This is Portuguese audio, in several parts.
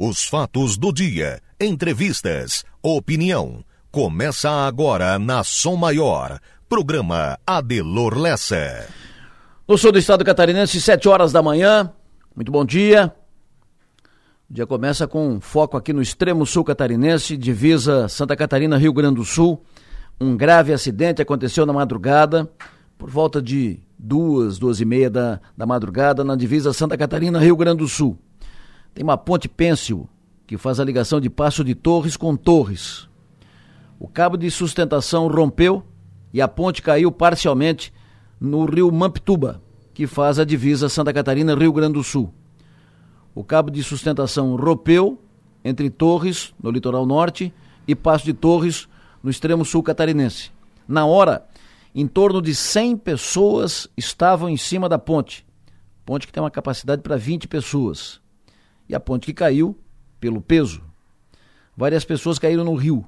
Os fatos do dia, entrevistas, opinião. Começa agora na Som Maior. Programa Adelor Lessa. No sul do estado catarinense, 7 horas da manhã. Muito bom dia. O dia começa com foco aqui no extremo sul catarinense, divisa Santa Catarina, Rio Grande do Sul. Um grave acidente aconteceu na madrugada, por volta de duas, duas e meia da, da madrugada, na divisa Santa Catarina, Rio Grande do Sul. Tem uma ponte pêncil que faz a ligação de Passo de Torres com Torres. O cabo de sustentação rompeu e a ponte caiu parcialmente no rio Mamptuba, que faz a divisa Santa Catarina-Rio Grande do Sul. O cabo de sustentação rompeu entre Torres, no litoral norte, e Passo de Torres, no extremo sul catarinense. Na hora, em torno de 100 pessoas estavam em cima da ponte. Ponte que tem uma capacidade para 20 pessoas e a ponte que caiu pelo peso. Várias pessoas caíram no rio.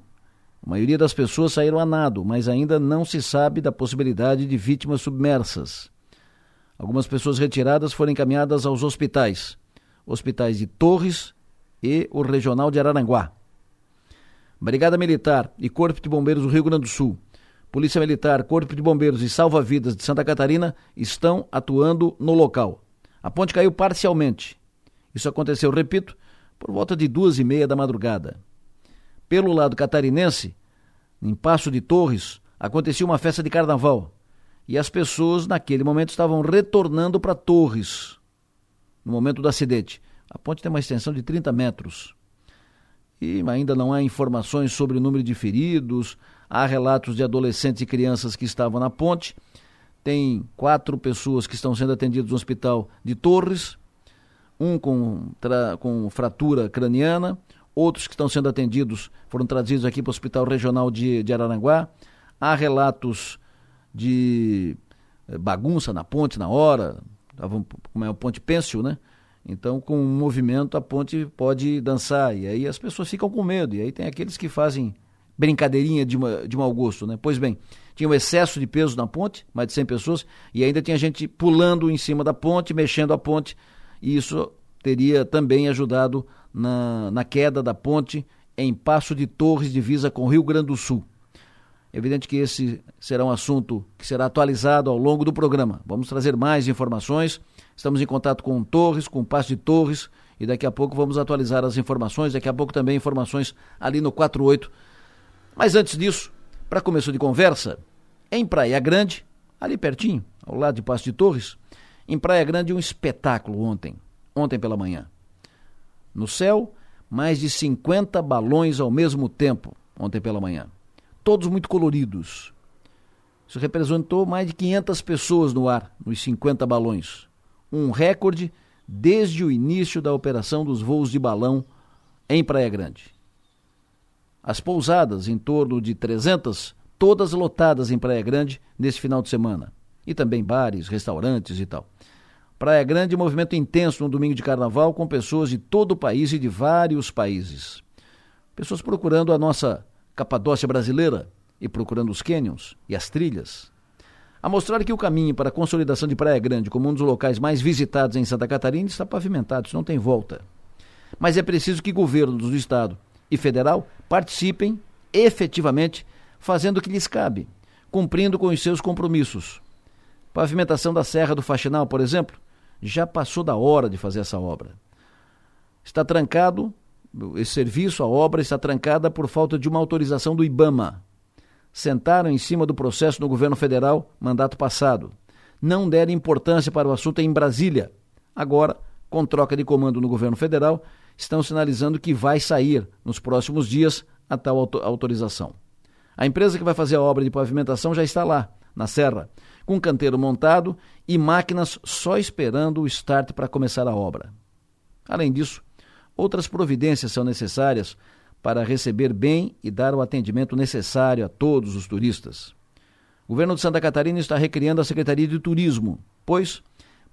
A maioria das pessoas saíram a nado, mas ainda não se sabe da possibilidade de vítimas submersas. Algumas pessoas retiradas foram encaminhadas aos hospitais, hospitais de Torres e o regional de Araranguá. Brigada Militar e Corpo de Bombeiros do Rio Grande do Sul, Polícia Militar, Corpo de Bombeiros e Salva-Vidas de Santa Catarina estão atuando no local. A ponte caiu parcialmente isso aconteceu, repito, por volta de duas e meia da madrugada. Pelo lado catarinense, em Passo de Torres, acontecia uma festa de carnaval e as pessoas naquele momento estavam retornando para Torres, no momento do acidente. A ponte tem uma extensão de 30 metros. E ainda não há informações sobre o número de feridos, há relatos de adolescentes e crianças que estavam na ponte. Tem quatro pessoas que estão sendo atendidas no hospital de Torres um com, com fratura craniana, outros que estão sendo atendidos foram trazidos aqui para o Hospital Regional de, de Araranguá. Há relatos de eh, bagunça na ponte na hora, como é o ponte pêncil, né? Então, com o movimento, a ponte pode dançar, e aí as pessoas ficam com medo, e aí tem aqueles que fazem brincadeirinha de, de mau gosto, né? Pois bem, tinha um excesso de peso na ponte, mais de 100 pessoas, e ainda tinha gente pulando em cima da ponte, mexendo a ponte, e isso teria também ajudado na, na queda da ponte em Passo de Torres, divisa com Rio Grande do Sul. Evidente que esse será um assunto que será atualizado ao longo do programa. Vamos trazer mais informações. Estamos em contato com Torres, com Passo de Torres, e daqui a pouco vamos atualizar as informações. Daqui a pouco também informações ali no 48. Mas antes disso, para começo de conversa, em Praia Grande, ali pertinho, ao lado de Passo de Torres, em Praia Grande, um espetáculo ontem, ontem pela manhã. No céu, mais de 50 balões ao mesmo tempo, ontem pela manhã. Todos muito coloridos. Isso representou mais de 500 pessoas no ar, nos 50 balões. Um recorde desde o início da operação dos voos de balão em Praia Grande. As pousadas, em torno de 300, todas lotadas em Praia Grande nesse final de semana e também bares, restaurantes e tal. Praia Grande, movimento intenso no domingo de carnaval com pessoas de todo o país e de vários países. Pessoas procurando a nossa Capadócia brasileira e procurando os cânions e as trilhas. A mostrar que o caminho para a consolidação de Praia Grande como um dos locais mais visitados em Santa Catarina está pavimentado, isso não tem volta. Mas é preciso que governos do Estado e federal participem efetivamente, fazendo o que lhes cabe, cumprindo com os seus compromissos Pavimentação da Serra do Faxinal, por exemplo, já passou da hora de fazer essa obra. Está trancado, esse serviço, a obra está trancada por falta de uma autorização do IBAMA. Sentaram em cima do processo no governo federal, mandato passado. Não deram importância para o assunto em Brasília. Agora, com troca de comando no governo federal, estão sinalizando que vai sair nos próximos dias a tal autorização. A empresa que vai fazer a obra de pavimentação já está lá, na Serra com canteiro montado e máquinas só esperando o start para começar a obra. Além disso, outras providências são necessárias para receber bem e dar o atendimento necessário a todos os turistas. O governo de Santa Catarina está recriando a Secretaria de Turismo, pois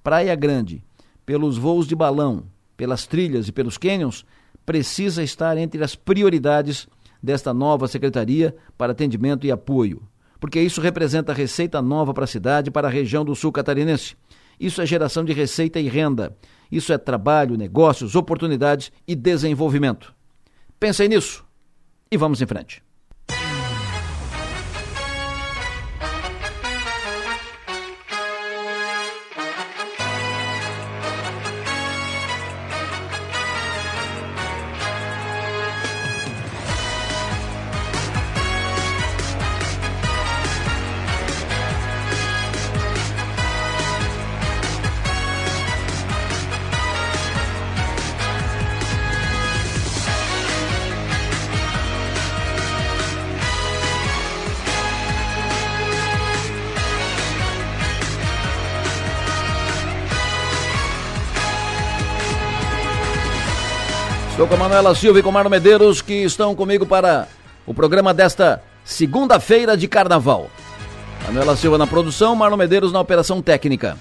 Praia Grande, pelos voos de balão, pelas trilhas e pelos cânions, precisa estar entre as prioridades desta nova secretaria para atendimento e apoio porque isso representa receita nova para a cidade, para a região do sul catarinense. Isso é geração de receita e renda. Isso é trabalho, negócios, oportunidades e desenvolvimento. Pensem nisso e vamos em frente. Com a Manuela Silva e com o Marlon Medeiros que estão comigo para o programa desta segunda-feira de carnaval. Manuela Silva na produção, Marlon Medeiros na operação técnica.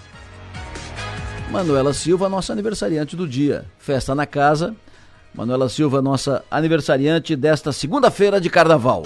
Manuela Silva, nossa aniversariante do dia. Festa na casa. Manuela Silva, nossa aniversariante desta segunda-feira de carnaval.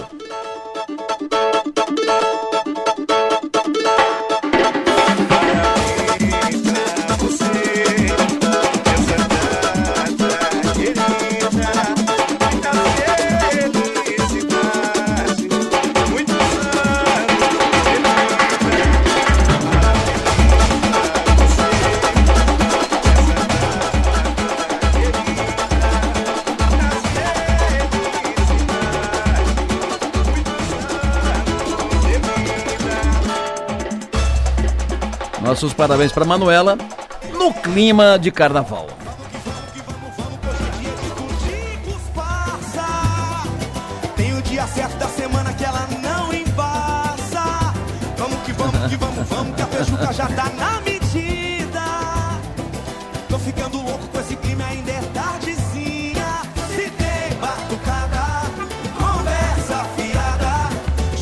Nossos parabéns para Manuela no clima de carnaval. Tem o dia certo da semana que ela não embaça. Vamos que vamos, que vamos, vamos, que a feijuca já tá na medida. Tô ficando louco com esse clima, ainda é tardezinha. Se tem batucada, conversa fiada.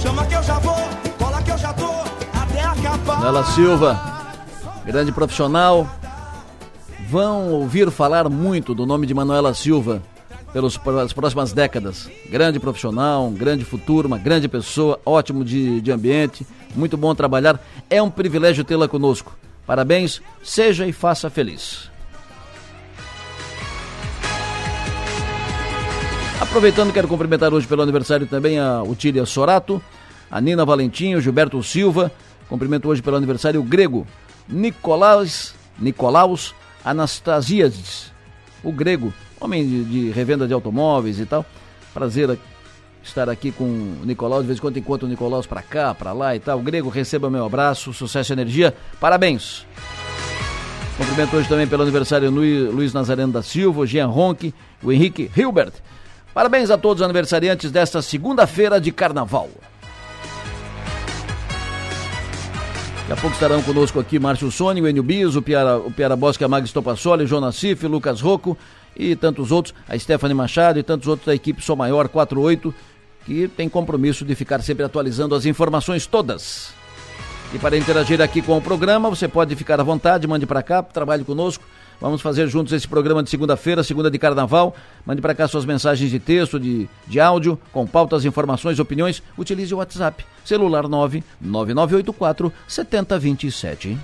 Chama que eu já vou, cola que eu já tô, até acabar. Manuela Silva, grande profissional. Vão ouvir falar muito do nome de Manuela Silva pelas próximas décadas. Grande profissional, um grande futuro, uma grande pessoa, ótimo de, de ambiente, muito bom trabalhar. É um privilégio tê-la conosco. Parabéns, seja e faça feliz. Aproveitando, quero cumprimentar hoje pelo aniversário também a Utília Sorato, a Nina Valentim, o Gilberto Silva. Cumprimento hoje pelo aniversário o grego Nicolaus, Nicolaus Anastasiades, o grego, homem de, de, revenda de automóveis e tal. Prazer estar aqui com o Nicolau, de vez em quando encontro o Nicolau para cá, para lá e tal. O grego, receba meu abraço, sucesso e energia, parabéns! Cumprimento hoje também pelo aniversário Luiz Nazareno da Silva, o Jean Ronque, o Henrique Hilbert. Parabéns a todos os aniversariantes desta segunda-feira de carnaval. Daqui a pouco estarão conosco aqui Márcio o Enio Bis, o Piara, o Piara Bosque, a Magis Topassoli, Jonas Cif, Lucas Rocco e tantos outros, a Stephanie Machado e tantos outros da equipe Sou Maior 48, que tem compromisso de ficar sempre atualizando as informações todas. E para interagir aqui com o programa, você pode ficar à vontade, mande para cá, trabalhe conosco. Vamos fazer juntos esse programa de segunda-feira, segunda de carnaval. Mande para cá suas mensagens de texto, de, de áudio, com pautas, informações, opiniões. Utilize o WhatsApp, celular 99984 7027.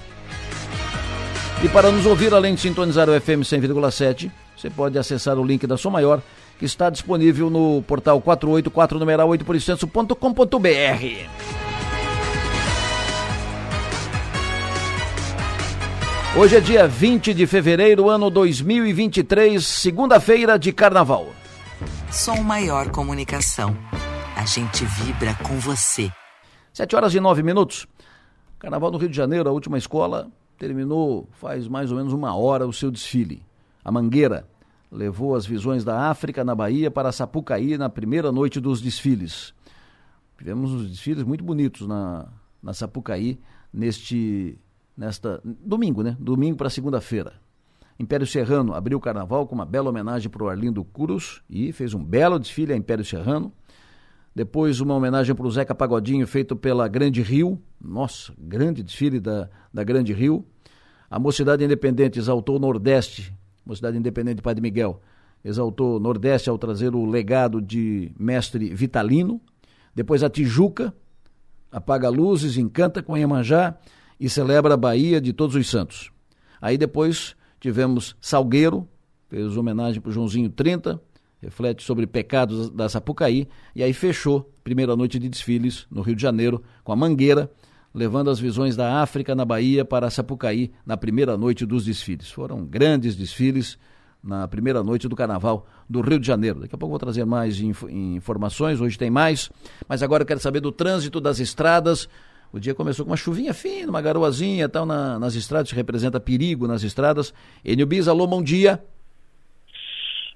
E para nos ouvir, além de sintonizar o FM 100,7, você pode acessar o link da Som Maior, que está disponível no portal 484 numeral 8 Hoje é dia 20 de fevereiro, ano 2023, segunda-feira de carnaval. Som Maior Comunicação. A gente vibra com você. 7 horas e 9 minutos. Carnaval no Rio de Janeiro, a última escola, terminou faz mais ou menos uma hora o seu desfile. A Mangueira levou as visões da África na Bahia para Sapucaí na primeira noite dos desfiles. Tivemos uns desfiles muito bonitos na, na Sapucaí neste nesta domingo, né? Domingo para segunda-feira. Império Serrano abriu o carnaval com uma bela homenagem para o Arlindo Curos e fez um belo desfile a Império Serrano. Depois uma homenagem para o Zeca Pagodinho feito pela Grande Rio. Nossa, grande desfile da, da Grande Rio. A Mocidade Independente exaltou o Nordeste, Mocidade Independente Padre Miguel, exaltou o Nordeste ao trazer o legado de mestre Vitalino. Depois a Tijuca, apaga luzes, encanta com Iemanjá e celebra a Bahia de Todos os Santos. Aí depois tivemos Salgueiro, fez homenagem para Joãozinho 30, reflete sobre pecados da Sapucaí, e aí fechou primeira noite de desfiles no Rio de Janeiro com a Mangueira, levando as visões da África na Bahia para Sapucaí na primeira noite dos desfiles. Foram grandes desfiles na primeira noite do Carnaval do Rio de Janeiro. Daqui a pouco vou trazer mais inf informações, hoje tem mais, mas agora eu quero saber do trânsito das estradas. O dia começou com uma chuvinha fina, uma garoazinha tal na, nas estradas, que representa perigo nas estradas. Enio Bis, alô, bom dia.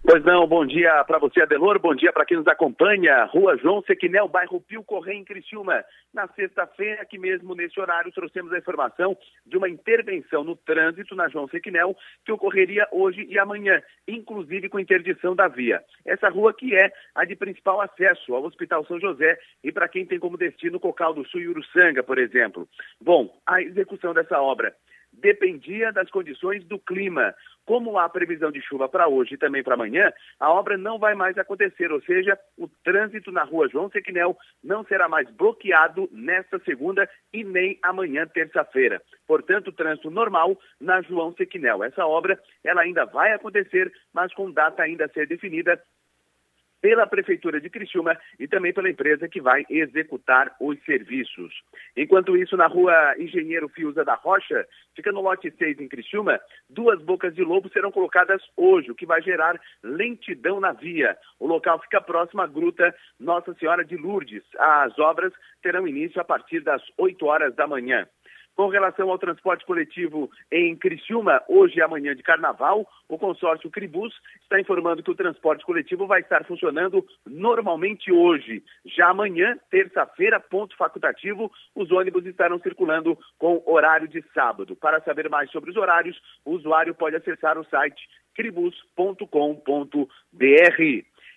Pois não, bom dia para você, Adelor, bom dia para quem nos acompanha. Rua João Sequinel, bairro Pio Correia, em Criciúma. Na sexta-feira, aqui mesmo nesse horário, trouxemos a informação de uma intervenção no trânsito na João Sequinel que ocorreria hoje e amanhã, inclusive com interdição da via. Essa rua que é a de principal acesso ao Hospital São José e para quem tem como destino Cocal do Sul e Uruçanga, por exemplo. Bom, a execução dessa obra dependia das condições do clima. Como há previsão de chuva para hoje e também para amanhã, a obra não vai mais acontecer, ou seja, o trânsito na rua João Sequinel não será mais bloqueado nesta segunda e nem amanhã, terça-feira. Portanto, trânsito normal na João Sequinel. Essa obra ela ainda vai acontecer, mas com data ainda a ser definida pela Prefeitura de Criciúma e também pela empresa que vai executar os serviços. Enquanto isso, na rua Engenheiro Fiuza da Rocha, fica no lote 6 em Criciúma, duas bocas de lobo serão colocadas hoje, o que vai gerar lentidão na via. O local fica próximo à gruta Nossa Senhora de Lourdes. As obras terão início a partir das 8 horas da manhã. Com relação ao transporte coletivo em Criciúma, hoje e amanhã de carnaval, o consórcio Cribus está informando que o transporte coletivo vai estar funcionando normalmente hoje. Já amanhã, terça-feira, ponto facultativo, os ônibus estarão circulando com horário de sábado. Para saber mais sobre os horários, o usuário pode acessar o site cribus.com.br.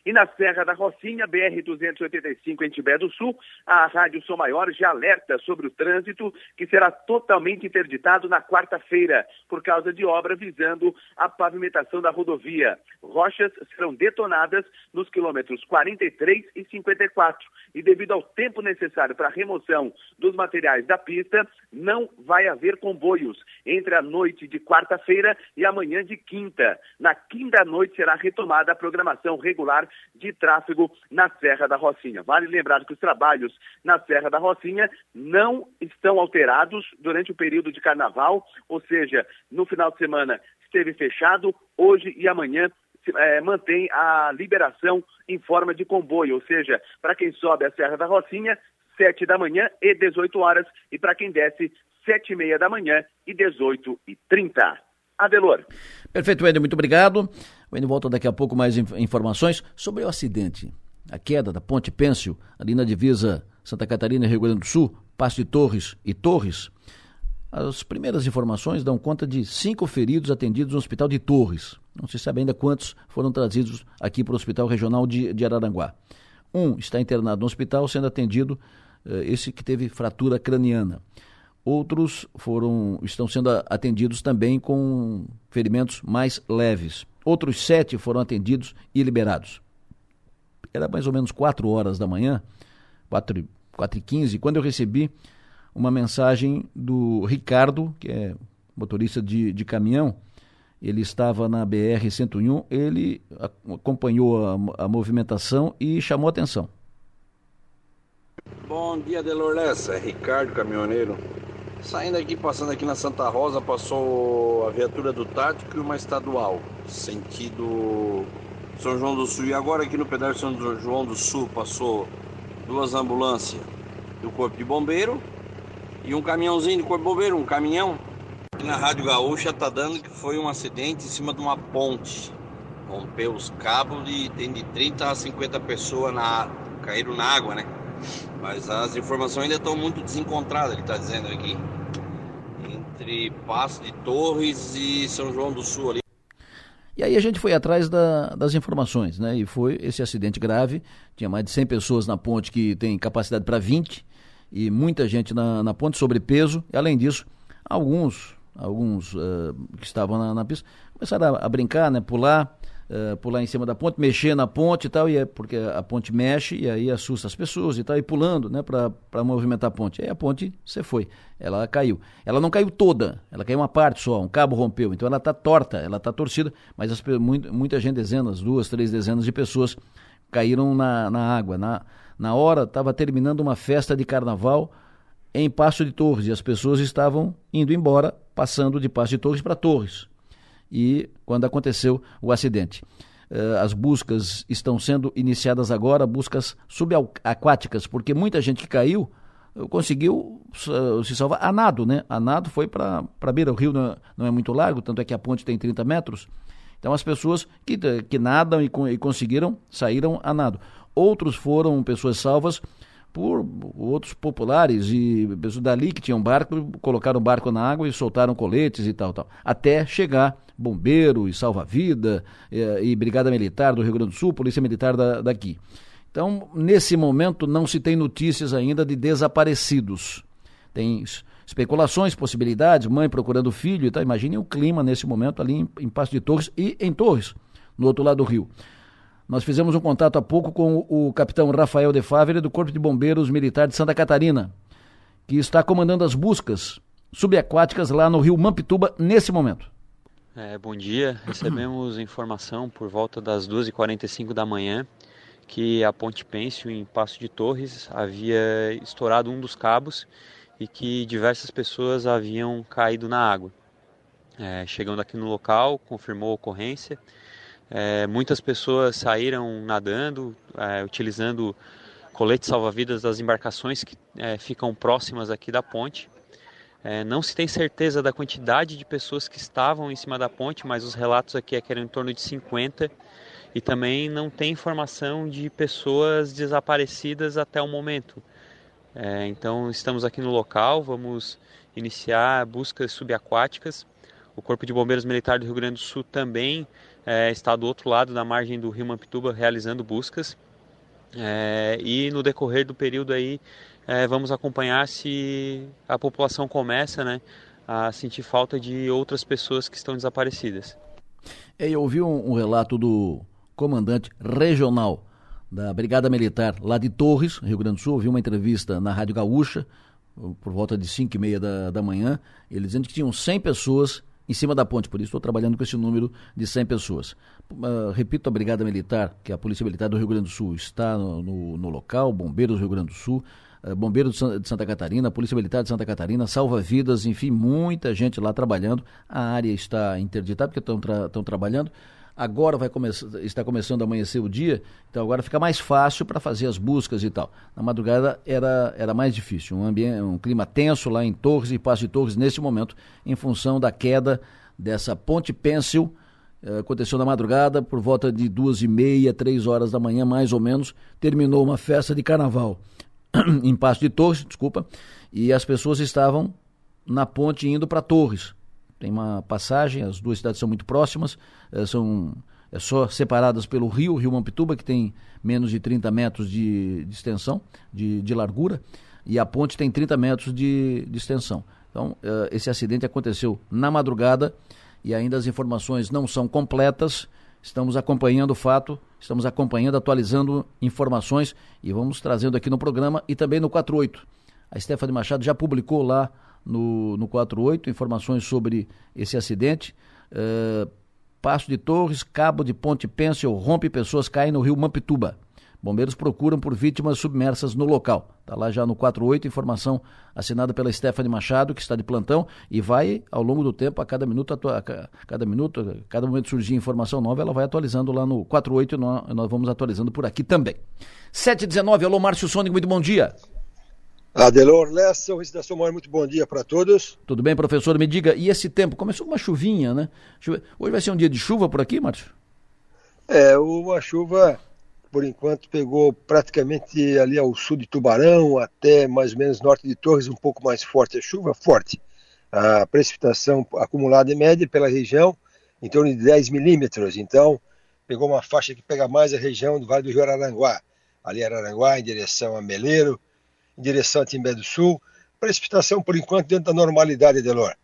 E na Serra da Rocinha, BR-285 em Tibé do Sul, a Rádio Som Maior já alerta sobre o trânsito que será totalmente interditado na quarta-feira por causa de obra visando a pavimentação da rodovia. Rochas serão detonadas nos quilômetros 43 e 54 e devido ao tempo necessário para a remoção dos materiais da pista, não vai haver comboios entre a noite de quarta-feira e amanhã de quinta. Na quinta noite será retomada a programação regular de tráfego na Serra da Rocinha. Vale lembrar que os trabalhos na Serra da Rocinha não estão alterados durante o período de carnaval, ou seja, no final de semana esteve fechado, hoje e amanhã é, mantém a liberação em forma de comboio, ou seja, para quem sobe a Serra da Rocinha, 7 da manhã e 18 horas, e para quem desce, 7 e meia da manhã e 18 e 30. Adelor. Perfeito, Ed, muito obrigado. O Ed volta daqui a pouco mais informações sobre o acidente, a queda da Ponte Pêncil, ali na divisa Santa Catarina e Rio Grande do Sul, Passo de Torres e Torres. As primeiras informações dão conta de cinco feridos atendidos no Hospital de Torres. Não se sabe ainda quantos foram trazidos aqui para o Hospital Regional de, de Araranguá. Um está internado no hospital sendo atendido, eh, esse que teve fratura craniana. Outros foram estão sendo atendidos também com ferimentos mais leves. Outros sete foram atendidos e liberados. Era mais ou menos quatro horas da manhã, quatro, quatro e quinze, quando eu recebi uma mensagem do Ricardo, que é motorista de, de caminhão. Ele estava na BR-101, ele acompanhou a, a movimentação e chamou atenção. Bom dia, Delorlessa. É Ricardo, caminhoneiro. Saindo aqui, passando aqui na Santa Rosa, passou a viatura do Tático e uma estadual, sentido São João do Sul. E agora aqui no pedaço São João do Sul passou duas ambulâncias do Corpo de Bombeiro e um caminhãozinho do Corpo de Bombeiro, um caminhão. E na Rádio Gaúcha tá dando que foi um acidente em cima de uma ponte. Rompeu os cabos e tem de 30 a 50 pessoas na, caíram na água, né? Mas as informações ainda estão muito desencontradas, ele está dizendo aqui. Entre Passo de Torres e São João do Sul ali. E aí a gente foi atrás da, das informações, né? E foi esse acidente grave. Tinha mais de 100 pessoas na ponte que tem capacidade para 20 e muita gente na, na ponte sobrepeso. E além disso, alguns, alguns uh, que estavam na, na, pista começaram a, a, brincar, né? Pular uh, pular em cima da ponte, mexer na ponte e tal, e é porque a ponte mexe e aí assusta as pessoas e tal, e pulando, né, para movimentar a ponte. Aí a ponte, você foi, ela caiu. Ela não caiu toda, ela caiu uma parte só, um cabo rompeu, então ela está torta, ela está torcida, mas as, muita gente, dezenas, duas, três dezenas de pessoas caíram na, na água. Na, na hora, estava terminando uma festa de carnaval em Passo de Torres e as pessoas estavam indo embora, passando de Passo de Torres para Torres e quando aconteceu o acidente. Uh, as buscas estão sendo iniciadas agora, buscas subaquáticas, porque muita gente que caiu uh, conseguiu uh, se salvar a nado, né? A nado foi para beira, o rio não, é, não, é muito largo, tanto é que a ponte tem 30 metros. Então as pessoas que, que nadam e, e conseguiram saíram a nado. Outros foram pessoas salvas por outros populares e pessoas dali que tinham barco, colocaram o barco na água e soltaram coletes e tal, tal, até chegar bombeiro e salva-vida e, eh, e, brigada militar do Rio Grande do Sul, polícia militar da, daqui. Então, nesse momento não se tem notícias ainda de desaparecidos. Tem especulações, possibilidades, mãe procurando filho, tá? imagine o clima nesse momento ali em, em Passo de Torres e em Torres, no outro lado do rio. Nós fizemos um contato há pouco com o capitão Rafael de Fávere, do Corpo de Bombeiros Militar de Santa Catarina, que está comandando as buscas subaquáticas lá no rio Mampituba nesse momento. É, bom dia, recebemos informação por volta das 2h45 da manhã que a Ponte Pêncio, em Passo de Torres, havia estourado um dos cabos e que diversas pessoas haviam caído na água. É, chegando aqui no local, confirmou a ocorrência é, muitas pessoas saíram nadando, é, utilizando coletes salva-vidas das embarcações que é, ficam próximas aqui da ponte. É, não se tem certeza da quantidade de pessoas que estavam em cima da ponte, mas os relatos aqui é que eram em torno de 50 e também não tem informação de pessoas desaparecidas até o momento. É, então estamos aqui no local, vamos iniciar buscas subaquáticas. O Corpo de Bombeiros Militar do Rio Grande do Sul também é, está do outro lado da margem do rio Mampituba realizando buscas. É, e no decorrer do período aí é, vamos acompanhar se a população começa né, a sentir falta de outras pessoas que estão desaparecidas. Eu ouvi um, um relato do comandante regional da Brigada Militar lá de Torres, Rio Grande do Sul, ouvi uma entrevista na Rádio Gaúcha, por volta de 5 e meia da, da manhã, ele dizendo que tinham 100 pessoas em cima da ponte, por isso estou trabalhando com esse número de 100 pessoas. Uh, repito, a Brigada Militar, que é a Polícia Militar do Rio Grande do Sul, está no, no, no local, Bombeiros do Rio Grande do Sul, uh, Bombeiros de Santa Catarina, Polícia Militar de Santa Catarina, salva-vidas, enfim, muita gente lá trabalhando. A área está interditada porque estão tra trabalhando agora vai começar, está começando a amanhecer o dia, então agora fica mais fácil para fazer as buscas e tal. Na madrugada era, era mais difícil, um, ambiente, um clima tenso lá em Torres e Passo de Torres nesse momento, em função da queda dessa ponte pêncil, eh, aconteceu na madrugada, por volta de duas e meia, três horas da manhã, mais ou menos, terminou uma festa de carnaval em Passo de Torres, desculpa, e as pessoas estavam na ponte indo para Torres tem uma passagem, as duas cidades são muito próximas, eh, são é só separadas pelo rio, Rio Mampituba, que tem menos de 30 metros de, de extensão, de, de, largura, e a ponte tem 30 metros de, de extensão. Então, uh, esse acidente aconteceu na madrugada e ainda as informações não são completas. Estamos acompanhando o fato, estamos acompanhando, atualizando informações e vamos trazendo aqui no programa e também no 48. A Stephanie Machado já publicou lá no, no 48, informações sobre esse acidente. Uh, Passo de Torres, cabo de Ponte Pêncil, rompe pessoas caem no rio Mampituba. Bombeiros procuram por vítimas submersas no local. Está lá já no 48, informação assinada pela Stephanie Machado, que está de plantão, e vai, ao longo do tempo, a cada minuto, a cada minuto, a cada momento surgir informação nova, ela vai atualizando lá no 48 e nós, nós vamos atualizando por aqui também. 7h19, alô Márcio Sônico, muito bom dia. Adelor Lessa, da Somar, muito bom dia para todos. Tudo bem, professor? Me diga, e esse tempo? Começou uma chuvinha, né? Hoje vai ser um dia de chuva por aqui, Márcio? É, uma chuva, por enquanto, pegou praticamente ali ao sul de Tubarão, até mais ou menos norte de Torres, um pouco mais forte a chuva, forte. A precipitação acumulada em média pela região, em torno de 10 milímetros. Então, pegou uma faixa que pega mais a região do Vale do Rio Araranguá. Ali Araranguá, em direção a Meleiro, em direção a Timbé do Sul. Precipitação, por enquanto, dentro da normalidade, Delor.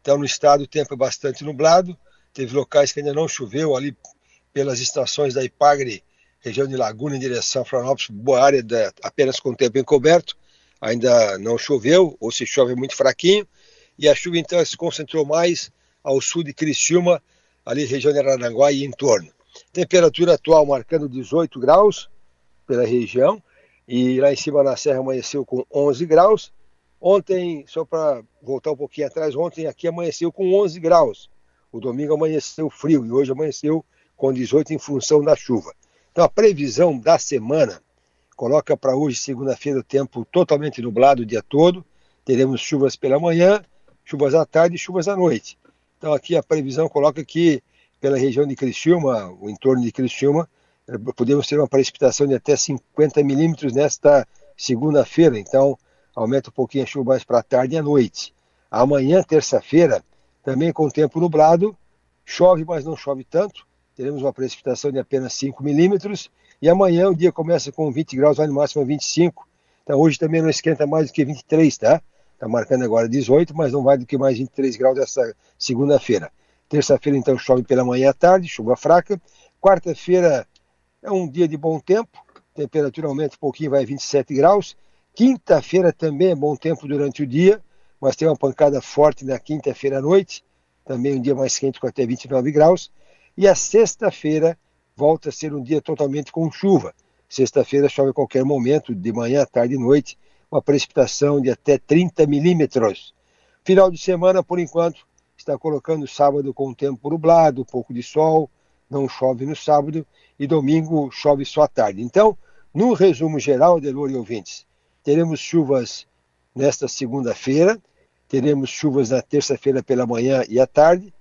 Então, no estado, o tempo é bastante nublado. Teve locais que ainda não choveu, ali pelas estações da Ipagre, região de Laguna, em direção a Florianópolis, boa área da, apenas com tempo encoberto, ainda não choveu, ou se chove muito fraquinho, e a chuva então se concentrou mais ao sul de Criciúma, ali região de Araranguá e em torno. Temperatura atual marcando 18 graus pela região, e lá em cima na serra amanheceu com 11 graus. Ontem, só para voltar um pouquinho atrás, ontem aqui amanheceu com 11 graus. O domingo amanheceu frio e hoje amanheceu com 18 em função da chuva. Então a previsão da semana coloca para hoje, segunda-feira, o tempo totalmente nublado o dia todo. Teremos chuvas pela manhã, chuvas à tarde e chuvas à noite. Então aqui a previsão coloca que pela região de Criciúma, o entorno de Criciúma, eh, podemos ter uma precipitação de até 50 milímetros nesta segunda-feira. Então aumenta um pouquinho a chuva mais para a tarde e à noite. Amanhã, terça-feira, também com tempo nublado, chove, mas não chove tanto. Teremos uma precipitação de apenas 5 milímetros. E amanhã o dia começa com 20 graus, vai no máximo a 25. Então hoje também não esquenta mais do que 23, tá? Está marcando agora 18, mas não vai do que mais 23 graus essa segunda-feira. Terça-feira, então, chove pela manhã à tarde, chuva fraca. Quarta-feira é um dia de bom tempo, temperatura aumenta um pouquinho, vai a 27 graus. Quinta-feira também é bom tempo durante o dia, mas tem uma pancada forte na quinta-feira à noite, também um dia mais quente com até 29 graus. E a sexta-feira volta a ser um dia totalmente com chuva. Sexta-feira chove a qualquer momento, de manhã, tarde e noite, uma precipitação de até 30 milímetros. Final de semana, por enquanto, está colocando sábado com o tempo nublado, um pouco de sol, não chove no sábado, e domingo chove só à tarde. Então, no resumo geral, Delor e ouvintes, teremos chuvas nesta segunda-feira, teremos chuvas na terça-feira pela manhã e à tarde,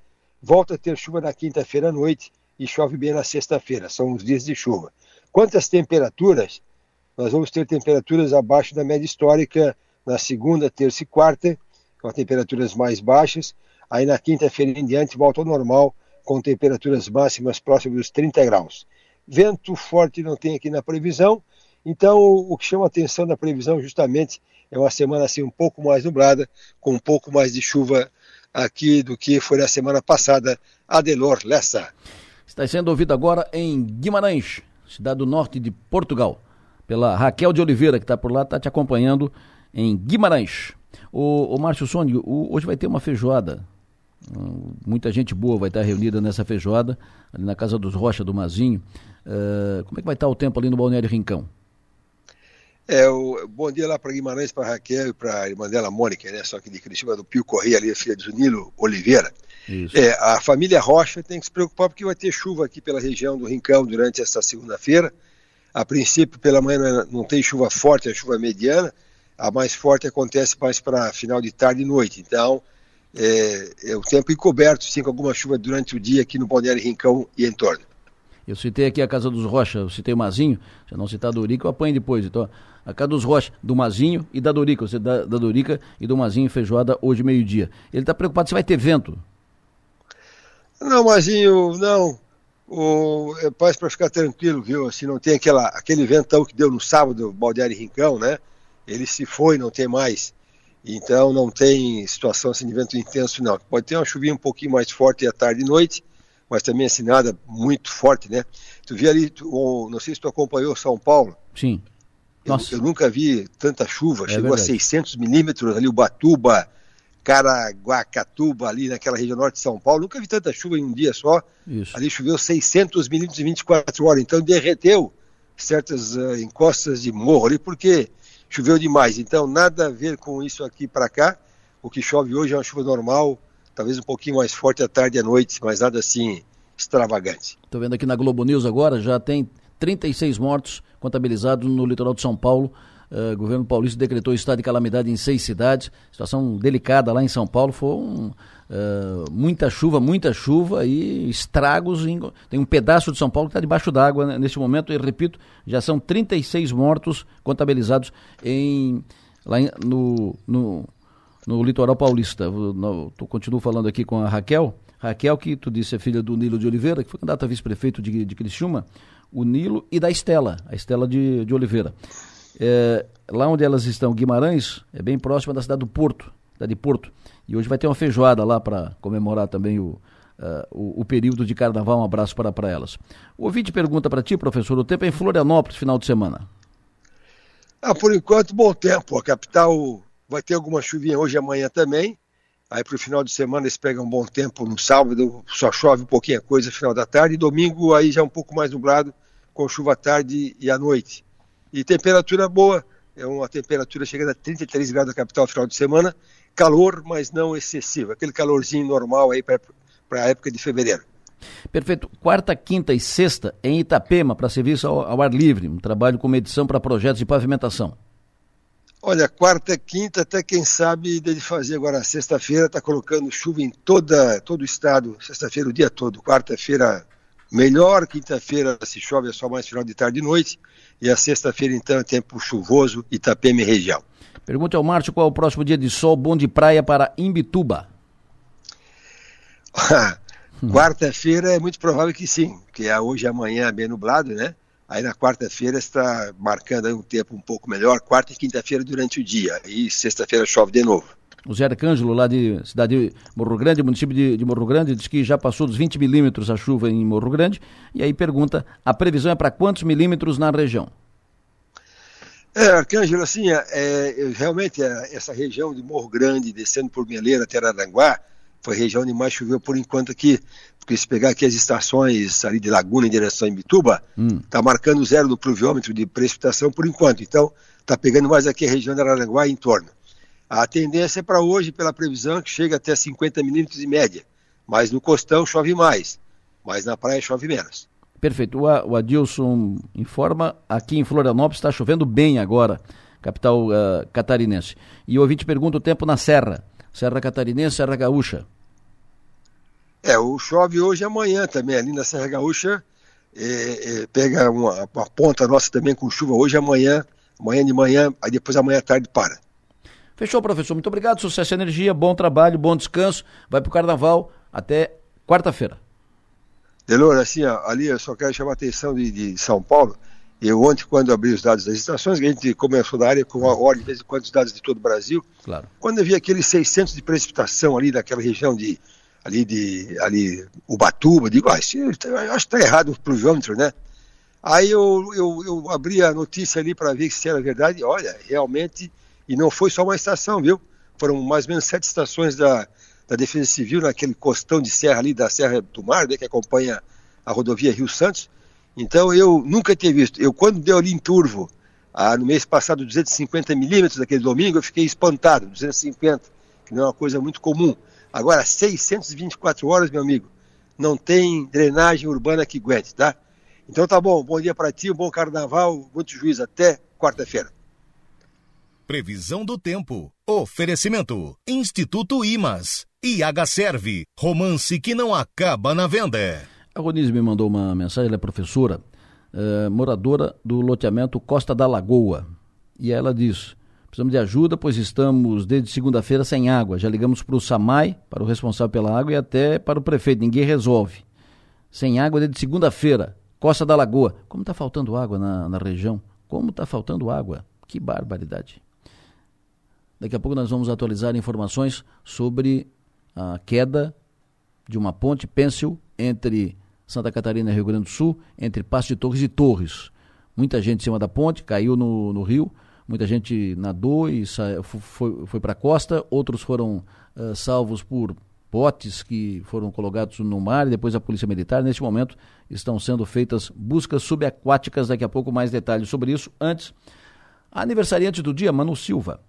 volta a ter chuva na quinta-feira à noite e chove bem na sexta-feira, são os dias de chuva. Quanto às temperaturas, nós vamos ter temperaturas abaixo da média histórica na segunda, terça e quarta, com temperaturas mais baixas. Aí na quinta-feira em diante volta ao normal, com temperaturas máximas próximas dos 30 graus. Vento forte não tem aqui na previsão, então o que chama a atenção da previsão justamente é uma semana assim um pouco mais nublada, com um pouco mais de chuva aqui do que foi na semana passada. Adelor Lessa. Está sendo ouvido agora em Guimarães, cidade do norte de Portugal pela Raquel de Oliveira, que está por lá, está te acompanhando em Guimarães. O, o Márcio Sônia, hoje vai ter uma feijoada. Hum, muita gente boa vai estar reunida nessa feijoada, ali na Casa dos Rocha, do Mazinho. Uh, como é que vai estar o tempo ali no Balneário Rincão? É, o, bom dia lá para Guimarães, para Raquel e para a irmã dela, Mônica, né? Só que de Cristina, do Pio Correia, ali, a filha de Nilo Oliveira. É, a família Rocha tem que se preocupar porque vai ter chuva aqui pela região do Rincão durante esta segunda-feira. A princípio, pela manhã não, não tem chuva forte, é chuva mediana. A mais forte acontece mais para final de tarde e noite. Então, é, é o tempo encoberto, sim, com alguma chuva durante o dia aqui no Balneário Rincão e em torno. Eu citei aqui a Casa dos Rocha, eu citei o Mazinho, se não citar Dorica, eu apanho depois. Então, a Casa dos Rocha, do Mazinho e da Dorica, você da, da Dorica e do Mazinho feijoada hoje meio-dia. Ele está preocupado se vai ter vento. Não, Mazinho, não o, é paz para ficar tranquilo, viu? Assim, não tem aquela, aquele ventão que deu no sábado, Baldeário e Rincão, né? Ele se foi, não tem mais. Então não tem situação assim de vento intenso, não. Pode ter uma chuvinha um pouquinho mais forte à tarde e noite, mas também assim nada muito forte, né? Tu viu ali, tu, não sei se tu acompanhou São Paulo. Sim. Eu, eu nunca vi tanta chuva, é chegou verdade. a 600 milímetros ali, o Batuba, Caraguacatuba, ali naquela região norte de São Paulo. Nunca vi tanta chuva em um dia só. Isso. Ali choveu 600 milímetros em 24 horas. Então derreteu certas uh, encostas de morro ali, porque choveu demais. Então nada a ver com isso aqui para cá. O que chove hoje é uma chuva normal, talvez um pouquinho mais forte à tarde e à noite, mas nada assim extravagante. Estou vendo aqui na Globo News agora, já tem 36 mortos contabilizados no litoral de São Paulo Uh, governo paulista decretou estado de calamidade em seis cidades, situação delicada lá em São Paulo, foi um, uh, muita chuva, muita chuva e estragos. Em, tem um pedaço de São Paulo que está debaixo d'água né, neste momento, e repito, já são 36 mortos contabilizados em, lá em, no, no, no litoral paulista. No, tô, continuo falando aqui com a Raquel. Raquel, que tu disse é filha do Nilo de Oliveira, que foi candidata a vice-prefeito de, de Criciúma, o Nilo e da Estela, a Estela de, de Oliveira. É, lá onde elas estão, Guimarães, é bem próxima da cidade do Porto, cidade de Porto. E hoje vai ter uma feijoada lá para comemorar também o, uh, o, o, período de carnaval. Um abraço para, para elas. O ouvinte pergunta para ti, professor, o tempo é em Florianópolis, final de semana. Ah, por enquanto, bom tempo. A capital vai ter alguma chuvinha hoje e amanhã também. Aí para o final de semana eles pegam um bom tempo no sábado, só chove um pouquinho a coisa final da tarde. E domingo aí já é um pouco mais nublado, com chuva à tarde e à noite. E temperatura boa, é uma temperatura chegando a 33 graus na capital final de semana. Calor, mas não excessivo. Aquele calorzinho normal aí para a época de fevereiro. Perfeito. Quarta, quinta e sexta em Itapema para serviço ao, ao ar livre, um trabalho com medição para projetos de pavimentação. Olha, quarta, quinta, até quem sabe dele fazer agora sexta-feira, está colocando chuva em toda, todo o estado, sexta-feira o dia todo, quarta-feira melhor, quinta-feira se chove é só mais final de tarde e noite, e a sexta-feira então é tempo chuvoso, Itapema e região. Pergunta ao Márcio qual é o próximo dia de sol bom de praia para Imbituba. Quarta-feira é muito provável que sim, que é hoje e amanhã é bem nublado, né? Aí na quarta-feira está marcando um tempo um pouco melhor, quarta e quinta-feira durante o dia, e sexta-feira chove de novo. O Zé Arcângelo, lá de cidade de Morro Grande, município de, de, Morro Grande, diz que já passou dos 20 milímetros a chuva em Morro Grande, e aí pergunta, a previsão é para quantos milímetros na região? É, Arcângelo, assim, é, é, realmente é, essa região de Morro Grande, descendo por Meleira até Araranguá, foi a região onde mais choveu por enquanto aqui. Porque se pegar aqui as estações ali de Laguna em direção a Imbituba, está hum. marcando zero no pluviômetro de precipitação por enquanto. Então, está pegando mais aqui a região de Araranguá e em torno. A tendência é para hoje, pela previsão, que chega até 50 milímetros em média. Mas no costão chove mais, mas na praia chove menos. Perfeito. O Adilson informa, aqui em Florianópolis está chovendo bem agora, capital uh, catarinense. E o ouvinte pergunta o tempo na Serra. Serra Catarinense, Serra Gaúcha. É, o chove hoje e amanhã também, ali na Serra Gaúcha, é, é, pega uma, uma, ponta nossa também com chuva hoje e amanhã, amanhã de manhã, aí depois amanhã à tarde para. Fechou, professor. Muito obrigado, sucesso e energia, bom trabalho, bom descanso. Vai para o carnaval até quarta-feira. Delor, assim, ó, ali eu só quero chamar a atenção de, de, São Paulo. Eu ontem, quando abri os dados das estações, a gente começou da área com a ordem de vez em quando os dados de todo o Brasil. Claro. Quando eu vi aqueles 600 de precipitação ali daquela região de ali de ali Ubatuba, digo, ah, isso, eu acho que está errado o pluviômetro, né? Aí eu, eu, eu abri a notícia ali para ver se era verdade. Olha, realmente, e não foi só uma estação, viu? Foram mais ou menos sete estações da, da Defesa Civil naquele costão de serra ali da Serra do Mar, né, que acompanha a rodovia Rio Santos. Então eu nunca tinha visto. Eu quando deu ali em Turvo, ah, no mês passado 250 milímetros daquele domingo, eu fiquei espantado, 250, que não é uma coisa muito comum. Agora, 624 horas, meu amigo, não tem drenagem urbana que aguente, tá? Então tá bom, bom dia para ti, um bom carnaval, muito juízo, até quarta-feira. Previsão do tempo. Oferecimento. Instituto Imas. IH Serve. Romance que não acaba na venda. A Ronise me mandou uma mensagem, ela é professora, é, moradora do loteamento Costa da Lagoa. E ela diz: Precisamos de ajuda, pois estamos desde segunda-feira sem água. Já ligamos para o SAMAI, para o responsável pela água, e até para o prefeito. Ninguém resolve. Sem água desde segunda-feira. Costa da Lagoa. Como está faltando água na, na região? Como está faltando água? Que barbaridade. Daqui a pouco nós vamos atualizar informações sobre a queda de uma ponte pêncil entre Santa Catarina e Rio Grande do Sul, entre Passo de Torres e Torres. Muita gente em cima da ponte, caiu no, no rio muita gente nadou e foi, foi para a costa, outros foram uh, salvos por botes que foram colocados no mar e depois a Polícia Militar. Neste momento estão sendo feitas buscas subaquáticas, daqui a pouco mais detalhes sobre isso. Antes, aniversariante do dia, Manu Silva.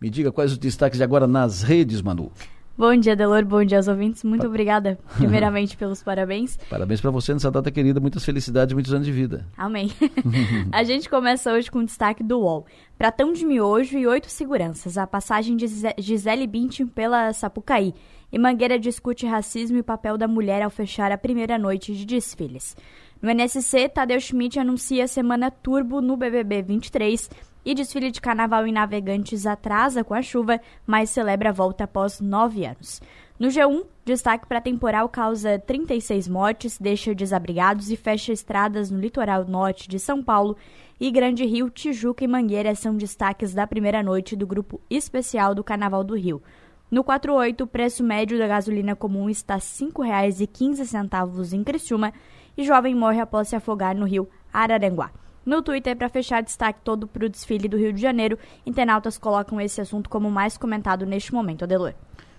Me diga quais os destaques de agora nas redes, Manu. Bom dia, Delor. Bom dia aos ouvintes. Muito obrigada, primeiramente, pelos parabéns. Parabéns para você nessa data querida. Muitas felicidades, muitos anos de vida. Amém. a gente começa hoje com o destaque do UOL. Pratão de miojo e oito seguranças. A passagem de Gisele Bündchen pela Sapucaí. E Mangueira discute racismo e papel da mulher ao fechar a primeira noite de desfiles. No NSC, Tadeu Schmidt anuncia a semana turbo no BBB 23 e desfile de carnaval em Navegantes atrasa com a chuva, mas celebra a volta após nove anos. No G1, destaque para temporal causa 36 mortes, deixa desabrigados e fecha estradas no litoral norte de São Paulo. E Grande Rio, Tijuca e Mangueira são destaques da primeira noite do grupo especial do Carnaval do Rio. No 48, o preço médio da gasolina comum está R$ 5,15 em Criciúma e jovem morre após se afogar no rio Araranguá. No Twitter, para fechar destaque todo para o desfile do Rio de Janeiro, internautas colocam esse assunto como mais comentado neste momento, Adelor.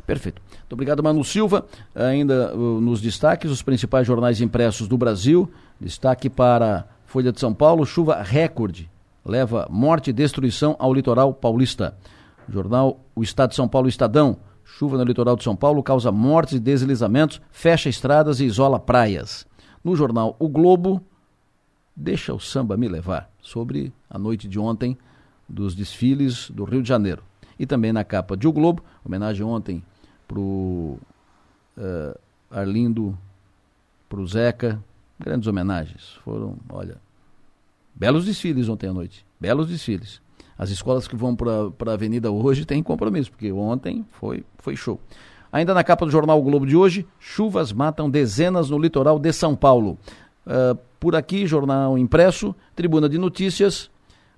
Perfeito. Muito obrigado, Manu Silva. Ainda uh, nos destaques, os principais jornais impressos do Brasil. Destaque para Folha de São Paulo, chuva recorde. Leva morte e destruição ao litoral paulista. Jornal O Estado de São Paulo, Estadão. Chuva no litoral de São Paulo causa mortes e deslizamentos, fecha estradas e isola praias. No jornal O Globo, deixa o samba me levar, sobre a noite de ontem dos desfiles do Rio de Janeiro. E também na capa de O Globo, homenagem ontem para o uh, eh, Arlindo, para o Zeca, grandes homenagens. Foram, olha, belos desfiles ontem à noite, belos desfiles. As escolas que vão para a avenida hoje têm compromisso, porque ontem foi, foi show. Ainda na capa do jornal o Globo de hoje, chuvas matam dezenas no litoral de São Paulo. Uh, por aqui, jornal impresso, Tribuna de Notícias,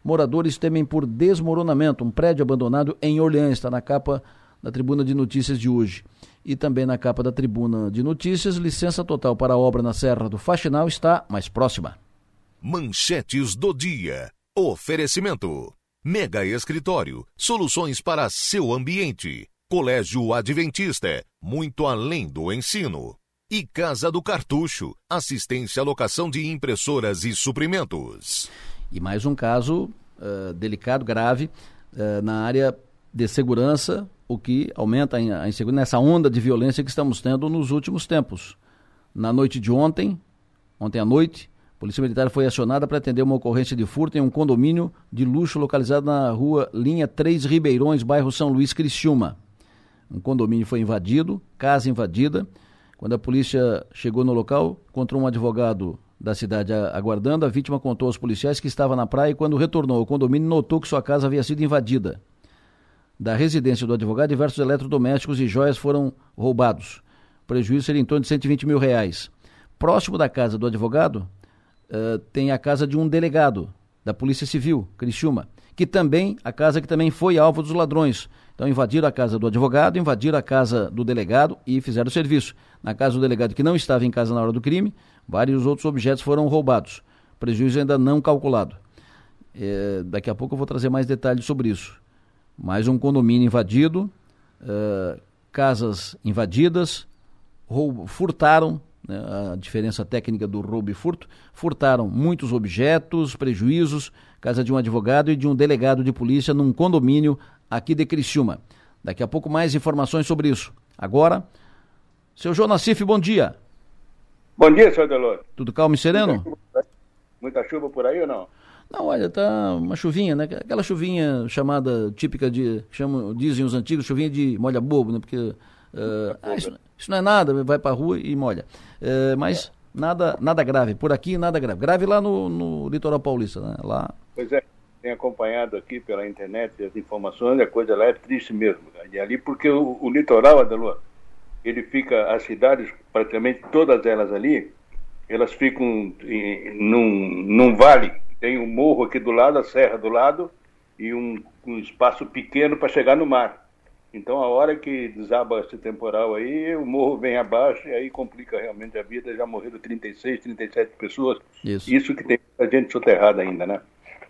moradores temem por desmoronamento. Um prédio abandonado em Orleans, está na capa da Tribuna de Notícias de hoje. E também na capa da Tribuna de Notícias, licença total para a obra na Serra do Faxinal está mais próxima. Manchetes do dia. Oferecimento. Mega Escritório, soluções para seu ambiente. Colégio Adventista, muito além do ensino. E Casa do Cartucho, assistência à locação de impressoras e suprimentos. E mais um caso uh, delicado, grave, uh, na área de segurança, o que aumenta a insegurança nessa onda de violência que estamos tendo nos últimos tempos. Na noite de ontem, ontem à noite, a Polícia Militar foi acionada para atender uma ocorrência de furto em um condomínio de luxo localizado na rua Linha 3 Ribeirões, bairro São Luís, Criciúma. Um condomínio foi invadido, casa invadida. Quando a polícia chegou no local, encontrou um advogado da cidade aguardando. A vítima contou aos policiais que estava na praia e, quando retornou ao condomínio, notou que sua casa havia sido invadida. Da residência do advogado, diversos eletrodomésticos e joias foram roubados. O prejuízo seria em torno de 120 mil reais. Próximo da casa do advogado, uh, tem a casa de um delegado da Polícia Civil, Criciúma, que também, a casa que também foi alvo dos ladrões. Então invadiram a casa do advogado, invadiram a casa do delegado e fizeram o serviço. Na casa do delegado que não estava em casa na hora do crime, vários outros objetos foram roubados. Prejuízo ainda não calculado. É, daqui a pouco eu vou trazer mais detalhes sobre isso. Mais um condomínio invadido, uh, casas invadidas, roubo, furtaram né, a diferença técnica do roubo e furto, furtaram muitos objetos, prejuízos, casa de um advogado e de um delegado de polícia num condomínio aqui de Criciúma. Daqui a pouco mais informações sobre isso. Agora, seu João Nassif, bom dia. Bom dia, senhor Delor. Tudo calmo e sereno? Muita chuva, chuva por aí ou não? Não, olha, tá uma chuvinha, né? Aquela chuvinha chamada, típica de, chamam, dizem os antigos, chuvinha de molha bobo, né? Porque uh, ah, isso, isso, não é nada, vai pra rua e molha. Uh, mas é. nada, nada grave. Por aqui, nada grave. Grave lá no, no litoral paulista, né? Lá... Pois é, tenho acompanhado aqui pela internet as informações, a coisa lá é triste mesmo. E ali, porque o, o litoral, Adelua, ele fica, as cidades, praticamente todas elas ali, elas ficam em, num, num vale tem um morro aqui do lado, a serra do lado, e um, um espaço pequeno para chegar no mar. Então, a hora que desaba esse temporal aí, o morro vem abaixo e aí complica realmente a vida. Já morreram 36, 37 pessoas. Isso, Isso que tem a gente soterrada ainda, né?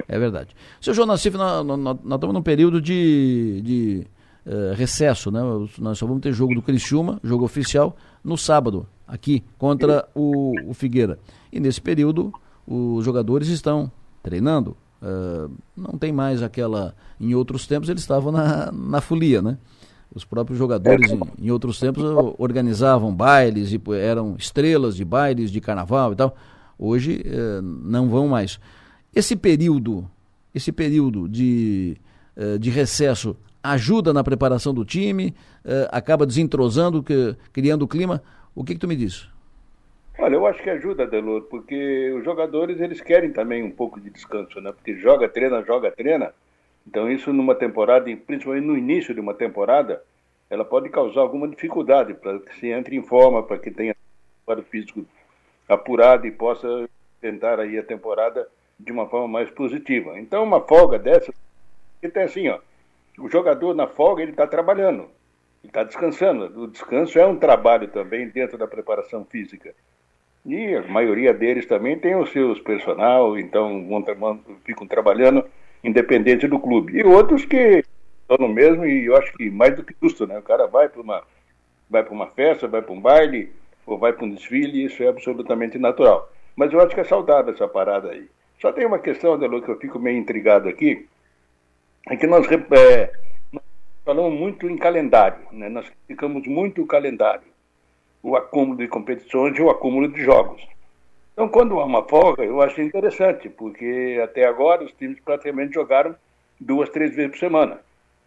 É verdade. Seu João Nassif, nós, nós, nós estamos num período de, de uh, recesso, né? Nós só vamos ter jogo do Criciúma, jogo oficial, no sábado, aqui, contra o, o Figueira. E nesse período, os jogadores estão treinando. Uh, não tem mais aquela. Em outros tempos eles estavam na, na folia, né? Os próprios jogadores em, em outros tempos organizavam bailes e eram estrelas de bailes de carnaval e tal. Hoje uh, não vão mais. Esse período, esse período de, uh, de recesso ajuda na preparação do time, acaba desentrosando, criando o clima. O que, que tu me diz? Olha, eu acho que ajuda, Delor, porque os jogadores eles querem também um pouco de descanso, né? Porque joga, treina, joga, treina. Então isso numa temporada, principalmente no início de uma temporada, ela pode causar alguma dificuldade para que se entre em forma, para que tenha o físico apurado e possa tentar aí a temporada de uma forma mais positiva. Então uma folga dessa, que tem assim, ó, o jogador na folga ele está trabalhando. está descansando. O descanso é um trabalho também dentro da preparação física. E a maioria deles também tem os seus personal, então ficam trabalhando independente do clube. E outros que estão no mesmo, e eu acho que mais do que justo, né? O cara vai para uma, vai uma festa, vai para um baile, ou vai para um desfile, isso é absolutamente natural. Mas eu acho que é saudável essa parada aí. Só tem uma questão, Adelo, que eu fico meio intrigado aqui, é que nós, é, nós falamos muito em calendário, né? nós ficamos muito o calendário, o acúmulo de competições e o acúmulo de jogos. Então, quando há uma folga, eu acho interessante, porque até agora os times praticamente jogaram duas, três vezes por semana.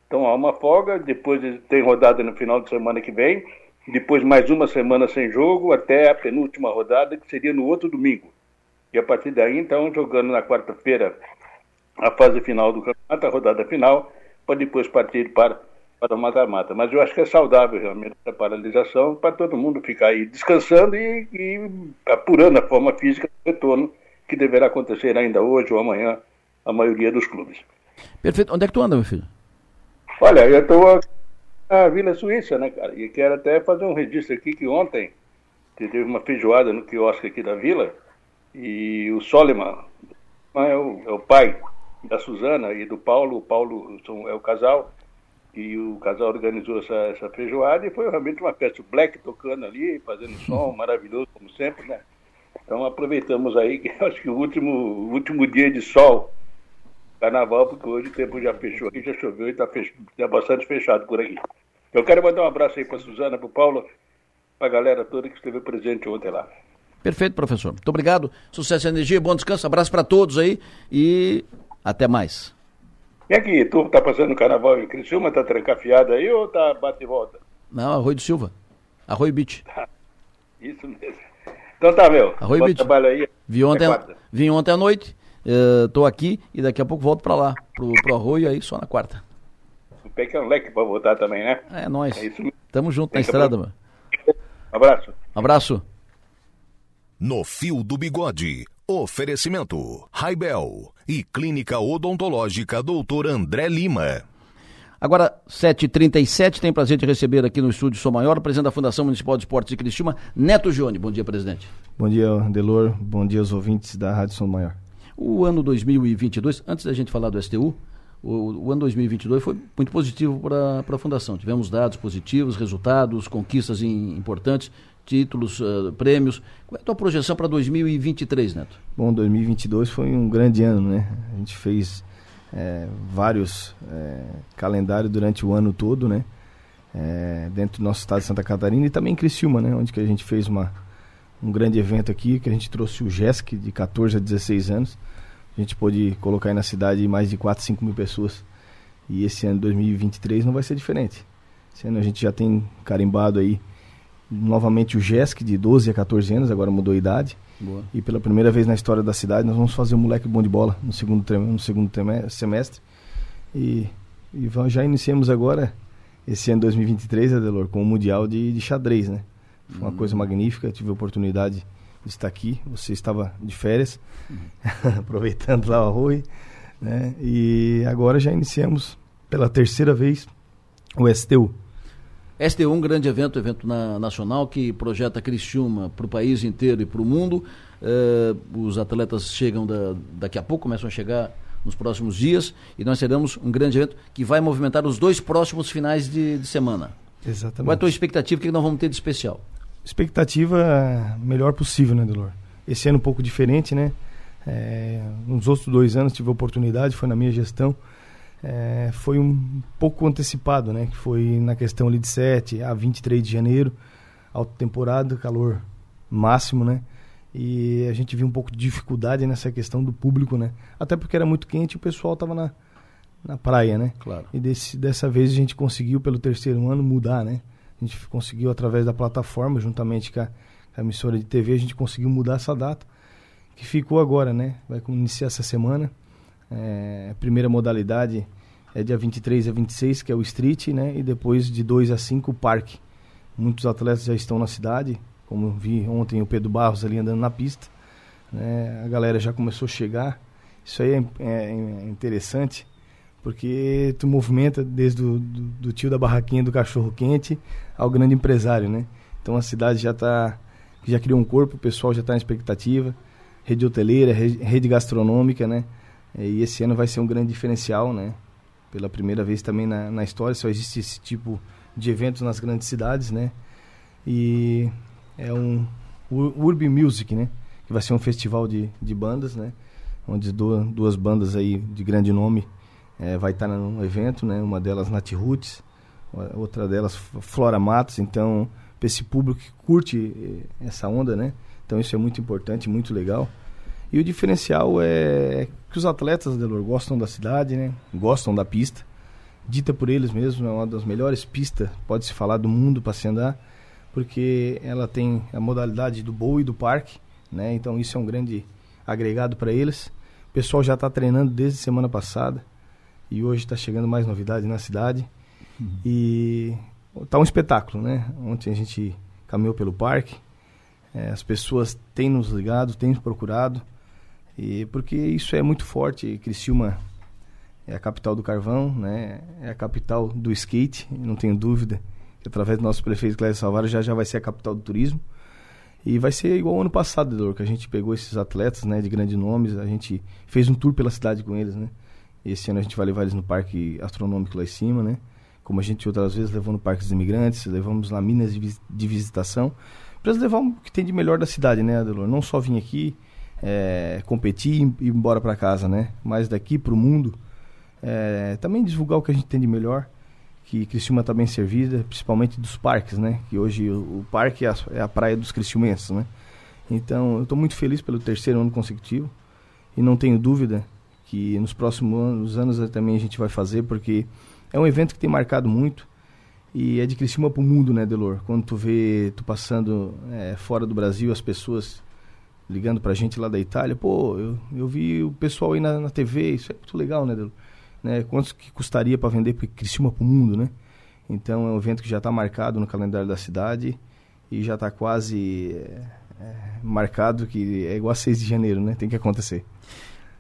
Então, há uma folga, depois tem rodada no final de semana que vem, depois mais uma semana sem jogo, até a penúltima rodada, que seria no outro domingo. E a partir daí, então, jogando na quarta-feira a fase final do campeonato, a rodada final, para depois partir para, para o mata-mata. Mas eu acho que é saudável realmente essa paralisação para todo mundo ficar aí descansando e, e apurando a forma física do retorno que deverá acontecer ainda hoje ou amanhã a maioria dos clubes. Perfeito. Onde é que tu anda, meu filho? Olha, eu estou na Vila Suíça, né, cara? E quero até fazer um registro aqui que ontem teve uma feijoada no quiosque aqui da vila e o Soliman é o, é o pai da Suzana e do Paulo. O Paulo são, é o casal. E o casal organizou essa, essa feijoada e foi realmente uma festa. O Black tocando ali, fazendo som maravilhoso, como sempre, né? Então aproveitamos aí, que acho que o último, o último dia de sol, carnaval, porque hoje o tempo já fechou aqui, já choveu e está tá bastante fechado por aqui. Eu quero mandar um abraço aí para a Suzana, para o Paulo, para a galera toda que esteve presente ontem lá. Perfeito, professor. Muito obrigado. Sucesso e energia, bom descanso, abraço para todos aí e até mais. E aqui, tu tá passando o carnaval em Criciúma, tá trancafiado aí ou tá bate e volta? Não, Arroio do Silva. Arroio Beach. Isso mesmo. Então tá, meu. Arroio Beach. trabalho aí. Vim ontem, vim ontem à noite, uh, tô aqui e daqui a pouco volto pra lá, pro, pro Arroio aí só na quarta. O pé que é um leque pra voltar também, né? É, nóis. É isso mesmo. Tamo junto Tem na estrada, mano. Um abraço. Abraço. No Fio do Bigode. Oferecimento: Raibel e Clínica Odontológica Doutor André Lima. Agora, 7h37, tem prazer de receber aqui no estúdio Sou Maior, presidente da Fundação Municipal de Esportes de Cristina, Neto Gione. Bom dia, presidente. Bom dia, Delor. Bom dia aos ouvintes da Rádio Sou Maior. O ano 2022, antes da gente falar do STU, o, o ano 2022 foi muito positivo para a Fundação. Tivemos dados positivos, resultados, conquistas in, importantes títulos, uh, prêmios. Qual é a tua projeção para 2023, Neto? Bom, 2022 foi um grande ano, né? A gente fez é, vários é, calendários durante o ano todo, né? É, dentro do nosso estado de Santa Catarina e também em Criciúma, né? Onde que a gente fez uma, um grande evento aqui, que a gente trouxe o GESC de 14 a 16 anos. A gente pôde colocar aí na cidade mais de 4, 5 mil pessoas. E esse ano 2023 não vai ser diferente. Esse ano a gente já tem carimbado aí novamente o GESC, de 12 a 14 anos, agora mudou a idade. Boa. E pela primeira vez na história da cidade, nós vamos fazer o um moleque bom de bola no segundo, no segundo semestre. E, e já iniciamos agora, esse ano 2023, Adelor, com o Mundial de, de Xadrez, né? Foi uma uhum. coisa magnífica, tive a oportunidade de estar aqui. Você estava de férias, uhum. aproveitando lá o Rui. Né? E agora já iniciamos pela terceira vez o STU, este é um grande evento, evento na, nacional que projeta Criciúma para o país inteiro e para o mundo. Uh, os atletas chegam da, daqui a pouco, começam a chegar nos próximos dias e nós teremos um grande evento que vai movimentar os dois próximos finais de, de semana. Exatamente. Qual é a tua expectativa? O que nós vamos ter de especial? Expectativa melhor possível, né, Delor? Esse ano um pouco diferente, né? É, nos outros dois anos tive a oportunidade, foi na minha gestão é, foi um pouco antecipado, né? Que foi na questão ali de 7 a 23 de janeiro, alta temporada, calor máximo, né? E a gente viu um pouco de dificuldade nessa questão do público, né? Até porque era muito quente e o pessoal estava na, na praia, né? Claro. E desse, dessa vez a gente conseguiu, pelo terceiro ano, mudar, né? A gente conseguiu, através da plataforma, juntamente com a, com a emissora de TV, a gente conseguiu mudar essa data, que ficou agora, né? Vai iniciar essa semana. É, a primeira modalidade é dia 23 a 26, que é o street, né? E depois de 2 a 5 o parque. Muitos atletas já estão na cidade, como vi ontem o Pedro Barros ali andando na pista. Né? A galera já começou a chegar. Isso aí é, é, é interessante, Porque tu movimenta desde o do, do tio da barraquinha do cachorro quente ao grande empresário, né? Então a cidade já está já criou um corpo, o pessoal já está na expectativa, rede hoteleira, rede gastronômica, né? E esse ano vai ser um grande diferencial, né? Pela primeira vez também na, na história só existe esse tipo de eventos nas grandes cidades, né? E é um Urb Music, né? Que vai ser um festival de, de bandas, né? Onde duas, duas bandas aí de grande nome é, vai estar no evento, né? Uma delas Nat Roots, outra delas Flora Matos. Então, para esse público que curte eh, essa onda, né? Então isso é muito importante, muito legal. E o diferencial é que os atletas, Delor, gostam da cidade, né? Gostam da pista. Dita por eles mesmos, é uma das melhores pistas, pode-se falar, do mundo para se andar, porque ela tem a modalidade do bowl e do parque, né? Então isso é um grande agregado para eles. O pessoal já está treinando desde semana passada e hoje está chegando mais novidades na cidade. Uhum. E tá um espetáculo, né? Ontem a gente caminhou pelo parque, é, as pessoas têm nos ligado, têm nos procurado, e porque isso é muito forte. Criciúma é a capital do carvão, né? É a capital do skate, não tenho dúvida. Que através do nosso prefeito Cléber Salvaro já já vai ser a capital do turismo. E vai ser igual ao ano passado, Dor, que a gente pegou esses atletas, né, de grandes nomes, a gente fez um tour pela cidade com eles, né? Esse ano a gente vai levar eles no parque astronômico lá em cima, né? Como a gente outras vezes levou no Parque dos Imigrantes, levamos lá minas de, de visitação, para levar o que tem de melhor da cidade, né, Adelor? Não só vir aqui é, competir e ir embora para casa, né? Mas daqui para o mundo, é, também divulgar o que a gente tem de melhor, que Criciúma está bem servida, principalmente dos parques, né? Que hoje o, o parque é a, é a, praia dos criciumenses, né? Então, eu estou muito feliz pelo terceiro ano consecutivo e não tenho dúvida que nos próximos anos, anos também a gente vai fazer, porque é um evento que tem marcado muito e é de Criciúma para o mundo, né, Delor? Quando tu vê, tu passando é, fora do Brasil, as pessoas ligando para a gente lá da Itália, pô, eu, eu vi o pessoal aí na, na TV, isso é muito legal, né, Delor? Né, quanto que custaria para vender Criciúma para o mundo, né? Então é um evento que já está marcado no calendário da cidade e já está quase é, é, marcado que é igual a 6 de janeiro, né? Tem que acontecer.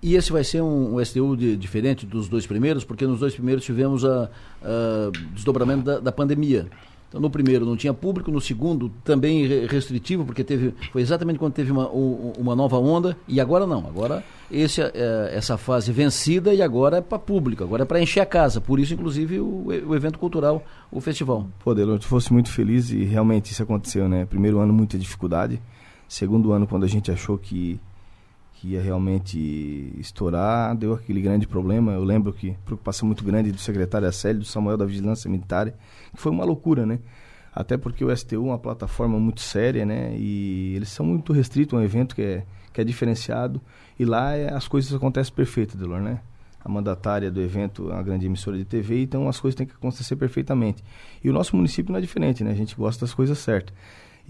E esse vai ser um, um STU de, diferente dos dois primeiros, porque nos dois primeiros tivemos a, a desdobramento da, da, pandemia. Então, no primeiro não tinha público, no segundo também restritivo, porque teve, foi exatamente quando teve uma, uma nova onda, e agora não. Agora esse, é, essa fase vencida e agora é para público, agora é para encher a casa. Por isso, inclusive, o, o evento cultural, o festival. Pô, Delor, tu fosse muito feliz e realmente isso aconteceu, né? Primeiro ano, muita dificuldade. Segundo ano, quando a gente achou que que ia realmente estourar, deu aquele grande problema. Eu lembro que preocupação muito grande do secretário Acélio, do Samuel da Vigilância Militar, que foi uma loucura, né? Até porque o STU é uma plataforma muito séria, né? E eles são muito restritos a um evento que é, que é diferenciado. E lá é, as coisas acontecem perfeito, Delor, né? A mandatária do evento é uma grande emissora de TV, então as coisas têm que acontecer perfeitamente. E o nosso município não é diferente, né? A gente gosta das coisas certas.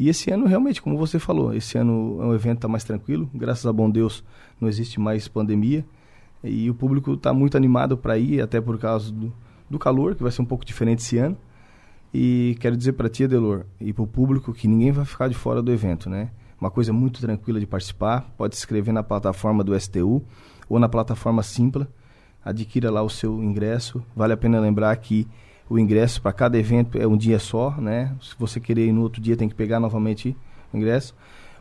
E esse ano, realmente, como você falou, esse ano é um evento está mais tranquilo. Graças a bom Deus, não existe mais pandemia. E o público está muito animado para ir, até por causa do, do calor, que vai ser um pouco diferente esse ano. E quero dizer para ti, Adelor, e para o público que ninguém vai ficar de fora do evento, né? Uma coisa muito tranquila de participar. Pode se inscrever na plataforma do STU ou na plataforma Simpla. Adquira lá o seu ingresso. Vale a pena lembrar que o ingresso para cada evento é um dia só, né? Se você querer ir no outro dia, tem que pegar novamente o ingresso.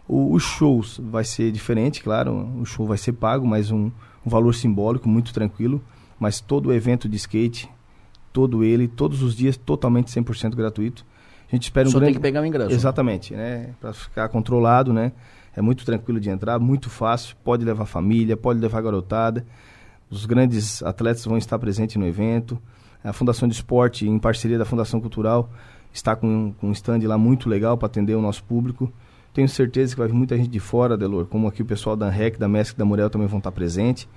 O, os shows vai ser diferente, claro, o show vai ser pago, mas um, um valor simbólico, muito tranquilo. Mas todo o evento de skate, todo ele, todos os dias, totalmente 100% gratuito. A gente espera um Só grande... tem que pegar o ingresso. Exatamente, né? Para ficar controlado, né? É muito tranquilo de entrar, muito fácil. Pode levar família, pode levar garotada. Os grandes atletas vão estar presentes no evento. A Fundação de Esporte, em parceria da Fundação Cultural, está com, com um stand lá muito legal para atender o nosso público. Tenho certeza que vai vir muita gente de fora, Delor, como aqui o pessoal da REC, da MESC da Murel também vão estar presentes.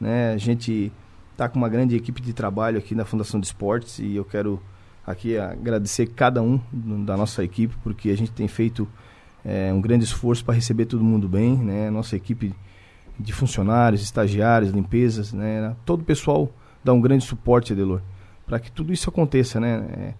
Né? A gente está com uma grande equipe de trabalho aqui na Fundação de Esportes e eu quero aqui agradecer cada um da nossa equipe, porque a gente tem feito é, um grande esforço para receber todo mundo bem, né? Nossa equipe de funcionários, estagiários, limpezas, né? Todo o pessoal dá um grande suporte, Adelor para que tudo isso aconteça, né? É,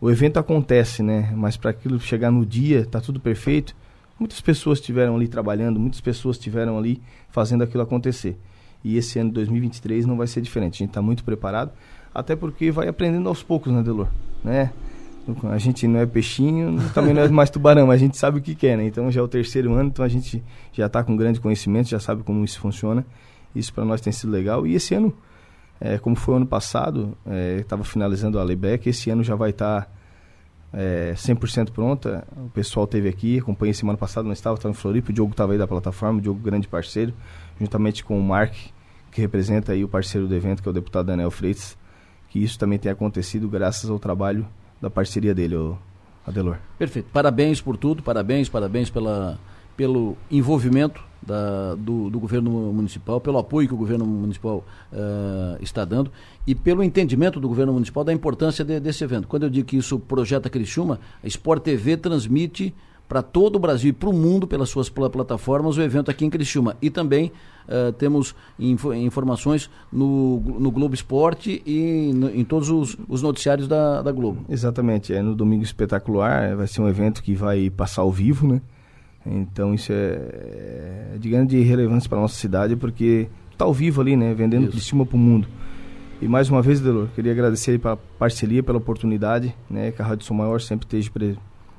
o evento acontece, né? Mas para aquilo chegar no dia, tá tudo perfeito. Muitas pessoas estiveram ali trabalhando, muitas pessoas estiveram ali fazendo aquilo acontecer. E esse ano 2023 não vai ser diferente. A gente está muito preparado, até porque vai aprendendo aos poucos, né, Delor? Né? A gente não é peixinho, também não é mais tubarão, a gente sabe o que quer, né? Então já é o terceiro ano, então a gente já está com grande conhecimento, já sabe como isso funciona. Isso para nós tem sido legal. E esse ano, é, como foi ano passado, estava é, finalizando a Lebec, esse ano já vai estar tá, é, 100% pronta. O pessoal teve aqui, acompanhei semana passada, não estava, estava em Floripa, o Diogo estava aí da plataforma, o Diogo grande parceiro, juntamente com o Mark, que representa aí o parceiro do evento, que é o deputado Daniel Freitas, que isso também tem acontecido graças ao trabalho da parceria dele, o Adelor. Perfeito. Parabéns por tudo, parabéns, parabéns pela, pelo envolvimento da, do, do, governo municipal, pelo apoio que o governo municipal uh, está dando e pelo entendimento do governo municipal da importância de, desse evento. Quando eu digo que isso projeta Criciúma, a Sport TV transmite para todo o Brasil e para o mundo, pelas suas plataformas, o evento aqui em Criciúma. E também uh, temos info, informações no, no Globo Esporte e no, em todos os, os noticiários da, da, Globo. Exatamente, é no Domingo Espetacular, vai ser um evento que vai passar ao vivo, né? Então isso é, é de grande relevância para a nossa cidade, porque está ao vivo ali, né? Vendendo isso. Criciúma para o mundo. E mais uma vez, Delor, queria agradecer pela parceria, pela oportunidade, né? Que a Rádio São Maior sempre esteja presente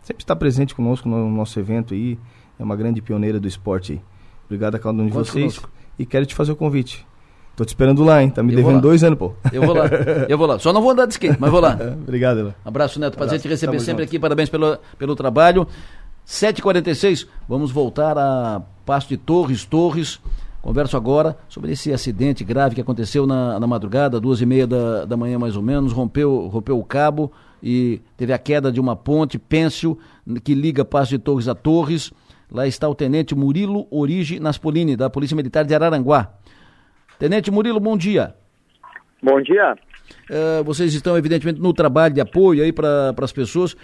sempre está presente conosco no nosso evento aí. É uma grande pioneira do esporte aí. Obrigado a cada um de vocês. Conosco. E quero te fazer o convite. Tô te esperando lá, hein? Tá me eu devendo dois anos, pô. Eu vou lá. Eu vou lá. Só não vou andar de skate, mas vou lá. Obrigado, Ela. Abraço, Neto. Prazer Abraço. te receber Tamo sempre junto. aqui. Parabéns pelo, pelo trabalho. 7h46, vamos voltar a Passo de Torres, Torres. Converso agora sobre esse acidente grave que aconteceu na, na madrugada, duas e meia da, da manhã mais ou menos, rompeu, rompeu o cabo e teve a queda de uma ponte, Pêncio, que liga Passo de Torres a Torres. Lá está o Tenente Murilo Origi Naspolini, da Polícia Militar de Araranguá. Tenente Murilo, bom dia. Bom dia. Uh, vocês estão, evidentemente, no trabalho de apoio aí para as pessoas.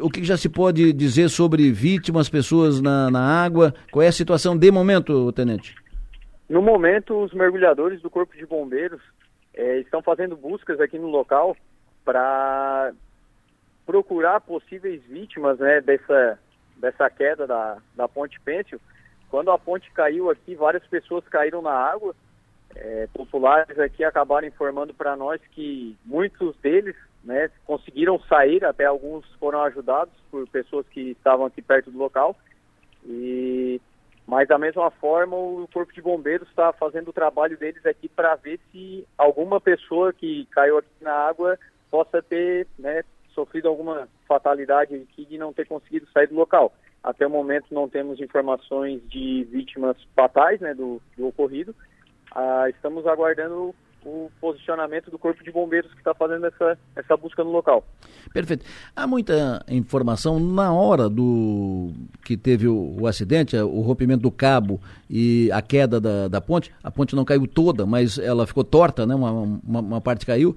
O que já se pode dizer sobre vítimas, pessoas na, na água? Qual é a situação de momento, Tenente? No momento, os mergulhadores do Corpo de Bombeiros eh, estão fazendo buscas aqui no local para procurar possíveis vítimas né, dessa, dessa queda da, da ponte Pêncil. Quando a ponte caiu aqui, várias pessoas caíram na água. É, populares aqui acabaram informando para nós que muitos deles né, conseguiram sair, até alguns foram ajudados por pessoas que estavam aqui perto do local. E mas da mesma forma o corpo de bombeiros está fazendo o trabalho deles aqui para ver se alguma pessoa que caiu aqui na água possa ter né, sofrido alguma fatalidade aqui e não ter conseguido sair do local. Até o momento não temos informações de vítimas fatais né, do, do ocorrido. Ah, estamos aguardando o posicionamento do Corpo de Bombeiros que está fazendo essa, essa busca no local. Perfeito. Há muita informação na hora do que teve o, o acidente, o rompimento do cabo e a queda da, da ponte. A ponte não caiu toda, mas ela ficou torta, né? uma, uma, uma parte caiu.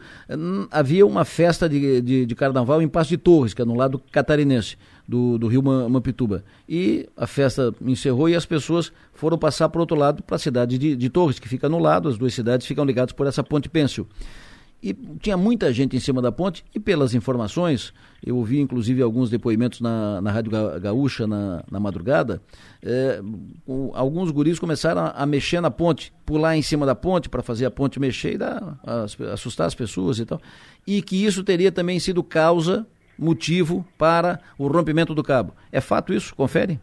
Havia uma festa de, de, de carnaval em Passo de Torres, que é no lado catarinense do, do rio Mampituba. E a festa encerrou e as pessoas foram passar para o outro lado, para a cidade de, de, Torres, que fica no lado, as duas cidades ficam ligadas por essa ponte Pêncil. E tinha muita gente em cima da ponte, e pelas informações, eu ouvi inclusive alguns depoimentos na, na Rádio Gaúcha na, na madrugada, é, alguns guris começaram a, a, mexer na ponte, pular em cima da ponte para fazer a ponte mexer e dar, assustar as pessoas e tal. E que isso teria também sido causa motivo para o rompimento do cabo. É fato isso? Confere?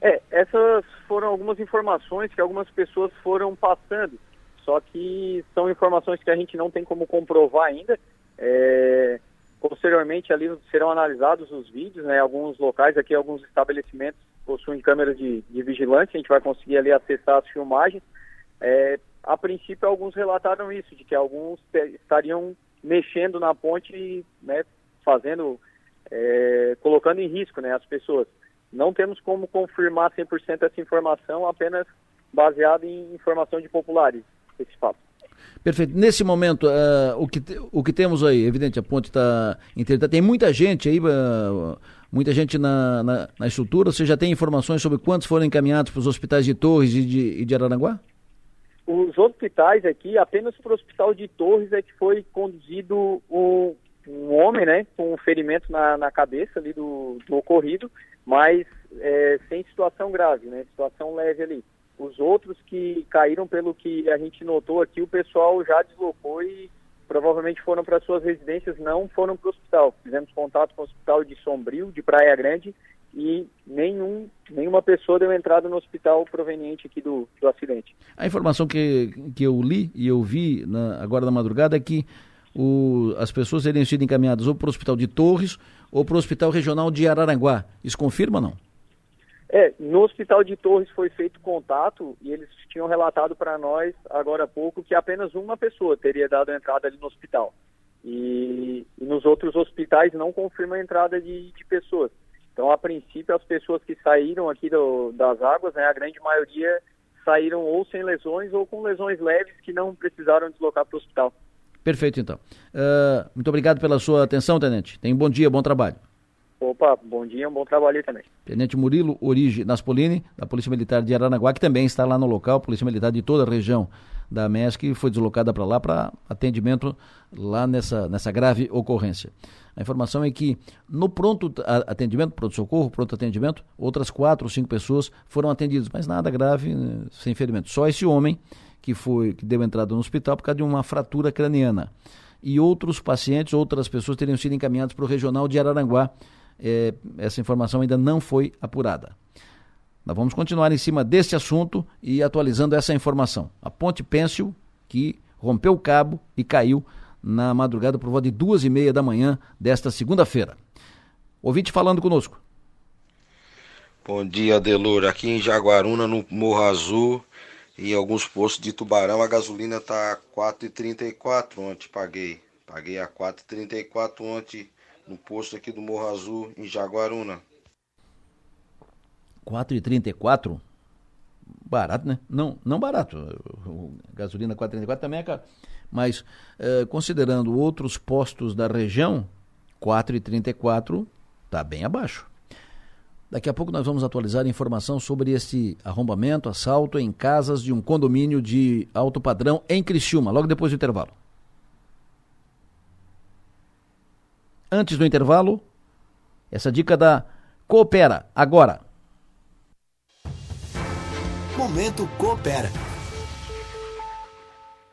É, essas foram algumas informações que algumas pessoas foram passando, só que são informações que a gente não tem como comprovar ainda. É, posteriormente ali serão analisados os vídeos, né? Alguns locais aqui, alguns estabelecimentos possuem câmeras de, de vigilância, a gente vai conseguir ali acessar as filmagens. É, a princípio, alguns relataram isso, de que alguns estariam mexendo na ponte, né, fazendo, é, colocando em risco né, as pessoas. Não temos como confirmar 100% essa informação, apenas baseado em informação de populares, esse fato. Perfeito. Nesse momento, uh, o, que, o que temos aí, evidente, a ponte está inteira. Tem muita gente aí, uh, muita gente na, na, na, estrutura. Você já tem informações sobre quantos foram encaminhados para os hospitais de Torres e de, de Araranguá? Os hospitais aqui, apenas para o hospital de Torres é que foi conduzido o, um homem, né, com um ferimento na, na cabeça ali do, do ocorrido, mas é, sem situação grave, né, situação leve ali. Os outros que caíram, pelo que a gente notou aqui, o pessoal já deslocou e provavelmente foram para suas residências, não foram para o hospital. Fizemos contato com o hospital de Sombrio, de Praia Grande, e nenhum, nenhuma pessoa deu entrada no hospital proveniente aqui do, do acidente. A informação que, que eu li e eu vi na, agora na madrugada é que o, as pessoas teriam sido encaminhadas ou para o hospital de Torres ou para o hospital regional de Araranguá. Isso confirma ou não? É, no hospital de Torres foi feito contato e eles tinham relatado para nós agora há pouco que apenas uma pessoa teria dado entrada ali no hospital. E, e nos outros hospitais não confirma a entrada de, de, pessoas. Então, a princípio, as pessoas que saíram aqui do, das águas, né, a grande maioria saíram ou sem lesões ou com lesões leves que não precisaram deslocar para o hospital. Perfeito, então. Uh, muito obrigado pela sua atenção, Tenente. Tenha um bom dia, bom trabalho. Opa, bom dia, um bom trabalho aí também. Tenente Murilo Origi Naspolini, da Polícia Militar de Aranaguá, que também está lá no local, Polícia Militar de toda a região da MESC, foi deslocada para lá para atendimento lá nessa, nessa grave ocorrência. A informação é que no pronto atendimento, pronto-socorro, pronto atendimento, outras quatro ou cinco pessoas foram atendidas, mas nada grave, né, sem ferimento. Só esse homem que foi que deu entrada no hospital por causa de uma fratura craniana. E outros pacientes, outras pessoas teriam sido encaminhados para o regional de Araranguá, é, essa informação ainda não foi apurada. Nós vamos continuar em cima desse assunto e atualizando essa informação. A ponte Pêncil, que rompeu o cabo e caiu na madrugada por volta de duas e meia da manhã desta segunda-feira. Ouvinte falando conosco. Bom dia, Delor. Aqui em Jaguaruna, no Morro Azul e alguns postos de Tubarão, a gasolina tá 4,34 ontem paguei. Paguei a 4,34 ontem no posto aqui do Morro Azul, em Jaguaruna. 4,34? Barato, né? Não, não barato. gasolina 4,34 também é caro. Mas, eh, considerando outros postos da região, 4,34 está bem abaixo. Daqui a pouco nós vamos atualizar informação sobre esse arrombamento, assalto em casas de um condomínio de alto padrão em Criciúma, logo depois do intervalo. antes do intervalo. Essa dica da Coopera, agora. Momento Coopera.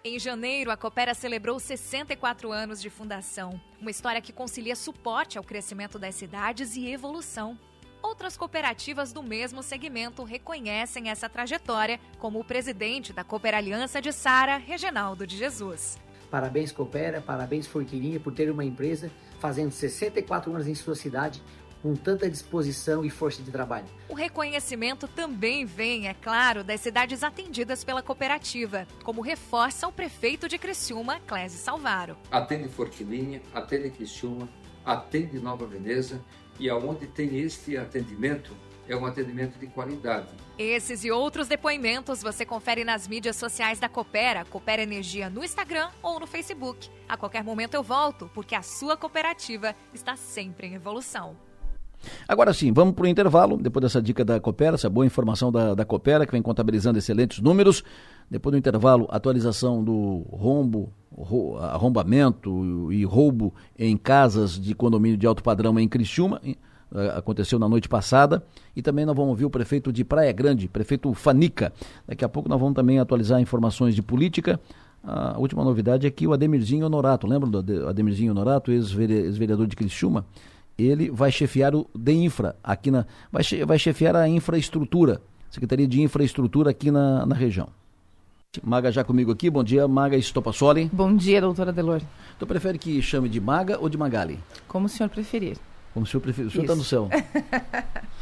Em janeiro, a Coopera celebrou 64 anos de fundação. Uma história que concilia suporte ao crescimento das cidades e evolução. Outras cooperativas do mesmo segmento reconhecem essa trajetória, como o presidente da Coopera Aliança de Sara, Reginaldo de Jesus. Parabéns, Coopera, parabéns, Forquilinha, por ter uma empresa fazendo 64 anos em sua cidade com tanta disposição e força de trabalho. O reconhecimento também vem, é claro, das cidades atendidas pela cooperativa, como reforça o prefeito de Criciúma, Clésio Salvaro. Atende Forquilinha, atende Criciúma, atende Nova Veneza e aonde tem este atendimento, é um atendimento de qualidade. Esses e outros depoimentos você confere nas mídias sociais da Coopera, Coopera Energia no Instagram ou no Facebook. A qualquer momento eu volto, porque a sua cooperativa está sempre em evolução. Agora sim, vamos para o intervalo, depois dessa dica da Coopera, essa boa informação da, da Coopera, que vem contabilizando excelentes números. Depois do intervalo, atualização do rombo, arrombamento e roubo em casas de condomínio de alto padrão em Criciúma aconteceu na noite passada. E também nós vamos ouvir o prefeito de Praia Grande, prefeito Fanica. Daqui a pouco nós vamos também atualizar informações de política. A última novidade é que o Ademirzinho Honorato, lembra do Ademirzinho Honorato, ex-vereador de Criciúma? Ele vai chefiar o DEINFRA aqui na. Vai, vai chefiar a infraestrutura, Secretaria de Infraestrutura aqui na, na região. Maga já comigo aqui, bom dia, Maga Estopassoli. Bom dia, doutora Delor. Tu prefere que chame de Maga ou de Magali? Como o senhor preferir. Como o senhor prefere. O senhor está no céu.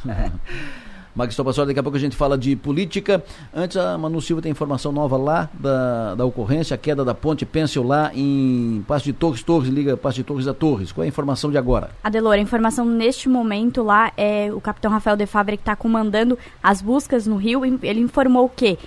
Max Passora, daqui a pouco a gente fala de política. Antes, a Manu Silva tem informação nova lá da, da ocorrência, a queda da ponte Pencil lá em Passo de Torres, Torres, liga Passo de Torres a Torres. Qual é a informação de agora? Adelora, a informação neste momento lá é o capitão Rafael de Fábio que está comandando as buscas no Rio. Ele informou que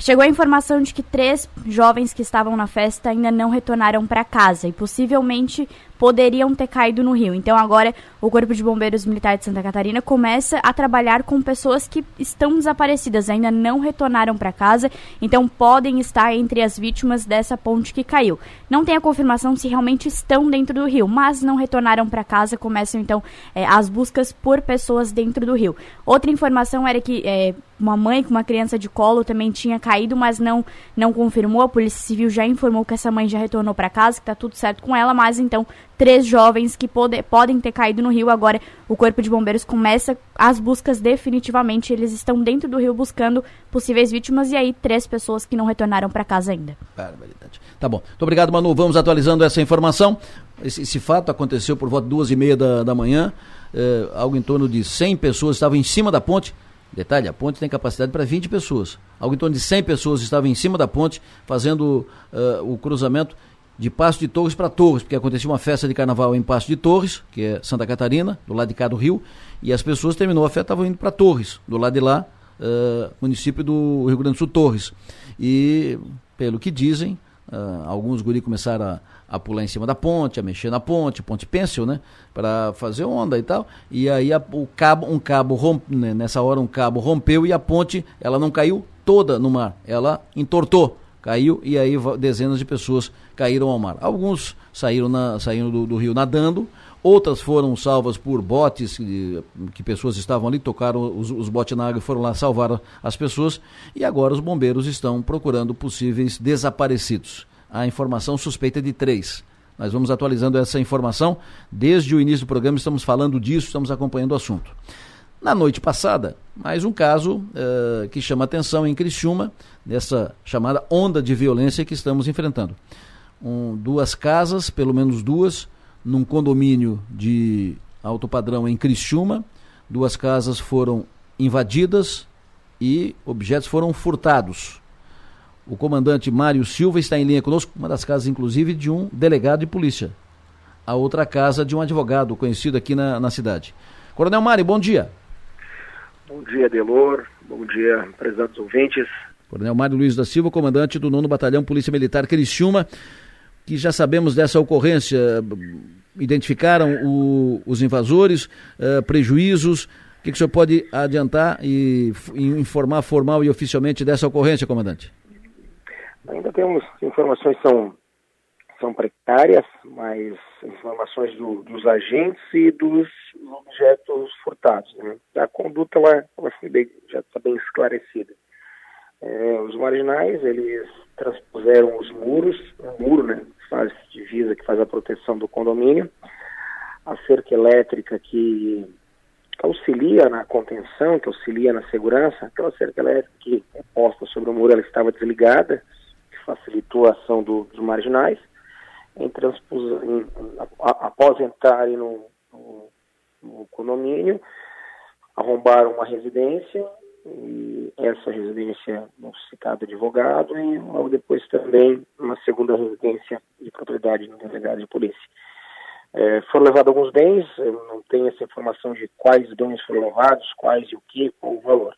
Chegou a informação de que três jovens que estavam na festa ainda não retornaram para casa e possivelmente poderiam ter caído no rio. Então agora o Corpo de Bombeiros Militar de Santa Catarina começa a trabalhar com pessoas que estão desaparecidas, ainda não retornaram para casa, então podem estar entre as vítimas dessa ponte que caiu. Não tem a confirmação se realmente estão dentro do rio, mas não retornaram para casa. Começam então é, as buscas por pessoas dentro do rio. Outra informação era que é, uma mãe com uma criança de colo também tinha caído, mas não não confirmou. A Polícia Civil já informou que essa mãe já retornou para casa, que está tudo certo com ela, mas então três jovens que pode, podem ter caído no rio. Agora o Corpo de Bombeiros começa as buscas definitivamente. Eles estão dentro do rio buscando possíveis vítimas e aí três pessoas que não retornaram para casa ainda. Barbaridade. Tá bom. Muito obrigado, Manu. Vamos atualizando essa informação. Esse, esse fato aconteceu por volta de duas e meia da, da manhã. É, algo em torno de 100 pessoas estavam em cima da ponte Detalhe, a ponte tem capacidade para 20 pessoas. Algo em torno de 100 pessoas estavam em cima da ponte fazendo uh, o cruzamento de Passo de Torres para Torres, porque acontecia uma festa de carnaval em Passo de Torres, que é Santa Catarina, do lado de cá do Rio, e as pessoas terminou a festa estavam indo para Torres, do lado de lá, uh, município do Rio Grande do Sul, Torres. E, pelo que dizem, uh, alguns guri começaram a a pular em cima da ponte, a mexer na ponte, ponte pêncil, né? Para fazer onda e tal. E aí a, o cabo, um cabo né? nessa hora um cabo rompeu e a ponte, ela não caiu toda no mar, ela entortou, caiu e aí dezenas de pessoas caíram ao mar. Alguns saíram, na, saíram do, do rio nadando, outras foram salvas por botes que, que pessoas estavam ali, tocaram os, os botes na água e foram lá salvar as pessoas. E agora os bombeiros estão procurando possíveis desaparecidos a informação suspeita de três. Nós vamos atualizando essa informação. Desde o início do programa estamos falando disso, estamos acompanhando o assunto. Na noite passada, mais um caso uh, que chama atenção em Criciúma, nessa chamada onda de violência que estamos enfrentando. Um, duas casas, pelo menos duas, num condomínio de alto padrão em Criciúma. Duas casas foram invadidas e objetos foram furtados. O comandante Mário Silva está em linha conosco, uma das casas, inclusive, de um delegado de polícia. A outra casa de um advogado conhecido aqui na, na cidade. Coronel Mário, bom dia. Bom dia, Delor. Bom dia, prezados ouvintes. Coronel Mário Luiz da Silva, comandante do 9 Batalhão Polícia Militar Criciúma, que já sabemos dessa ocorrência. Identificaram o, os invasores, uh, prejuízos. O que, que o senhor pode adiantar e, e informar formal e oficialmente dessa ocorrência, comandante? Ainda temos informações são são precárias, mas informações do, dos agentes e dos objetos furtados. Né? A conduta ela, ela bem, já está bem esclarecida. É, os marginais eles transpuseram os muros, o muro, né, faz divisa, que faz a proteção do condomínio, a cerca elétrica que auxilia na contenção, que auxilia na segurança, aquela cerca elétrica que é posta sobre o muro, ela estava desligada, facilitou a ação do, dos marginais, em transpus, em, após entrarem no, no, no condomínio, arrombaram uma residência, e essa residência no citado advogado, e logo depois também uma segunda residência de propriedade no delegado de polícia. É, foram levados alguns bens, eu não tenho essa informação de quais bens foram levados, quais e o que, qual o valor.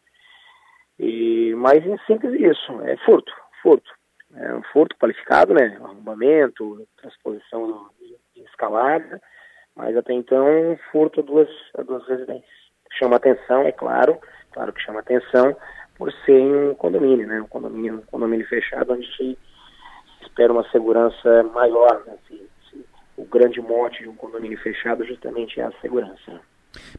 E, mas em síntese isso, é furto, furto é, um furto qualificado, né? Arrombamento, transposição de escalada, mas até então furto a duas, a duas residências. Chama atenção, é claro, claro que chama atenção por ser um condomínio, né? Um condomínio, um condomínio fechado onde se espera uma segurança maior, né? Se, se, o grande mote de um condomínio fechado justamente é a segurança.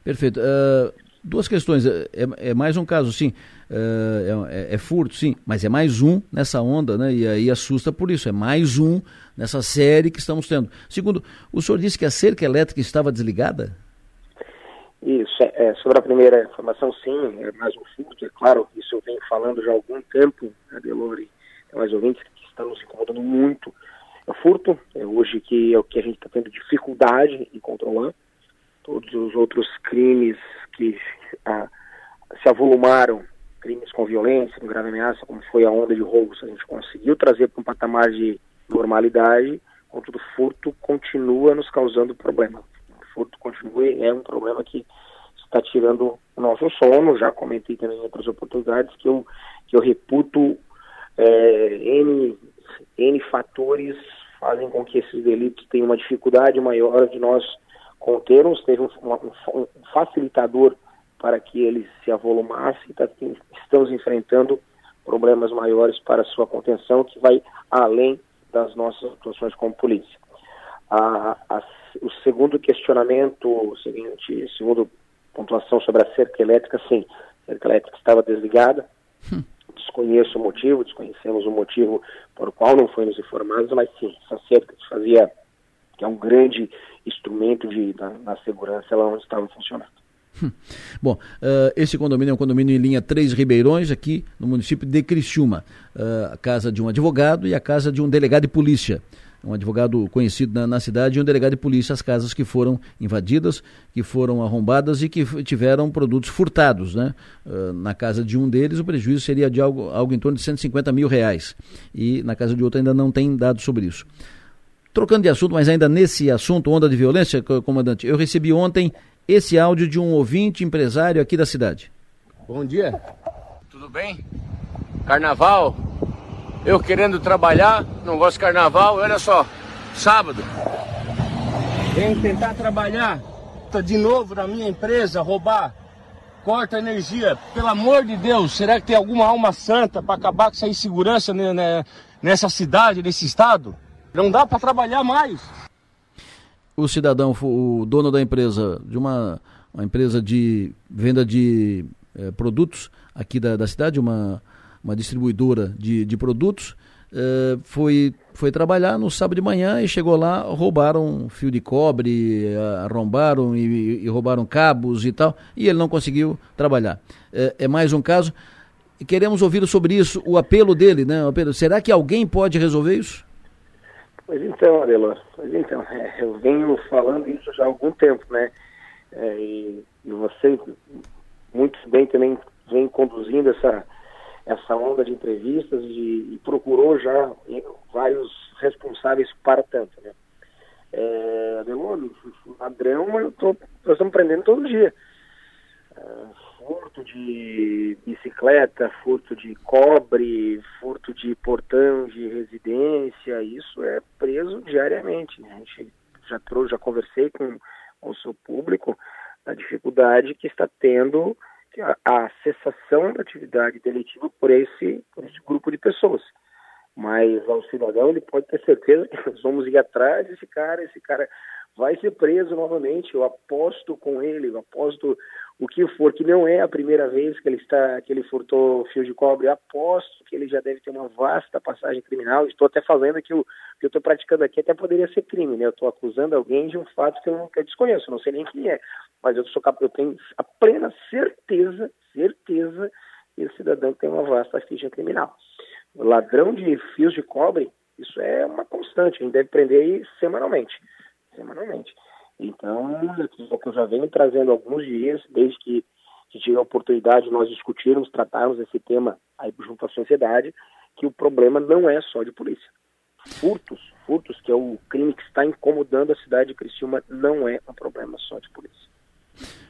Perfeito. Uh, duas questões. É, é, mais um caso, sim. Uh, é, é, furto, sim, mas é mais um nessa onda, né? E aí assusta por isso. É mais um nessa série que estamos tendo. Segundo, o senhor disse que a cerca elétrica estava desligada? Isso, é, é sobre a primeira informação, sim, é mais um furto, é claro, isso eu venho falando já há algum tempo, Adelore, é mais ouvintes que estão nos incomodando muito. É furto, é hoje que é o que a gente está tendo dificuldade em controlar. Todos os outros crimes que se avolumaram, crimes com violência, com grave ameaça, como foi a onda de roubos, a gente conseguiu trazer para um patamar de normalidade, contudo, furto continua nos causando problema. Furto continua é um problema que está tirando o nosso sono, já comentei também em outras oportunidades que eu, que eu reputo é, N, N fatores fazem com que esses delitos tenham uma dificuldade maior de nós contermos, teve um, um, um facilitador para que eles se avolumassem, tá, estamos enfrentando problemas maiores para sua contenção, que vai além das nossas atuações como polícia. A, a, o segundo questionamento, o seguinte, segundo pontuação sobre a cerca elétrica, sim, a cerca elétrica estava desligada, hum. desconheço o motivo, desconhecemos o motivo por o qual não foi nos informados, mas sim, essa cerca que fazia, que é um grande instrumento de, na, na segurança, ela não estava funcionando. Hum. Bom, uh, esse condomínio é um condomínio em linha Três Ribeirões, aqui no município de Criciúma. Uh, a casa de um advogado e a casa de um delegado de polícia. Um advogado conhecido na, na, cidade e um delegado de polícia, as casas que foram invadidas, que foram arrombadas e que tiveram produtos furtados. Né? Uh, na casa de um deles, o prejuízo seria de algo, algo em torno de 150 mil reais. E na casa de outro ainda não tem dados sobre isso. Trocando de assunto, mas ainda nesse assunto, onda de violência, comandante, eu recebi ontem esse áudio de um ouvinte empresário aqui da cidade. Bom dia. Tudo bem? Carnaval. Eu querendo trabalhar, não gosto de carnaval, olha só, sábado. Venho tentar trabalhar, tá de novo na minha empresa, roubar, corta energia. Pelo amor de Deus, será que tem alguma alma santa para acabar com essa insegurança nessa cidade, nesse estado? Não dá para trabalhar mais o cidadão, o dono da empresa, de uma, uma empresa de venda de eh, produtos aqui da, da cidade, uma, uma distribuidora de, de produtos, eh, foi, foi trabalhar no sábado de manhã e chegou lá, roubaram fio de cobre, arrombaram e, e roubaram cabos e tal, e ele não conseguiu trabalhar. É, é mais um caso. Queremos ouvir sobre isso, o apelo dele, né? Apelo, será que alguém pode resolver isso? Pois então, Adelor, pois então, é, eu venho falando isso já há algum tempo, né? É, e, e, você muito bem também vem conduzindo essa, essa onda de entrevistas de, e procurou já vários responsáveis para tanto, né? É, Adelor, ladrão, eu tô, nós estamos prendendo todo dia. É, furto de bicicleta, furto de cobre, furto de portão de residência, isso é preso diariamente. Né? A gente já trouxe, já conversei com, com o seu público a dificuldade que está tendo a, cessação da atividade delitiva por esse, por esse grupo de pessoas. Mas ao cidadão ele pode ter certeza que nós vamos ir atrás desse cara, esse cara vai ser preso novamente. Eu aposto com ele, eu aposto o que for, que não é a primeira vez que ele está, que ele furtou fio de cobre, eu aposto que ele já deve ter uma vasta passagem criminal. Estou até falando que o que eu estou praticando aqui até poderia ser crime, né? Eu estou acusando alguém de um fato que eu, que eu desconheço, não sei nem quem é, mas eu sou eu tenho a plena certeza, certeza que esse cidadão tem uma vasta ficha criminal. Ladrão de fios de cobre, isso é uma constante, a gente deve prender aí semanalmente, semanalmente. Então, é o que eu já venho trazendo alguns dias, desde que, tive a oportunidade de nós discutirmos, tratarmos esse tema aí junto à sociedade, que o problema não é só de polícia. Furtos, furtos, que é o crime que está incomodando a cidade de Criciúma, não é um problema só de polícia.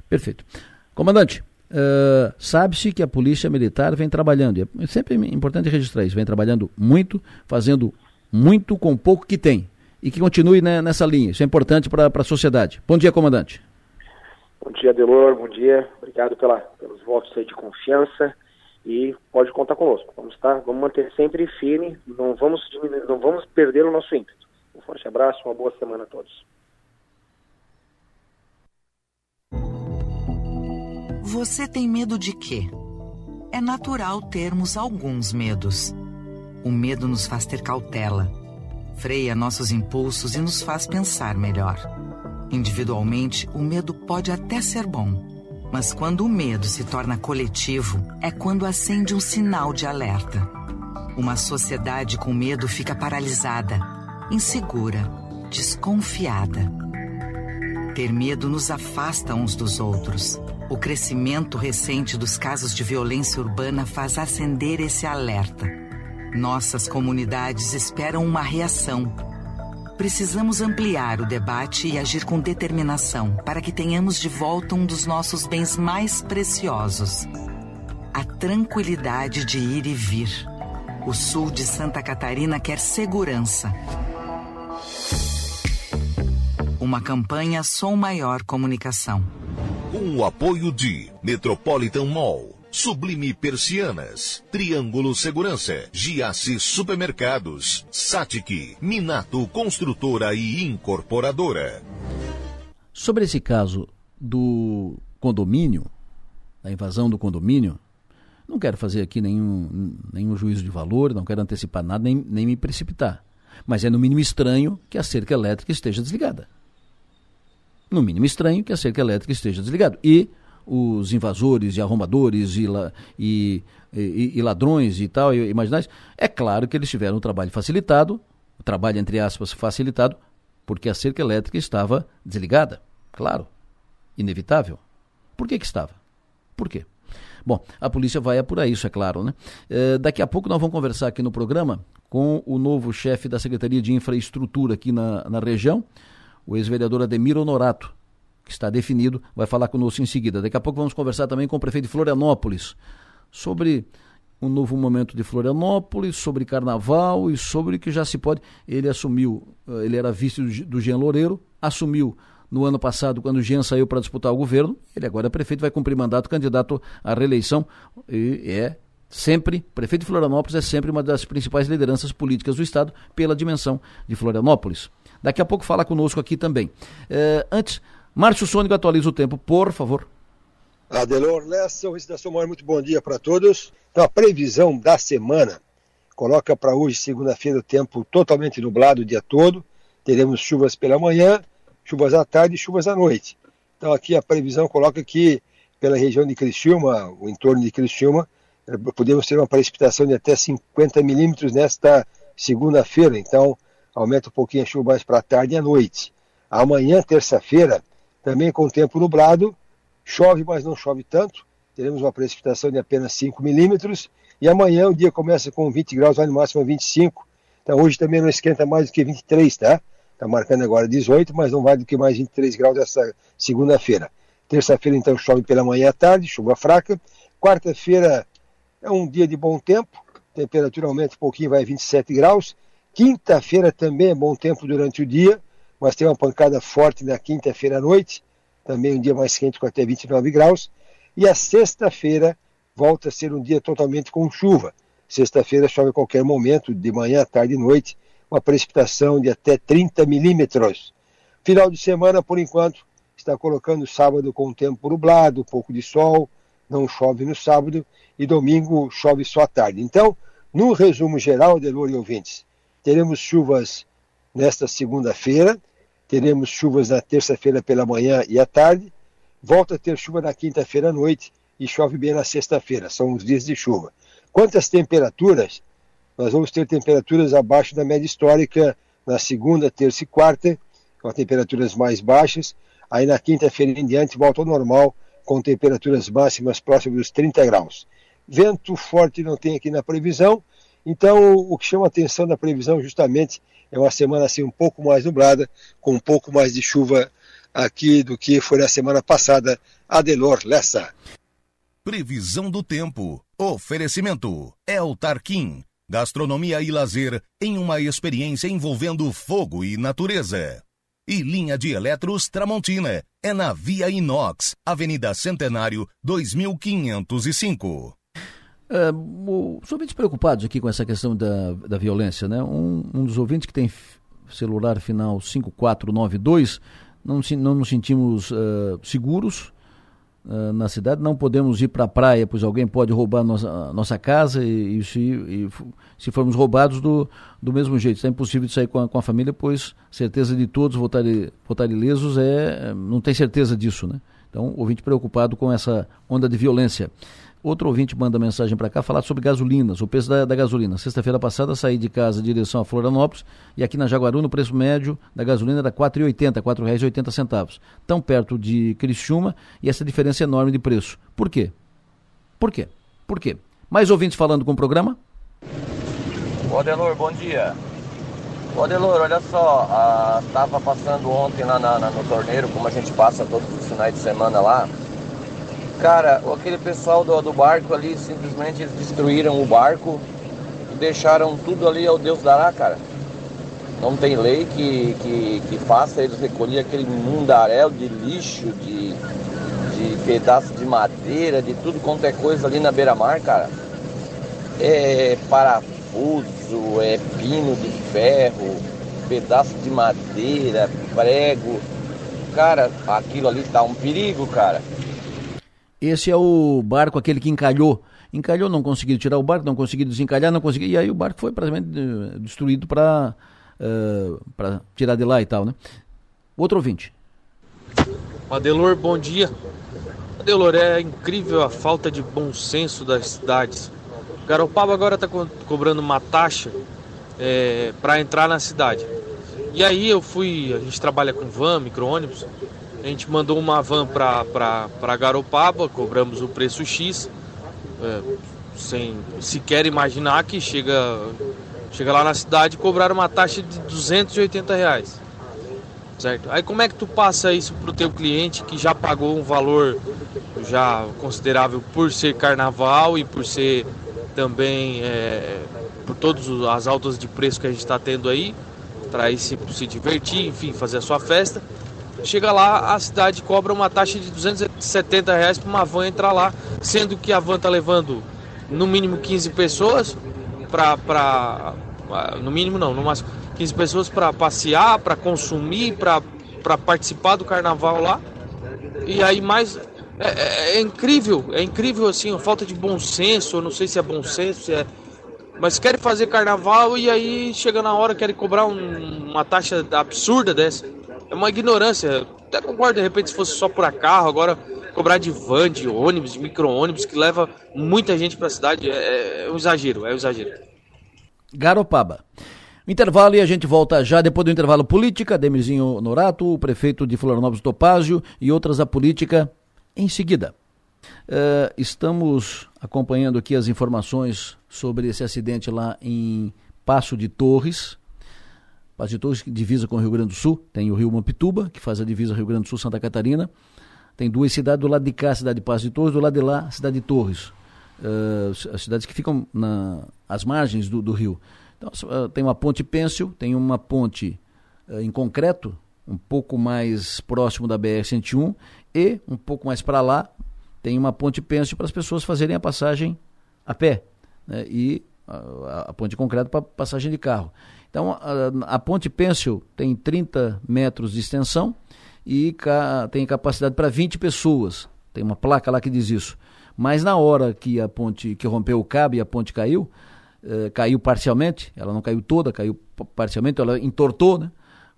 Perfeito. Comandante, uh, sabe-se que a polícia militar vem trabalhando, é sempre importante registrar isso, vem trabalhando muito, fazendo muito com pouco que tem e que continue né, nessa linha. Isso é importante para a sociedade. Bom dia, comandante. Bom dia, Delor. Bom dia. Obrigado pela, pelos votos de confiança e pode contar conosco. Vamos estar, vamos manter sempre firme, não vamos diminuir, não vamos perder o nosso ímpeto. Um forte abraço, uma boa semana a todos. Você tem medo de quê? É natural termos alguns medos. O medo nos faz ter cautela freia nossos impulsos e nos faz pensar melhor. Individualmente, o medo pode até ser bom, mas quando o medo se torna coletivo, é quando acende um sinal de alerta. Uma sociedade com medo fica paralisada, insegura, desconfiada. Ter medo nos afasta uns dos outros. O crescimento recente dos casos de violência urbana faz acender esse alerta nossas comunidades esperam uma reação. Precisamos ampliar o debate e agir com determinação para que tenhamos de volta um dos nossos bens mais preciosos: a tranquilidade de ir e vir. O sul de Santa Catarina quer segurança. Uma campanha Som Maior Comunicação. Com o apoio de Metropolitan Mall, Sublime Persianas, Triângulo Segurança, Giasse Supermercados, Satic, Minato Construtora e Incorporadora. Sobre esse caso do condomínio, da invasão do condomínio, não quero fazer aqui nenhum, nenhum juízo de valor, não quero antecipar nada, nem, nem me precipitar. Mas é no mínimo estranho que a cerca elétrica esteja desligada. No mínimo estranho que a cerca elétrica esteja desligada. E os invasores e arrombadores e, e, e, e ladrões e tal, e, imaginais, é claro que eles tiveram um trabalho facilitado, o trabalho entre aspas facilitado, porque a cerca elétrica estava desligada. Claro, inevitável. Por que, que estava? Por quê? Bom, a polícia vai apurar isso, é claro, né? É, daqui a pouco nós vamos conversar aqui no programa com o novo chefe da Secretaria de Infraestrutura aqui na, na região, o ex-vereador Ademir Honorato, que está definido, vai falar conosco em seguida. Daqui a pouco vamos conversar também com o prefeito de Florianópolis sobre um novo momento de Florianópolis, sobre carnaval e sobre o que já se pode. Ele assumiu, eh, ele era vice do Jean Loureiro, assumiu no ano passado, quando o Jean saiu para disputar o governo. Ele agora é prefeito, vai cumprir mandato, candidato à reeleição e é sempre, prefeito de Florianópolis é sempre uma das principais lideranças políticas do Estado pela dimensão de Florianópolis. Daqui a pouco fala conosco aqui também. É, antes, Márcio Sônico atualiza o tempo, por favor. Adelor Lessa, Recitação Maior, muito bom dia para todos. Então, a previsão da semana coloca para hoje, segunda-feira, o tempo totalmente nublado o dia todo. Teremos chuvas pela manhã, chuvas à tarde e chuvas à noite. Então, aqui a previsão coloca que pela região de Criciúma, o entorno de Criciúma, eh, podemos ter uma precipitação de até 50 milímetros nesta segunda-feira. Então, aumenta um pouquinho a chuva mais para a tarde e à noite. Amanhã, terça-feira, também com o tempo nublado, chove, mas não chove tanto. Teremos uma precipitação de apenas 5 milímetros. E amanhã o dia começa com 20 graus, vai no máximo 25. Então hoje também não esquenta mais do que 23, tá? Está marcando agora 18, mas não vai do que mais 23 graus essa segunda-feira. Terça-feira, então, chove pela manhã e à tarde, chuva fraca. Quarta-feira é um dia de bom tempo, temperatura aumenta um pouquinho, vai a 27 graus. Quinta-feira também é bom tempo durante o dia, mas tem uma pancada forte na quinta-feira à noite, também um dia mais quente com até 29 graus. E a sexta-feira volta a ser um dia totalmente com chuva. Sexta-feira chove a qualquer momento, de manhã, tarde e noite, uma precipitação de até 30 milímetros. Final de semana, por enquanto, está colocando sábado com o tempo nublado, pouco de sol, não chove no sábado, e domingo chove só à tarde. Então, no resumo geral, Delor e ouvintes, teremos chuvas nesta segunda-feira, teremos chuvas na terça-feira pela manhã e à tarde, volta a ter chuva na quinta-feira à noite e chove bem na sexta-feira, são os dias de chuva. Quanto às temperaturas, nós vamos ter temperaturas abaixo da média histórica na segunda, terça e quarta, com temperaturas mais baixas. Aí na quinta-feira em diante volta ao normal, com temperaturas máximas próximas dos 30 graus. Vento forte não tem aqui na previsão, então o que chama a atenção da previsão justamente é uma semana assim um pouco mais nublada, com um pouco mais de chuva aqui do que foi na semana passada. Adelor Lessa. Previsão do tempo. Oferecimento. El Tarquim. Gastronomia e lazer em uma experiência envolvendo fogo e natureza. E linha de eletros Tramontina. É na Via Inox, Avenida Centenário, 2505. É, os ouvintes preocupados aqui com essa questão da, da violência, né? Um, um dos ouvintes que tem celular final 5492, não, não nos sentimos uh, seguros uh, na cidade, não podemos ir para a praia, pois alguém pode roubar nossa, nossa casa e, e, se, e se formos roubados do, do mesmo jeito. É impossível de sair com a, com a família, pois certeza de todos voltarem voltar ilesos é, não tem certeza disso, né? Então, ouvinte preocupado com essa onda de violência. Outro ouvinte manda mensagem para cá falar sobre gasolinas, o preço da, da gasolina. Sexta-feira passada saí de casa em direção a Florianópolis e aqui na Jaguaruna o preço médio da gasolina era R$ 4,80, R$ 4,80. Tão perto de Criciúma e essa diferença enorme de preço. Por quê? Por quê? Por quê? Mais ouvintes falando com o programa? Ô Adelor, bom dia. Ô Adelor, olha só, estava passando ontem lá na, na, no torneiro, como a gente passa todos os finais de semana lá. Cara, aquele pessoal do, do barco ali, simplesmente eles destruíram o barco e deixaram tudo ali ao Deus dará, cara. Não tem lei que, que, que faça eles recolher aquele mundaréu de lixo, de, de pedaço de madeira, de tudo quanto é coisa ali na beira-mar, cara. É parafuso, é pino de ferro, pedaço de madeira, prego. Cara, aquilo ali tá um perigo, cara. Esse é o barco, aquele que encalhou. Encalhou, não conseguiu tirar o barco, não conseguiu desencalhar, não conseguiu. E aí o barco foi praticamente eh, destruído para uh, para tirar de lá e tal, né? Outro ouvinte. Adelor, bom dia. Adelor, é incrível a falta de bom senso das cidades. Garopaba agora está co cobrando uma taxa é, para entrar na cidade. E aí eu fui, a gente trabalha com van, micro-ônibus, a gente mandou uma van para Garopaba, cobramos o preço X, é, sem sequer imaginar que chega Chega lá na cidade e cobrar uma taxa de 280 reais. Certo? Aí como é que tu passa isso pro teu cliente que já pagou um valor já considerável por ser carnaval e por ser também é, por todas as altas de preço que a gente está tendo aí, para ir se, se divertir, enfim, fazer a sua festa. Chega lá, a cidade cobra uma taxa de 270 reais para uma van entrar lá, sendo que a van tá levando no mínimo 15 pessoas, para no mínimo não, no máximo 15 pessoas para passear, para consumir, para participar do carnaval lá. E aí mais é, é, é, incrível, é incrível assim, a falta de bom senso, eu não sei se é bom senso, se é mas querem fazer carnaval e aí chega na hora querem cobrar um, uma taxa absurda dessa. É uma ignorância. Até concordo de repente se fosse só por carro, agora cobrar de van, de ônibus, de micro-ônibus que leva muita gente para a cidade é, é um exagero, é um exagero. Garopaba. Intervalo e a gente volta já depois do intervalo política, Demirzinho Norato, o prefeito de Florianópolis Topázio e outras da política em seguida. Uh, estamos acompanhando aqui as informações sobre esse acidente lá em Passo de Torres. Torres que divisa com o Rio Grande do Sul, tem o Rio Mampituba, que faz a divisa Rio Grande do Sul Santa Catarina. Tem duas cidades do lado de cá, a cidade de Passo de Torres, do lado de lá, a cidade de Torres uh, as cidades que ficam na, margens do, do rio. Então, uh, tem uma ponte pêncil, tem uma ponte uh, em concreto, um pouco mais próximo da BR-101, e um pouco mais para lá tem uma ponte pêncil para as pessoas fazerem a passagem a pé, né? e a, a ponte concreto para passagem de carro. Então, a, a ponte pêncil tem 30 metros de extensão e ca, tem capacidade para 20 pessoas. Tem uma placa lá que diz isso. Mas na hora que a ponte, que rompeu o cabo e a ponte caiu, eh, caiu parcialmente, ela não caiu toda, caiu parcialmente, ela entortou, né?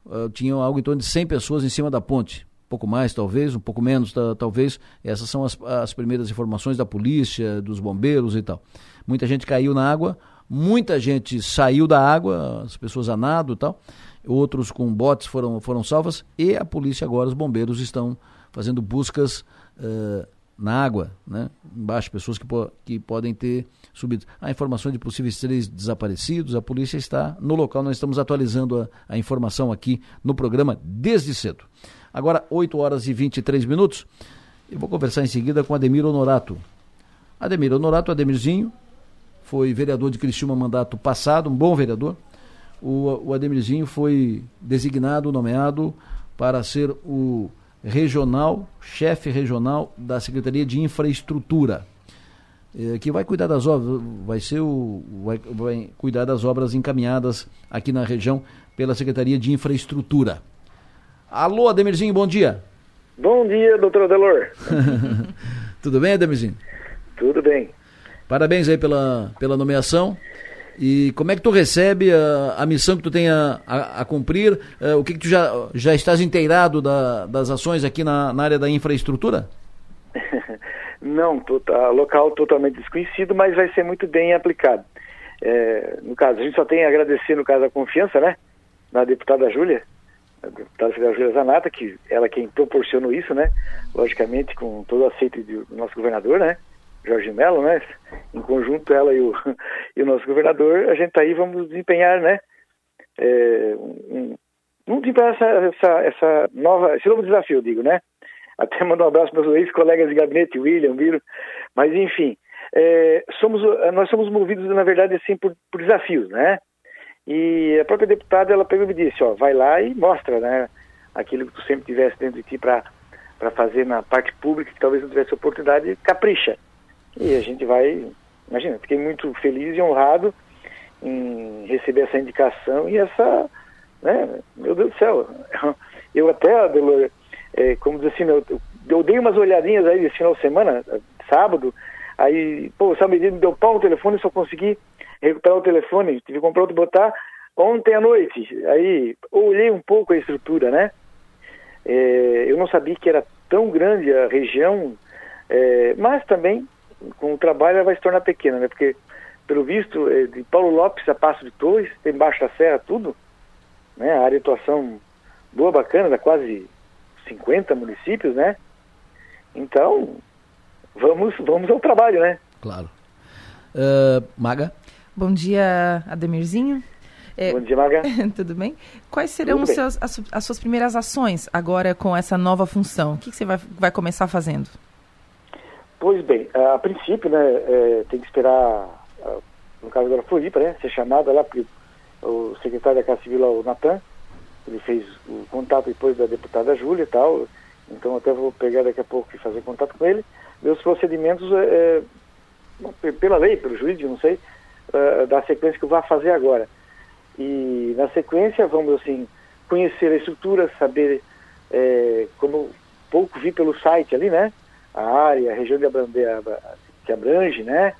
Uh, tinham algo em torno de 100 pessoas em cima da ponte. Um pouco mais, talvez, um pouco menos, talvez. Essas são as, as primeiras informações da polícia, dos bombeiros e tal. Muita gente caiu na água, muita gente saiu da água, as pessoas a nado e tal. Outros com botes foram, foram salvas e a polícia agora, os bombeiros estão fazendo buscas uh, na água, né? embaixo, pessoas que, po que podem ter subido. Há informações de possíveis três desaparecidos, a polícia está no local, nós estamos atualizando a, a informação aqui no programa desde cedo. Agora, 8 horas e 23 minutos, eu vou conversar em seguida com Ademir Honorato. Ademir Honorato, Ademirzinho, foi vereador de Criciúma mandato passado, um bom vereador. O, o Ademirzinho foi designado, nomeado para ser o regional, chefe regional da Secretaria de Infraestrutura, eh, que vai cuidar das obras, vai ser o vai, vai cuidar das obras encaminhadas aqui na região pela Secretaria de Infraestrutura. Alô, Ademirzinho, bom dia. Bom dia, doutor Adelor. Tudo bem, Ademirzinho? Tudo bem. Parabéns aí pela, pela nomeação. E como é que tu recebe a, a missão que tu tem a, a, a cumprir? Uh, o que, que tu já, já estás inteirado da, das ações aqui na, na área da infraestrutura? Não, tá, local totalmente desconhecido, mas vai ser muito bem aplicado. É, no caso, a gente só tem a agradecer, no caso, a confiança, né, na deputada Júlia, a deputada federal Júlia Zanata, que ela quem proporcionou isso, né, logicamente com todo o aceito do nosso governador, né, Jorge Mello, né? Em conjunto, ela e o, e o nosso governador, a gente tá aí, vamos desempenhar, né? É, um, vamos desempenhar essa, essa, essa nova, esse novo desafio, digo, né? Até mandar um abraço para meus ex-colegas de gabinete, William, Viro, mas enfim, é, somos, nós somos movidos, na verdade, assim, por, por desafios, né? E a própria deputada, ela pegou e me disse, ó, vai lá e mostra, né, aquilo que tu sempre tivesse dentro de ti para fazer na parte pública, que talvez não tivesse oportunidade, capricha. E a gente vai, imagina, fiquei muito feliz e honrado em receber essa indicação e essa, né, meu Deus do céu, eu até, Adelor, é, como diz assim, eu, eu dei umas olhadinhas aí esse final de semana, sábado, aí, pô, Sabe me deu pau no telefone, só consegui recuperar o telefone, tive que comprar outro botar ontem à noite, aí olhei um pouco a estrutura, né, é, eu não sabia que era tão grande a região, é, mas também com o trabalho ela vai se tornar pequena, né? Porque, pelo visto, é, de Paulo Lopes a Passo de Torres, tem Baixo da Serra, tudo, né? A área de atuação boa, bacana, dá quase 50 municípios, né? Então, vamos, vamos ao trabalho, né? Claro. Uh, Maga? Bom dia, Ademirzinho. É, Bom dia, Maga. tudo bem? Quais serão seus, as, as, suas primeiras ações agora com essa nova função? O que, que você vai, vai começar fazendo? Pois bem, a princípio, né, é, tem que esperar, no caso da Floripa, né, ser chamada lá, porque o secretário da Casa Civil, o Natan, ele fez o contato depois da deputada Júlia e tal, então até vou pegar daqui a pouco e fazer contato com ele, ver os procedimentos, é, é, pela lei, pelo jurídico, não sei, é, da sequência que eu vou fazer agora. E na sequência vamos assim conhecer a estrutura, saber é, como pouco vi pelo site ali, né? A área, a região de que abrange, né?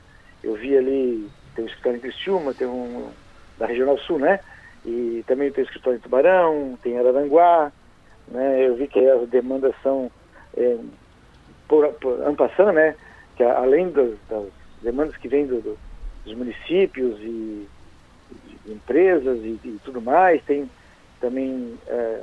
Eu vi ali, tem um escritório em Criciúma, tem um da Regional Sul, né? E também tem escritório em Tubarão, tem Araranguá, né? Eu vi que as demandas são é, por, por né? Que além das, das demandas que vêm do, do, dos municípios e empresas e, e, tudo mais, tem também, é,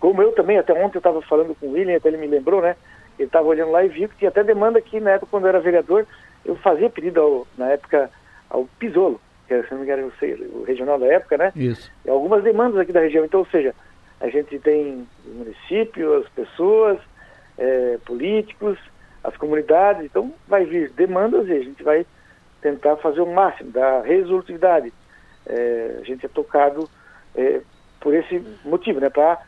como eu também, até ontem eu estava falando com o William, até ele me lembrou, né, ele estava olhando lá e viu que tinha até demanda aqui, na época, quando eu era vereador, eu fazia pedido, ao, na época, ao Pisolo, que era, se não me engano, o regional da época, né? Isso. E algumas demandas aqui da região, então, ou seja, a gente tem o município, as pessoas, é, políticos, as comunidades, então vai vir demandas e a gente vai tentar fazer o máximo da resolutividade é, a gente é tocado é, por esse motivo, né? Para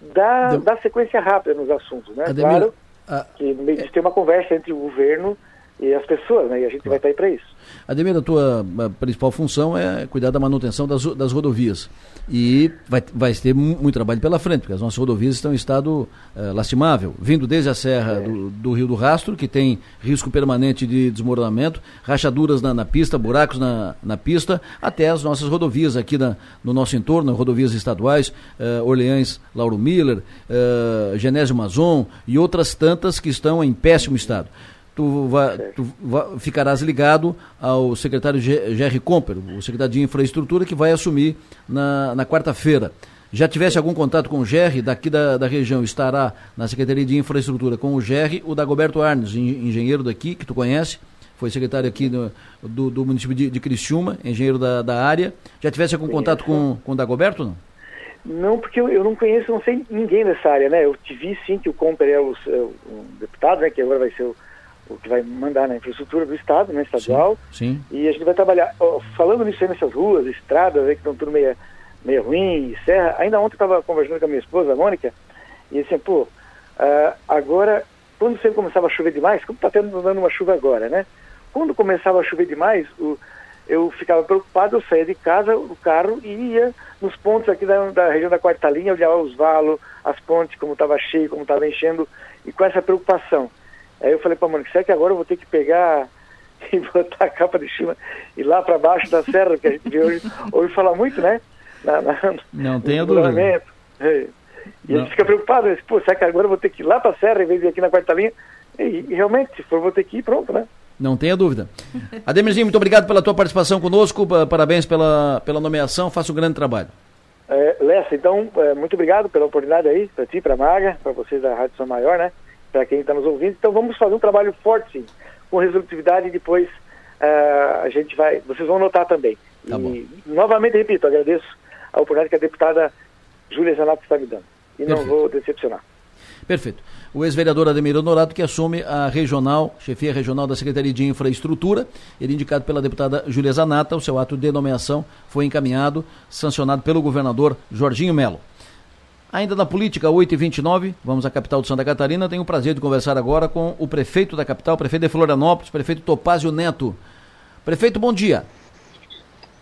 dar, dar sequência rápida nos assuntos, né? Ademir, claro a... que tem uma conversa entre o governo e as pessoas, né? E a gente vai estar aí para isso. Ademir, a tua principal função é cuidar da manutenção das, das rodovias. E vai, vai ter muito trabalho pela frente, porque as nossas rodovias estão em estado uh, lastimável, vindo desde a serra é. do, do, Rio do Rastro, que tem risco permanente de desmoronamento, rachaduras na, na pista, buracos na, na pista, até as nossas rodovias aqui na, no nosso entorno, rodovias estaduais, uh, Orleães, Lauro Miller, uh, Genésio Mazon e outras tantas que estão em péssimo estado tu, vai, tu vai, ficarás ligado ao secretário Jerry Comper, o secretário de Infraestrutura, que vai assumir na, na quarta-feira. Já tivesse algum contato com o Jerry, daqui da, da região, estará na Secretaria de Infraestrutura com o Jerry, o Dagoberto Arnes, engenheiro daqui, que tu conhece, foi secretário aqui no, do, do município de, de Criciúma, engenheiro da, da área. Já tivesse algum contato com, com o Dagoberto, não? Não, porque eu, eu, não conheço, não sei ninguém dessa área, né? Eu te vi sim que o Comper é o, é um deputado, né? Que agora vai ser o o que vai mandar na infraestrutura do Estado, né, estadual. Sim, sim. E a gente vai trabalhar, ó, falando nisso aí nessas ruas, estradas, aí, que estão tudo meio, meio ruim, serra. Ainda ontem eu estava conversando com a minha esposa, a Mônica, e assim, pô, uh, agora, quando sempre começava a chover demais, como está tendo dando uma chuva agora, né? Quando começava a chover demais, o, eu ficava preocupado, eu saía de casa, o carro, e ia nos pontos aqui da, da região da quarta linha, olhava os valos, as pontes, como estava cheio, como estava enchendo, e com essa preocupação. Aí eu falei para Mônica, será que agora eu vou ter que pegar e botar a capa de chuva e lá para baixo da serra, que a gente vê hoje, hoje fala muito, né? Na, na, não tenha dúvida. É. E não. a gente fica preocupado, né? pô, será que agora eu vou ter que ir lá para a serra em vez de ir aqui na quarta linha? E, e, realmente, se for, vou ter que ir, pronto, né? Não tenha dúvida. Ademirzinho, muito obrigado pela tua participação conosco, parabéns pela, pela nomeação, faça um grande trabalho. É, Lessa, então, é, muito obrigado pela oportunidade aí, para ti, para a Maga, para vocês da Rádio São Maior, né? Para quem está nos ouvindo. Então vamos fazer um trabalho forte, sim, com resolutividade e depois uh, a gente vai, vocês vão notar também. Tá e novamente repito, agradeço a oportunidade que a deputada Júlia Zanato está me dando. E Perfeito. não vou decepcionar. Perfeito. O ex-vereador Ademir Honorato, que assume a regional, chefia regional da Secretaria de Infraestrutura, ele indicado pela deputada Júlia Zanata, o seu ato de nomeação foi encaminhado, sancionado pelo governador Jorginho Melo. Ainda na política, 8h29, vamos à capital de Santa Catarina. Tenho o prazer de conversar agora com o prefeito da capital, prefeito de Florianópolis, prefeito Topázio Neto. Prefeito, bom dia.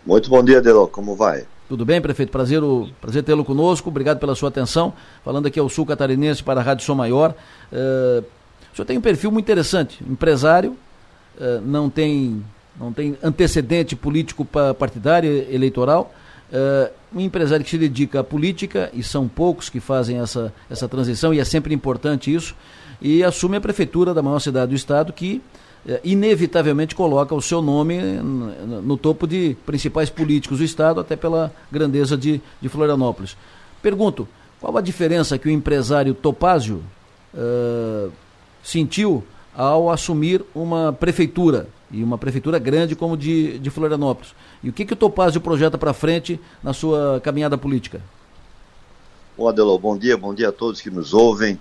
Muito bom dia, Delo. Como vai? Tudo bem, prefeito? Prazer, prazer tê-lo conosco. Obrigado pela sua atenção. Falando aqui ao Sul Catarinense para a Rádio Som Maior. Uh, o senhor tem um perfil muito interessante. Empresário, uh, não, tem, não tem antecedente político partidário eleitoral. Uh, um empresário que se dedica à política, e são poucos que fazem essa, essa transição, e é sempre importante isso, e assume a prefeitura da maior cidade do estado, que é, inevitavelmente coloca o seu nome no topo de principais políticos do Estado, até pela grandeza de, de Florianópolis. Pergunto, qual a diferença que o empresário Topázio uh, sentiu ao assumir uma prefeitura, e uma prefeitura grande como de, de Florianópolis? E o que, que o Topázio projeta para frente na sua caminhada política? Bom, Adelô, bom dia, bom dia a todos que nos ouvem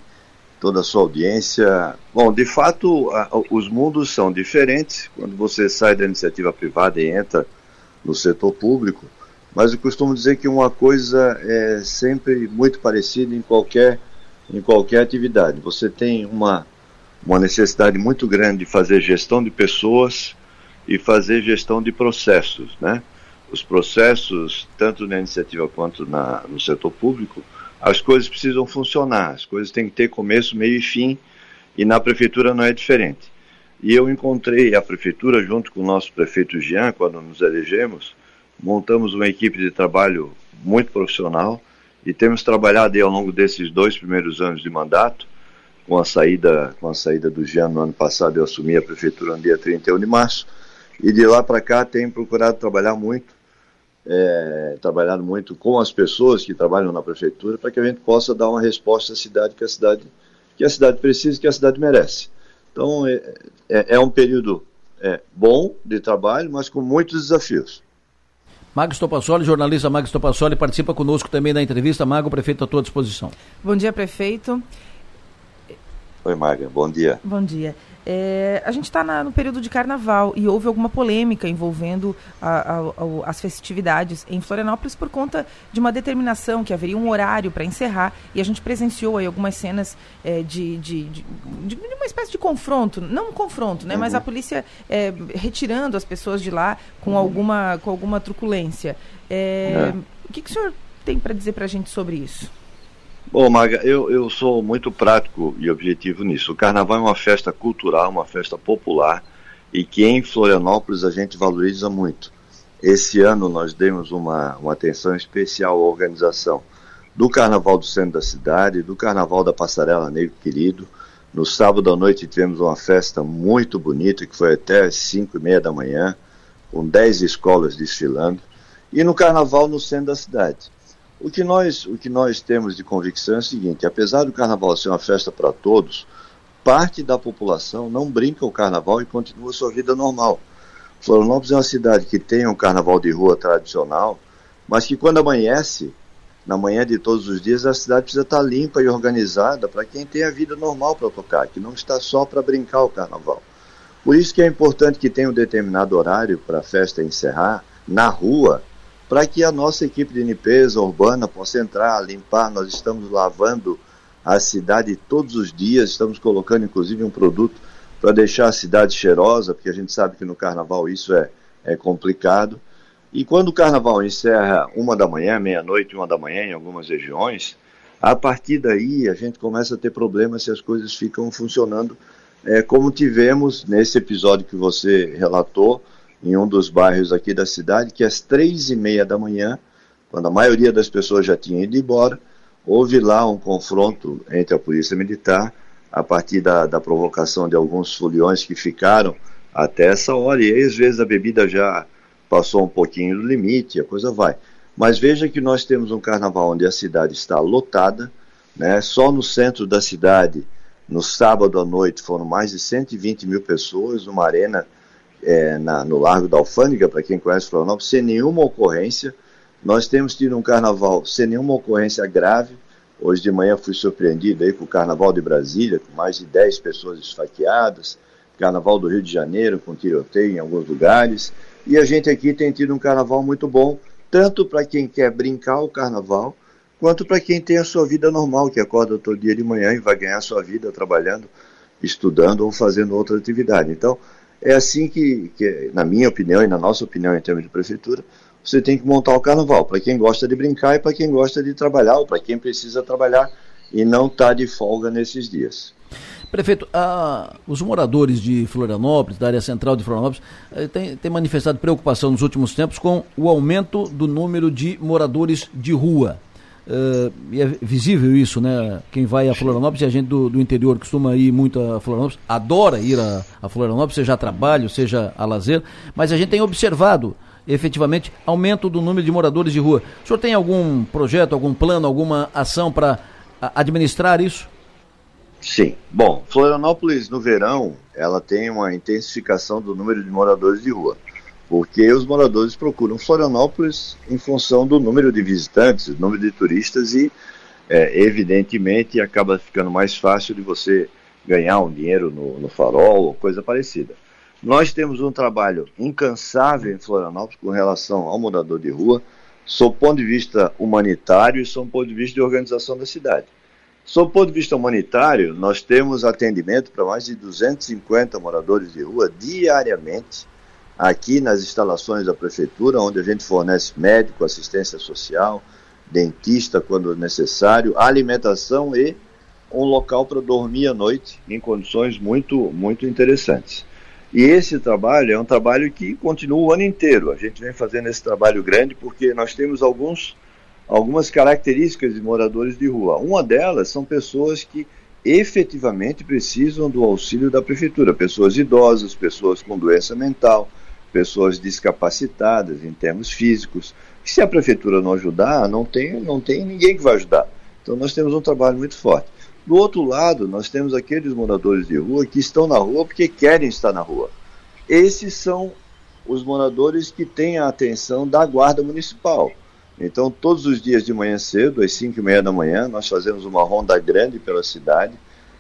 toda a sua audiência. Bom, de fato, a, os mundos são diferentes quando você sai da iniciativa privada e entra no setor público, mas eu costumo dizer que uma coisa é sempre muito parecida em qualquer, em qualquer atividade. Você tem uma, uma necessidade muito grande de fazer gestão de pessoas e fazer gestão de processos, né? Os processos, tanto na iniciativa quanto na, no setor público, as coisas precisam funcionar, as coisas têm que ter começo, meio e fim, e na prefeitura não é diferente. E eu encontrei a prefeitura, junto com o nosso prefeito Jean, quando nos elegemos, montamos uma equipe de trabalho muito profissional e temos trabalhado aí ao longo desses dois primeiros anos de mandato, com a saída, com a saída do Jean no ano passado, eu assumi a prefeitura no dia 31 de março, e de lá para cá tenho procurado trabalhar muito é, trabalhado muito com as pessoas que trabalham na prefeitura para que a gente possa dar uma resposta à cidade que a cidade que a cidade precisa e que a cidade merece. Então é, é, é um período é, bom de trabalho, mas com muitos desafios. Mago Stopassoli, jornalista Mago Stopassoli, participa conosco também da entrevista. Mago, prefeito, à tua disposição. Bom dia, prefeito. Oi, Maga, bom dia. Bom dia. É, a gente está no período de carnaval e houve alguma polêmica envolvendo a, a, a, as festividades em Florianópolis por conta de uma determinação que haveria um horário para encerrar e a gente presenciou aí algumas cenas é, de, de, de, de, uma espécie de confronto, não um confronto, né, uhum. mas a polícia é, retirando as pessoas de lá com, uhum. alguma, com alguma truculência. É, é. O que, que o senhor tem para dizer para a gente sobre isso? Bom, Maga, eu, eu sou muito prático e objetivo nisso. O carnaval é uma festa cultural, uma festa popular e que em Florianópolis a gente valoriza muito. Esse ano nós demos uma, uma atenção especial à organização do Carnaval do Centro da Cidade, do Carnaval da Passarela Negro Querido. No sábado à noite tivemos uma festa muito bonita, que foi até às 5 e meia da manhã, com 10 escolas desfilando. E no Carnaval no centro da cidade. O que nós, o que nós temos de convicção é o seguinte: apesar do carnaval ser uma festa para todos, parte da população não brinca o carnaval e continua sua vida normal. Florianópolis é uma cidade que tem um carnaval de rua tradicional, mas que quando amanhece, na manhã de todos os dias, a cidade precisa estar limpa e organizada para quem tem a vida normal para tocar, que não está só para brincar o carnaval. Por isso que é importante que tenha um determinado horário para a festa encerrar na rua para que a nossa equipe de limpeza urbana possa entrar, limpar. Nós estamos lavando a cidade todos os dias, estamos colocando inclusive um produto para deixar a cidade cheirosa, porque a gente sabe que no carnaval isso é, é complicado. E quando o carnaval encerra uma da manhã, meia-noite, uma da manhã em algumas regiões, a partir daí a gente começa a ter problemas se as coisas ficam funcionando é, como tivemos nesse episódio que você relatou, em um dos bairros aqui da cidade, que às três e meia da manhã, quando a maioria das pessoas já tinha ido embora, houve lá um confronto entre a polícia militar, a partir da, da provocação de alguns foliões que ficaram até essa hora, e aí às vezes a bebida já passou um pouquinho do limite, a coisa vai. Mas veja que nós temos um carnaval onde a cidade está lotada, né? só no centro da cidade, no sábado à noite, foram mais de 120 mil pessoas, uma arena é, na, no Largo da Alfândega, para quem conhece Florianópolis, sem nenhuma ocorrência. Nós temos tido um carnaval sem nenhuma ocorrência grave, Hoje de manhã fui surpreendido aí com o Carnaval de Brasília, com mais de 10 pessoas esfaqueadas, Carnaval do Rio de Janeiro com tiroteio em alguns lugares, e a gente aqui tem tido um carnaval muito bom, tanto para quem quer brincar o carnaval, quanto para quem tem a sua vida normal, que acorda todo dia de manhã e vai ganhar a sua vida trabalhando, estudando ou fazendo outra atividade. Então, é assim que, que, na minha opinião e na nossa opinião em termos de prefeitura, você tem que montar o carnaval, para quem gosta de brincar e para quem gosta de trabalhar, ou para quem precisa trabalhar e não está de folga nesses dias. Prefeito, os moradores de Florianópolis, da área central de Florianópolis, eh, têm, têm manifestado preocupação nos últimos tempos com o aumento do número de moradores de rua. Uh, e é visível isso, né? Quem vai a Florianópolis e a gente do, do, interior costuma ir muito a Florianópolis, adora ir a, a Florianópolis, seja a trabalho, seja a lazer, mas a gente tem observado efetivamente aumento do número de moradores de rua. O senhor tem algum projeto, algum plano, alguma ação para administrar isso? Sim. Bom, Florianópolis no verão, ela tem uma intensificação do número de moradores de rua, porque os moradores procuram Florianópolis em função do número de visitantes, do número de turistas e, é, evidentemente, acaba ficando mais fácil de você ganhar um dinheiro no, no farol ou coisa parecida. Nós temos um trabalho incansável em Florianópolis com relação ao morador de rua, sob ponto de vista humanitário e sob ponto de vista de organização da cidade. Sob ponto de vista humanitário, nós temos atendimento para mais de 250 moradores de rua diariamente aqui nas instalações da prefeitura, onde a gente fornece médico, assistência social, dentista quando necessário, alimentação e um local para dormir à noite em condições muito muito interessantes. E esse trabalho é um trabalho que continua o ano inteiro. A gente vem fazendo esse trabalho grande porque nós temos alguns algumas características de moradores de rua. Uma delas são pessoas que efetivamente precisam do auxílio da prefeitura, pessoas idosas, pessoas com doença mental, pessoas discapacitadas em termos físicos. Se a prefeitura não ajudar, não tem, não tem ninguém que vai ajudar. Então nós temos um trabalho muito forte. Do outro lado, nós temos aqueles moradores de rua que estão na rua porque querem estar na rua. Esses são os moradores que têm a atenção da Guarda Municipal. Então, todos os dias de manhã cedo, às 5 e meia da manhã, nós fazemos uma ronda grande pela cidade,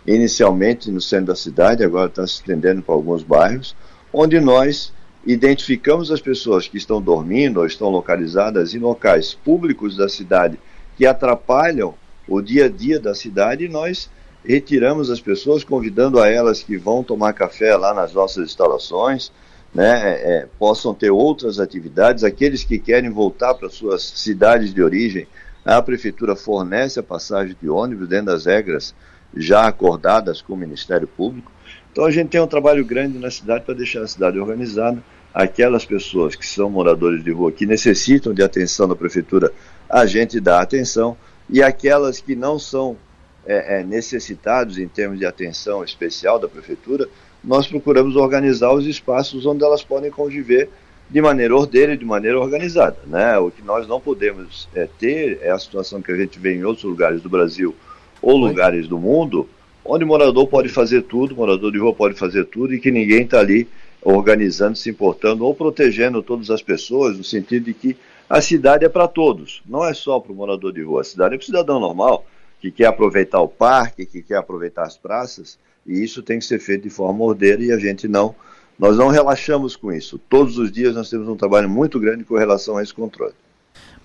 inicialmente no centro da cidade, agora está se estendendo para alguns bairros, onde nós identificamos as pessoas que estão dormindo ou estão localizadas em locais públicos da cidade que atrapalham o dia a dia da cidade e nós retiramos as pessoas, convidando a elas que vão tomar café lá nas nossas instalações, né, é, possam ter outras atividades. Aqueles que querem voltar para suas cidades de origem, a prefeitura fornece a passagem de ônibus dentro das regras já acordadas com o Ministério Público. Então a gente tem um trabalho grande na cidade para deixar a cidade organizada. Aquelas pessoas que são moradores de rua que necessitam de atenção da prefeitura, a gente dá atenção. E aquelas que não são é, é, necessitados em termos de atenção especial da prefeitura, nós procuramos organizar os espaços onde elas podem conviver de maneira ordeira e de maneira organizada. Né? O que nós não podemos é, ter é a situação que a gente vê em outros lugares do Brasil ou lugares do mundo, onde morador pode fazer tudo, morador de rua pode fazer tudo e que ninguém está ali organizando, se importando ou protegendo todas as pessoas, no sentido de que a cidade é para todos, não é só para o morador de rua, a cidade é para o cidadão normal, que quer aproveitar o parque, que quer aproveitar as praças, e isso tem que ser feito de forma ordeira e a gente não, nós não relaxamos com isso. Todos os dias nós temos um trabalho muito grande com relação a esse controle.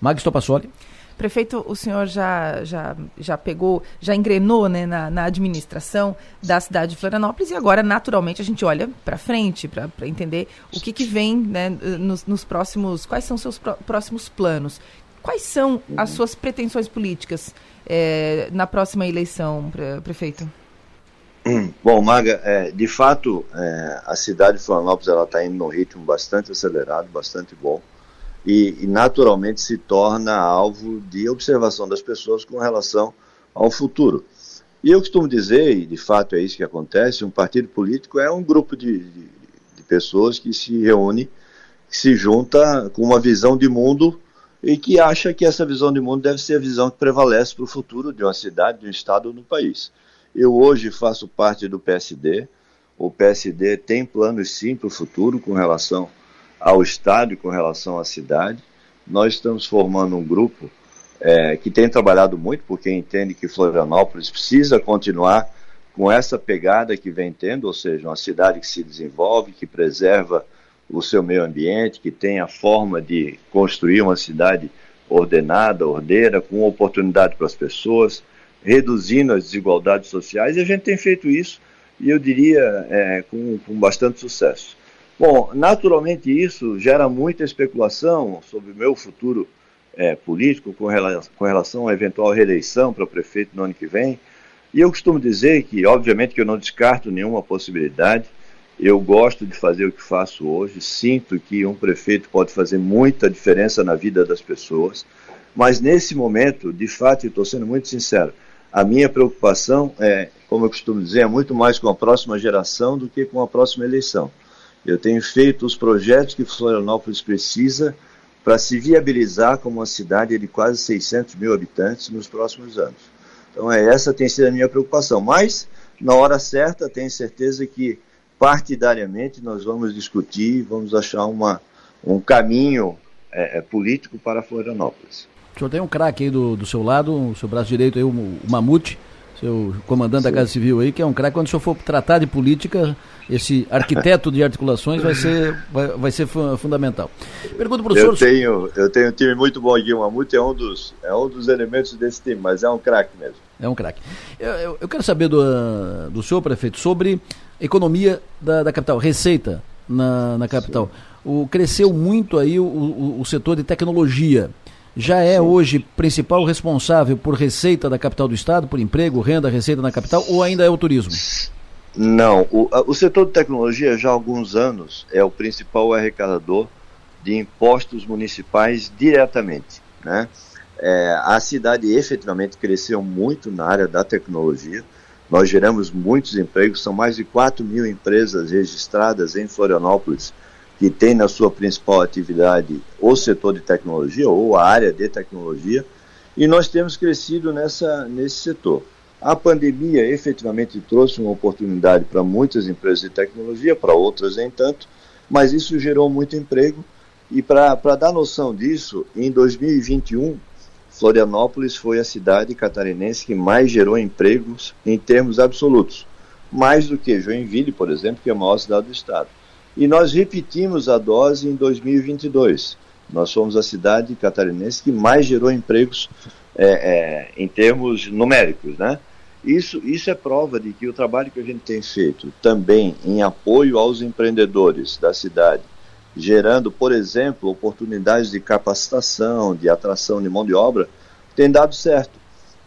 Magis Topassoli. Prefeito, o senhor já, já, já pegou, já engrenou né, na, na administração da cidade de Florianópolis e agora, naturalmente, a gente olha para frente para entender o que, que vem né, nos, nos, próximos. Quais são seus próximos planos? Quais são as suas pretensões políticas é, na próxima eleição, prefeito? Bom, Maga, é, de fato, é, a cidade de Florianópolis está indo num ritmo bastante acelerado, bastante bom, e, e, naturalmente se torna alvo de observação das pessoas com relação ao futuro. E eu costumo dizer, e de fato é isso que acontece, um partido político é um grupo de, de, de pessoas que se reúne, que se junta com uma visão de mundo e que acha que essa visão de mundo deve ser a visão que prevalece para o futuro de uma cidade, de um estado ou do país. Eu hoje faço parte do PSD. O PSD tem planos sim para o futuro com relação ao Estado e com relação à cidade. Nós estamos formando um grupo é, que tem trabalhado muito, porque entende que Florianópolis precisa continuar com essa pegada que vem tendo, ou seja, uma cidade que se desenvolve, que preserva o seu meio ambiente, que tem a forma de construir uma cidade ordenada, ordeira, com oportunidade para as pessoas, reduzindo as desigualdades sociais, e a gente tem feito isso, e eu diria, é, com, com bastante sucesso. Bom, naturalmente isso gera muita especulação sobre o meu futuro é, político com relação, com relação à eventual reeleição para prefeito no ano que vem. E eu costumo dizer que, obviamente, que eu não descarto nenhuma possibilidade. Eu gosto de fazer o que faço hoje, sinto que um prefeito pode fazer muita diferença na vida das pessoas, mas nesse momento, de fato, estou sendo muito sincero, a minha preocupação é, como eu costumo dizer, é muito mais com a próxima geração do que com a próxima eleição. Eu tenho feito os projetos que Florianópolis precisa para se viabilizar como uma cidade de quase 600 mil habitantes nos próximos anos. Então, é, essa tem sido a minha preocupação. Mas, na hora certa, tenho certeza que, partidariamente, nós vamos discutir, vamos achar uma, um caminho é, é político para Florianópolis. O senhor tem um craque aí do, do seu lado, o seu braço direito aí, o, o Mamute, seu comandante Sim. da Casa Civil aí, que é um craque. Quando o senhor for tratar de política, esse arquiteto de articulações vai ser, vai, vai ser fundamental. Pergunto para o senhor. Tenho, eu tenho um time muito bom aqui, o Mamute é um dos, é um dos elementos desse time, mas é um craque mesmo. É um craque. Eu, eu, eu, quero saber do, do senhor, prefeito, sobre economia da, da capital, receita na, na capital. O, cresceu muito aí o, o, o setor de tecnologia já é hoje principal responsável por receita da capital do estado, por emprego, renda, receita na capital, ou ainda é o turismo? Não, o, o setor de tecnologia já há alguns anos é o principal arrecadador de impostos municipais diretamente. Né? É, a cidade efetivamente cresceu muito na área da tecnologia. Nós geramos muitos empregos, são mais de 4 mil empresas registradas em Florianópolis que tem na sua principal atividade o setor de tecnologia ou a área de tecnologia, e nós temos crescido nessa, nesse setor. A pandemia efetivamente trouxe uma oportunidade para muitas empresas de tecnologia, para outras nem tanto, mas isso gerou muito emprego. E para dar noção disso, em 2021, Florianópolis foi a cidade catarinense que mais gerou empregos em termos absolutos, mais do que Joinville, por exemplo, que é a maior cidade do estado. E nós repetimos a dose em 2022. Nós fomos a cidade catarinense que mais gerou empregos é, é, em termos numéricos, né? Isso, isso é prova de que o trabalho que a gente tem feito também em apoio aos empreendedores da cidade, gerando, por exemplo, oportunidades de capacitação, de atração de mão de obra, tem dado certo.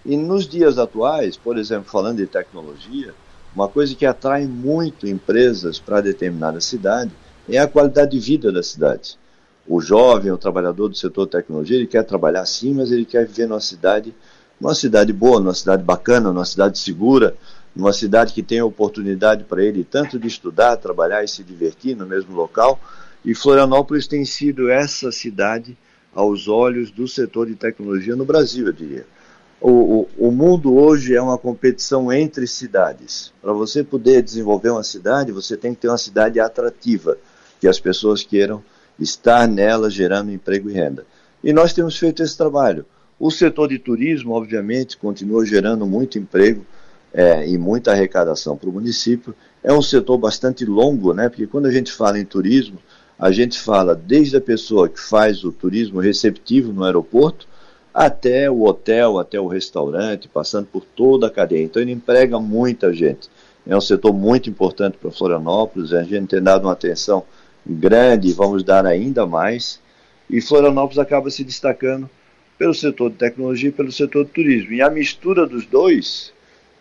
E nos dias atuais, por exemplo, falando de tecnologia, uma coisa que atrai muito empresas para determinada cidade é a qualidade de vida da cidade. O jovem, o trabalhador do setor de tecnologia, ele quer trabalhar sim, mas ele quer viver numa cidade, numa cidade boa, numa cidade bacana, numa cidade segura, numa cidade que tenha oportunidade para ele tanto de estudar, trabalhar e se divertir no mesmo local. E Florianópolis tem sido essa cidade aos olhos do setor de tecnologia no Brasil, eu diria o, o, mundo hoje é uma competição entre cidades. Para você poder desenvolver uma cidade, você tem que ter uma cidade atrativa, que as pessoas queiram estar nela gerando emprego e renda. E nós temos feito esse trabalho. O setor de turismo, obviamente, continua gerando muito emprego é, e muita arrecadação para o município. É um setor bastante longo, né? Porque quando a gente fala em turismo, a gente fala desde a pessoa que faz o turismo receptivo no aeroporto, até o hotel, até o restaurante, passando por toda a cadeia. Então ele emprega muita gente. É um setor muito importante para Florianópolis, a gente tem dado uma atenção grande vamos dar ainda mais. E Florianópolis acaba se destacando pelo setor de tecnologia e pelo setor de turismo. E a mistura dos dois,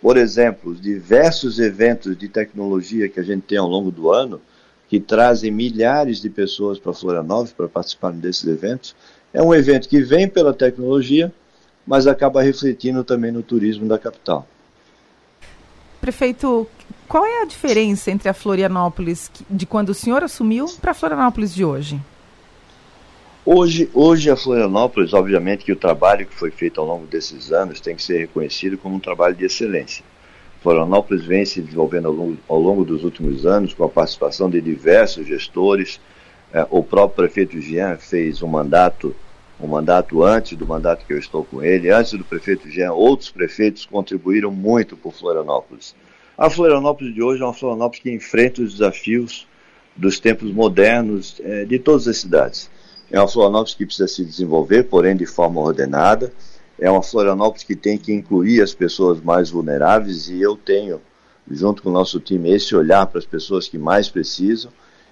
por exemplo, os diversos eventos de tecnologia que a gente tem ao longo do ano, que trazem milhares de pessoas para Florianópolis para participarem desses eventos, é um evento que vem pela tecnologia, mas acaba refletindo também no turismo da capital. Prefeito, qual é a diferença entre a Florianópolis de quando o senhor assumiu para a Florianópolis de hoje? Hoje, hoje a Florianópolis, obviamente que o trabalho que foi feito ao longo desses anos tem que ser reconhecido como um trabalho de excelência. Florianópolis vem se desenvolvendo ao longo, ao longo dos últimos anos com a participação de diversos gestores, é, o próprio prefeito Jean fez um mandato o mandato antes do mandato que eu estou com ele, antes do prefeito Jean, outros prefeitos contribuíram muito por Florianópolis. A Florianópolis de hoje é uma Florianópolis que enfrenta os desafios dos tempos modernos é, de todas as cidades. É uma Florianópolis que precisa se desenvolver, porém de forma ordenada. É uma Florianópolis que tem que incluir as pessoas mais vulneráveis e eu tenho, junto com o nosso time, esse olhar para as pessoas que mais precisam.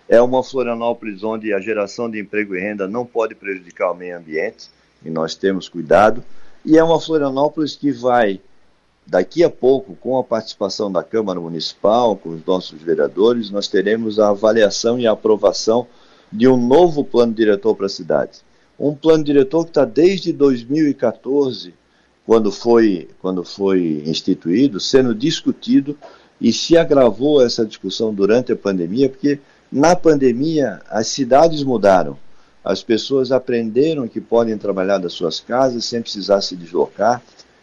É uma Florianópolis onde a geração de emprego e renda não pode prejudicar o meio ambiente e nós temos cuidado. E é uma Florianópolis que vai, daqui a pouco, com a participação da Câmara Municipal, com os nossos vereadores, nós teremos a avaliação e a aprovação de um novo plano diretor para a cidade. Um plano diretor que está desde 2014, quando foi, quando foi instituído, sendo discutido e se agravou essa discussão durante a pandemia, porque na pandemia as cidades mudaram. As pessoas aprenderam que podem trabalhar das suas casas sem precisar se deslocar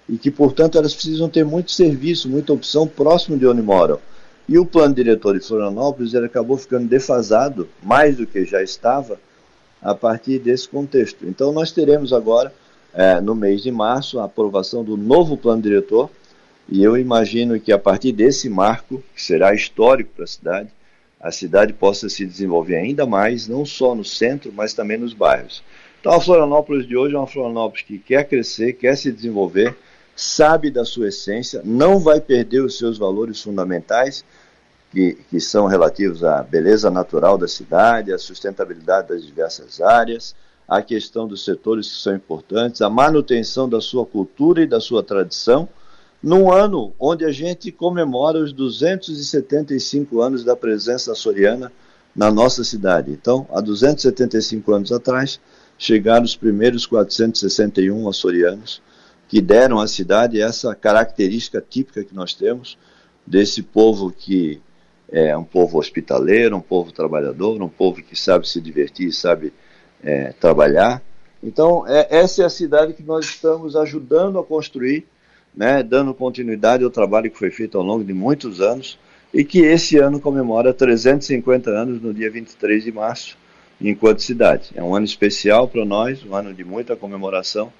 e que, portanto, elas precisam ter muito serviço, muita opção próximo de onde moram. E o plano diretor de Florianópolis ele acabou ficando defasado, mais do que já estava, a partir desse contexto. Então, nós teremos agora, é, no mês de março, a aprovação do novo plano diretor, e eu imagino que a partir desse marco, que será histórico para a cidade, a cidade possa se desenvolver ainda mais, não só no centro, mas também nos bairros. Então, a Florianópolis de hoje é uma Florianópolis que quer crescer, quer se desenvolver, sabe da sua essência, não vai perder os seus valores fundamentais, que, que são relativos à beleza natural da cidade, à sustentabilidade das diversas áreas, à questão dos setores que são importantes, à manutenção da sua cultura e da sua tradição, num ano onde a gente comemora os 275 anos da presença açoriana na nossa cidade. Então, há 275 anos atrás, chegaram os primeiros 461 açorianos que deram à cidade essa característica típica que nós temos desse povo que é um povo hospitaleiro, um povo trabalhador, um povo que sabe se divertir, sabe é, trabalhar. Então, é, essa é a cidade que nós estamos ajudando a construir, né, dando continuidade ao trabalho que foi feito ao longo de muitos anos e que esse ano comemora 350 anos no dia 23 de março, enquanto cidade. É um ano especial para nós, um ano de muita comemoração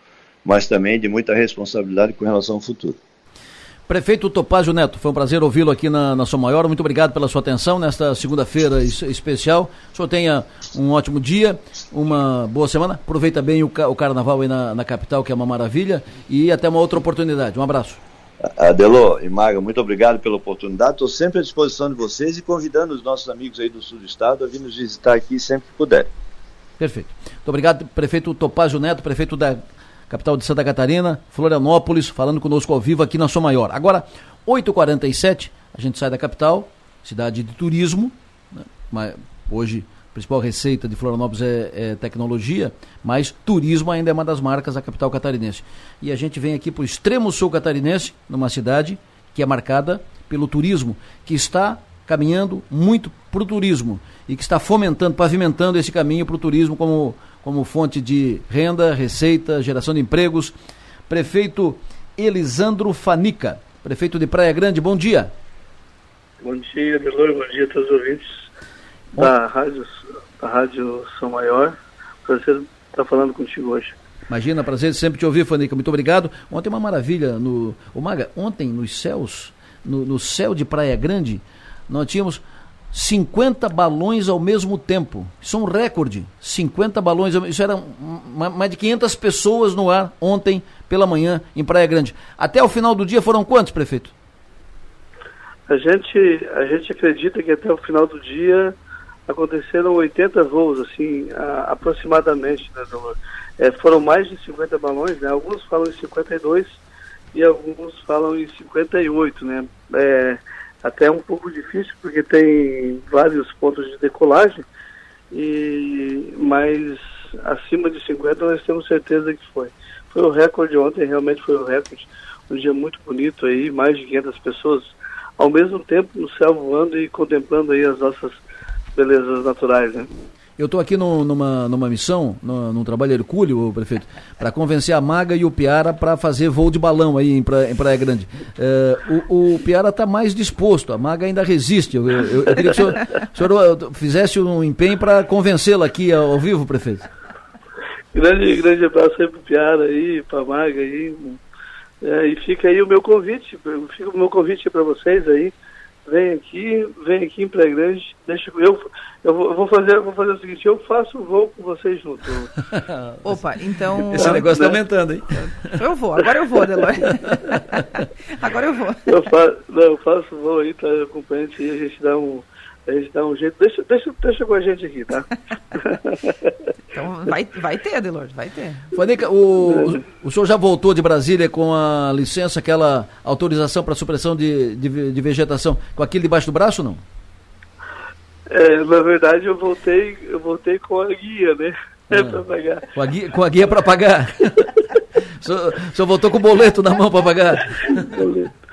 mas também de muita responsabilidade com relação ao futuro. Prefeito Topázio Neto, foi um prazer ouvi-lo aqui na, na Sua Maior. Muito obrigado pela sua atenção nesta segunda-feira especial. O senhor tenha um ótimo dia, uma boa semana. Aproveita bem o, o carnaval aí na, na capital, que é uma maravilha. E até uma outra oportunidade. Um abraço. Adelô e Maga, muito obrigado pela oportunidade. Estou sempre à disposição de vocês e convidando os nossos amigos aí do sul do estado a vir nos visitar aqui sempre que puder. Perfeito. Muito obrigado, prefeito Topázio Neto, prefeito da capital de Santa Catarina, Florianópolis, falando conosco ao vivo aqui na Sua Maior. Agora, 8h47, a gente sai da capital, cidade de turismo, né? mas hoje a principal receita de Florianópolis é, é, tecnologia, mas turismo ainda é uma das marcas da capital catarinense. E a gente vem aqui para o extremo sul catarinense, numa cidade que é marcada pelo turismo, que está caminhando muito para o turismo e que está fomentando, pavimentando esse caminho para o turismo como como fonte de renda, receita, geração de empregos. Prefeito Elisandro Fanica, prefeito de Praia Grande, bom dia. Bom dia, Delor, bom dia a todos os ouvintes bom. da Rádio, da Rádio São Maior. Prazer estar falando contigo hoje. Imagina, prazer sempre te ouvir, Fanica. Muito obrigado. Ontem uma maravilha no. O Maga, ontem nos céus, no, no céu de Praia Grande, nós tínhamos 50 balões ao mesmo tempo. Isso é um recorde. 50 balões, isso era mais de 500 pessoas no ar ontem pela manhã em Praia Grande. Até o final do dia foram quantos, prefeito? A gente, a gente acredita que até o final do dia aconteceram 80 voos, assim, a, aproximadamente, né, é, foram mais de 50 balões, né? Alguns falam em 52 e alguns falam em 58, né? É, até um pouco difícil porque tem vários pontos de decolagem, e, mas acima de 50 nós temos certeza que foi. Foi o recorde ontem, realmente foi o recorde. Um dia muito bonito aí, mais de 500 pessoas ao mesmo tempo no céu voando e contemplando aí as nossas belezas naturais, né? Eu estou aqui no, numa, numa missão, no, num trabalho hercúleo, prefeito, para convencer a Maga e o Piara para fazer voo de balão aí em, pra, em Praia Grande. É, o, o Piara está mais disposto, a Maga ainda resiste. Eu, eu, eu queria que o senhor, o senhor fizesse um empenho para convencê-la aqui ao vivo, prefeito. Grande, grande abraço aí pro Piara aí, pra Maga aí. É, e fica aí o meu convite, fica o meu convite para vocês aí. Vem aqui, vem aqui em Praia Grande, deixa eu, eu vou fazer, vou fazer o seguinte, eu faço o voo com vocês junto. Opa, então. Esse negócio tá aumentando, hein? Eu vou, agora eu vou, Delor. agora eu vou. Eu faço, não, eu faço o voo aí, tá acompanhante e a gente dá um a gente dá um jeito. Deixa, deixa, deixa com a gente aqui, tá? então vai, vai ter, Adelor, vai ter. Fanica, o, o senhor já voltou de Brasília com a licença, aquela autorização para supressão de, de, de, vegetação, com aquilo debaixo do braço ou não? É, na verdade eu voltei, eu voltei com a guia, né? É para pagar. Com a guia, com a guia para pagar. o, senhor, o senhor voltou com o boleto na mão para pagar. Boleto.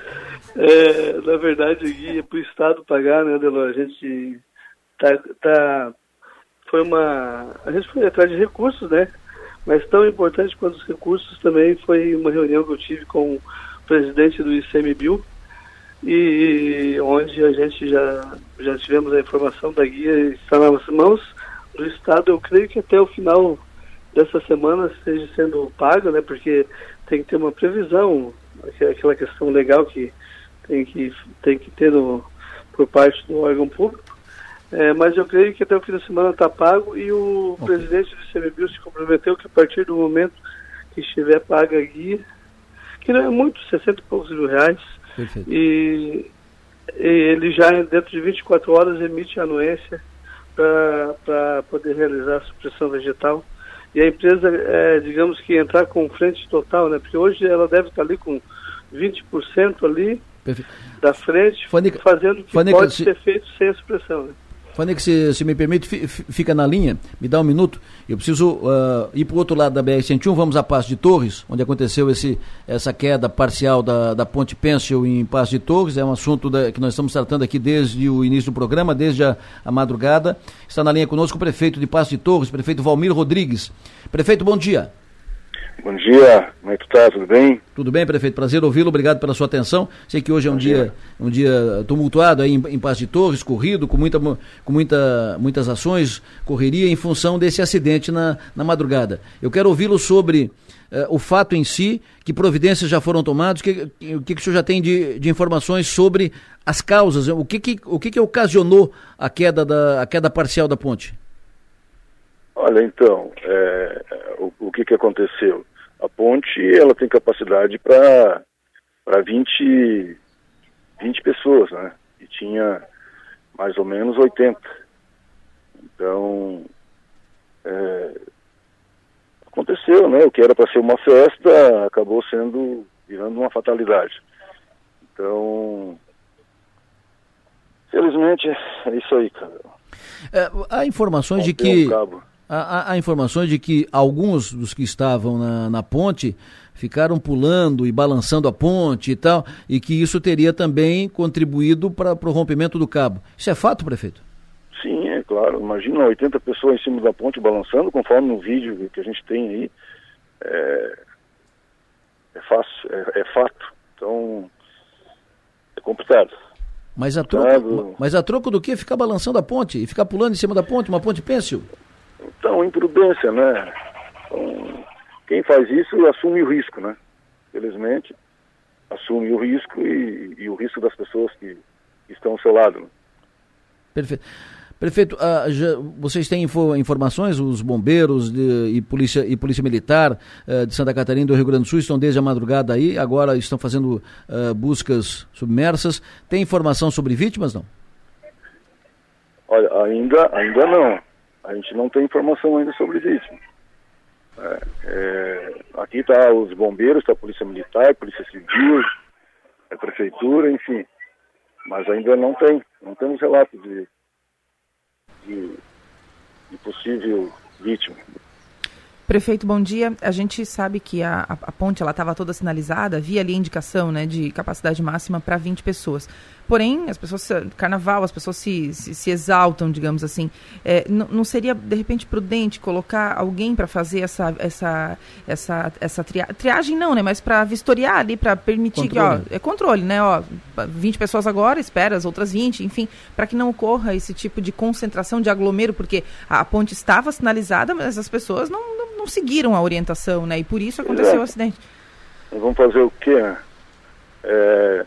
É, na verdade, aqui é para o Estado pagar, né, Delor? A gente tá, tá, foi uma. A gente foi atrás de recursos, né? Mas tão importante quanto os recursos também foi uma reunião que eu tive com o presidente do ICMBio, e onde a gente já, já tivemos a informação da guia está nas mãos do Estado. Eu creio que até o final dessa semana esteja sendo paga, né? Porque tem que ter uma previsão, aquela questão legal que tem que, tem que ter no, por parte do órgão público. É, mas eu creio que até o fim da semana está pago e o okay. presidente do CMBio se comprometeu que a partir do momento que estiver paga a guia, que não é muito, 60 e poucos mil reais, e, e, ele já dentro de 24 horas emite a anuência para poder realizar a supressão vegetal. E a empresa, é, digamos que entrar com frente total, né? Porque hoje ela deve estar ali com 20% ali Perfeito. da frente, Fanica, fazendo o que Fanica, pode se... ser feito sem a supressão. Né? Fanica, se, se me permite, fica na linha, me dá um minuto. Eu preciso uh, ir para o outro lado da BR-101, vamos a Passo de Torres, onde aconteceu esse, essa queda parcial da, da ponte Pencil em Passo de Torres. É um assunto da, que nós estamos tratando aqui desde o início do programa, desde a, a madrugada. Está na linha conosco o prefeito de Passo de Torres, prefeito Valmir Rodrigues. Prefeito, bom dia. Bom dia, como é que tu tá? Tudo bem? Tudo bem, prefeito. Prazer ouvi-lo. Obrigado pela sua atenção. Sei que hoje é um dia. dia, um dia tumultuado aí em, em Paz de Torres, corrido, com, muita, com muita, muitas ações, correria em função desse acidente na, na madrugada. Eu quero ouvi-lo sobre uh, o fato em si, que providências já foram tomadas, o que, que, que, o senhor já tem de, de informações sobre as causas, o que, que, o que, que ocasionou a queda, da, a queda parcial da ponte? Olha, então, é, o, o que, que aconteceu? A ponte ela tem capacidade para 20, 20 pessoas, né? E tinha mais ou menos 80. Então, é, aconteceu, né? O que era para ser uma festa acabou sendo virando uma fatalidade. Então, felizmente é isso aí, cara. É, há informações de que um Há, há, informações de que alguns dos que estavam na, na ponte ficaram pulando e balançando a ponte e tal, e que isso teria também contribuído para o rompimento do cabo. Isso é fato, prefeito? Sim, é claro. Imagina 80 pessoas em cima da ponte balançando, conforme no vídeo que a gente tem aí. É, é fácil, é, é fato. Então, é complicado. Mas a, troco, mas a troco do que? Ficar balançando a ponte e ficar pulando em cima da ponte, uma ponte pêncil? Então, imprudência, né? Então, quem faz isso assume o risco, né? Felizmente, assume o risco e, e o risco das pessoas que, que estão ao seu lado. Né? Perfeito. Prefeito, uh, já, vocês têm info, informações, os bombeiros de, e, polícia, e polícia militar uh, de Santa Catarina e do Rio Grande do Sul estão desde a madrugada aí, agora estão fazendo uh, buscas submersas. Tem informação sobre vítimas, não? Olha, ainda, ainda não. A gente não tem informação ainda sobre vítima. É, é, aqui está os bombeiros, está a polícia militar, polícia civil, a prefeitura, enfim. Mas ainda não tem, não temos relato de, de, de possível vítima. Prefeito, bom dia. A gente sabe que a, a, a ponte ela estava toda sinalizada, havia ali a indicação né, de capacidade máxima para 20 pessoas. Porém, as pessoas, carnaval, as pessoas se, se, se exaltam, digamos assim. É, não seria, de repente, prudente colocar alguém para fazer essa, essa, essa, essa tria, triagem, não, né? Mas para vistoriar ali, para permitir controle. que, ó, é controle, né? Ó, 20 pessoas agora, espera as outras 20, enfim, para que não ocorra esse tipo de concentração de aglomero, porque a, a ponte estava sinalizada, mas as pessoas não, não não seguiram a orientação, né? E por isso aconteceu o acidente. Vamos fazer o quê, né? É,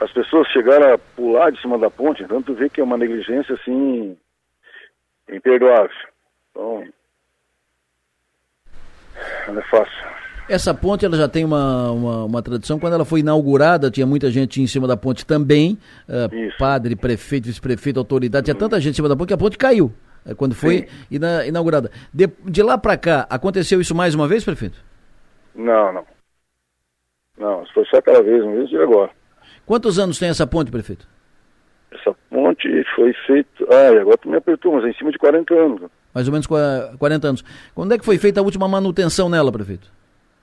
as pessoas chegaram a pular de cima da ponte, então tu vê que é uma negligência assim imperdoável. Então, não é fácil. Essa ponte ela já tem uma, uma, uma, tradição. Quando ela foi inaugurada, tinha muita gente em cima da ponte também. Uh, padre, prefeito, vice-prefeito, autoridade. Tinha tanta gente em cima da ponte que a ponte caiu quando foi ina, inaugurada. De, de lá para cá, aconteceu isso mais uma vez, prefeito? Não, não. Não, foi só aquela vez, uma vez de agora. Quantos anos tem essa ponte, prefeito? Essa ponte foi feita. Ah, agora tu me apertou, mas é em cima de 40 anos. Mais ou menos 40 anos. Quando é que foi feita a última manutenção nela, prefeito?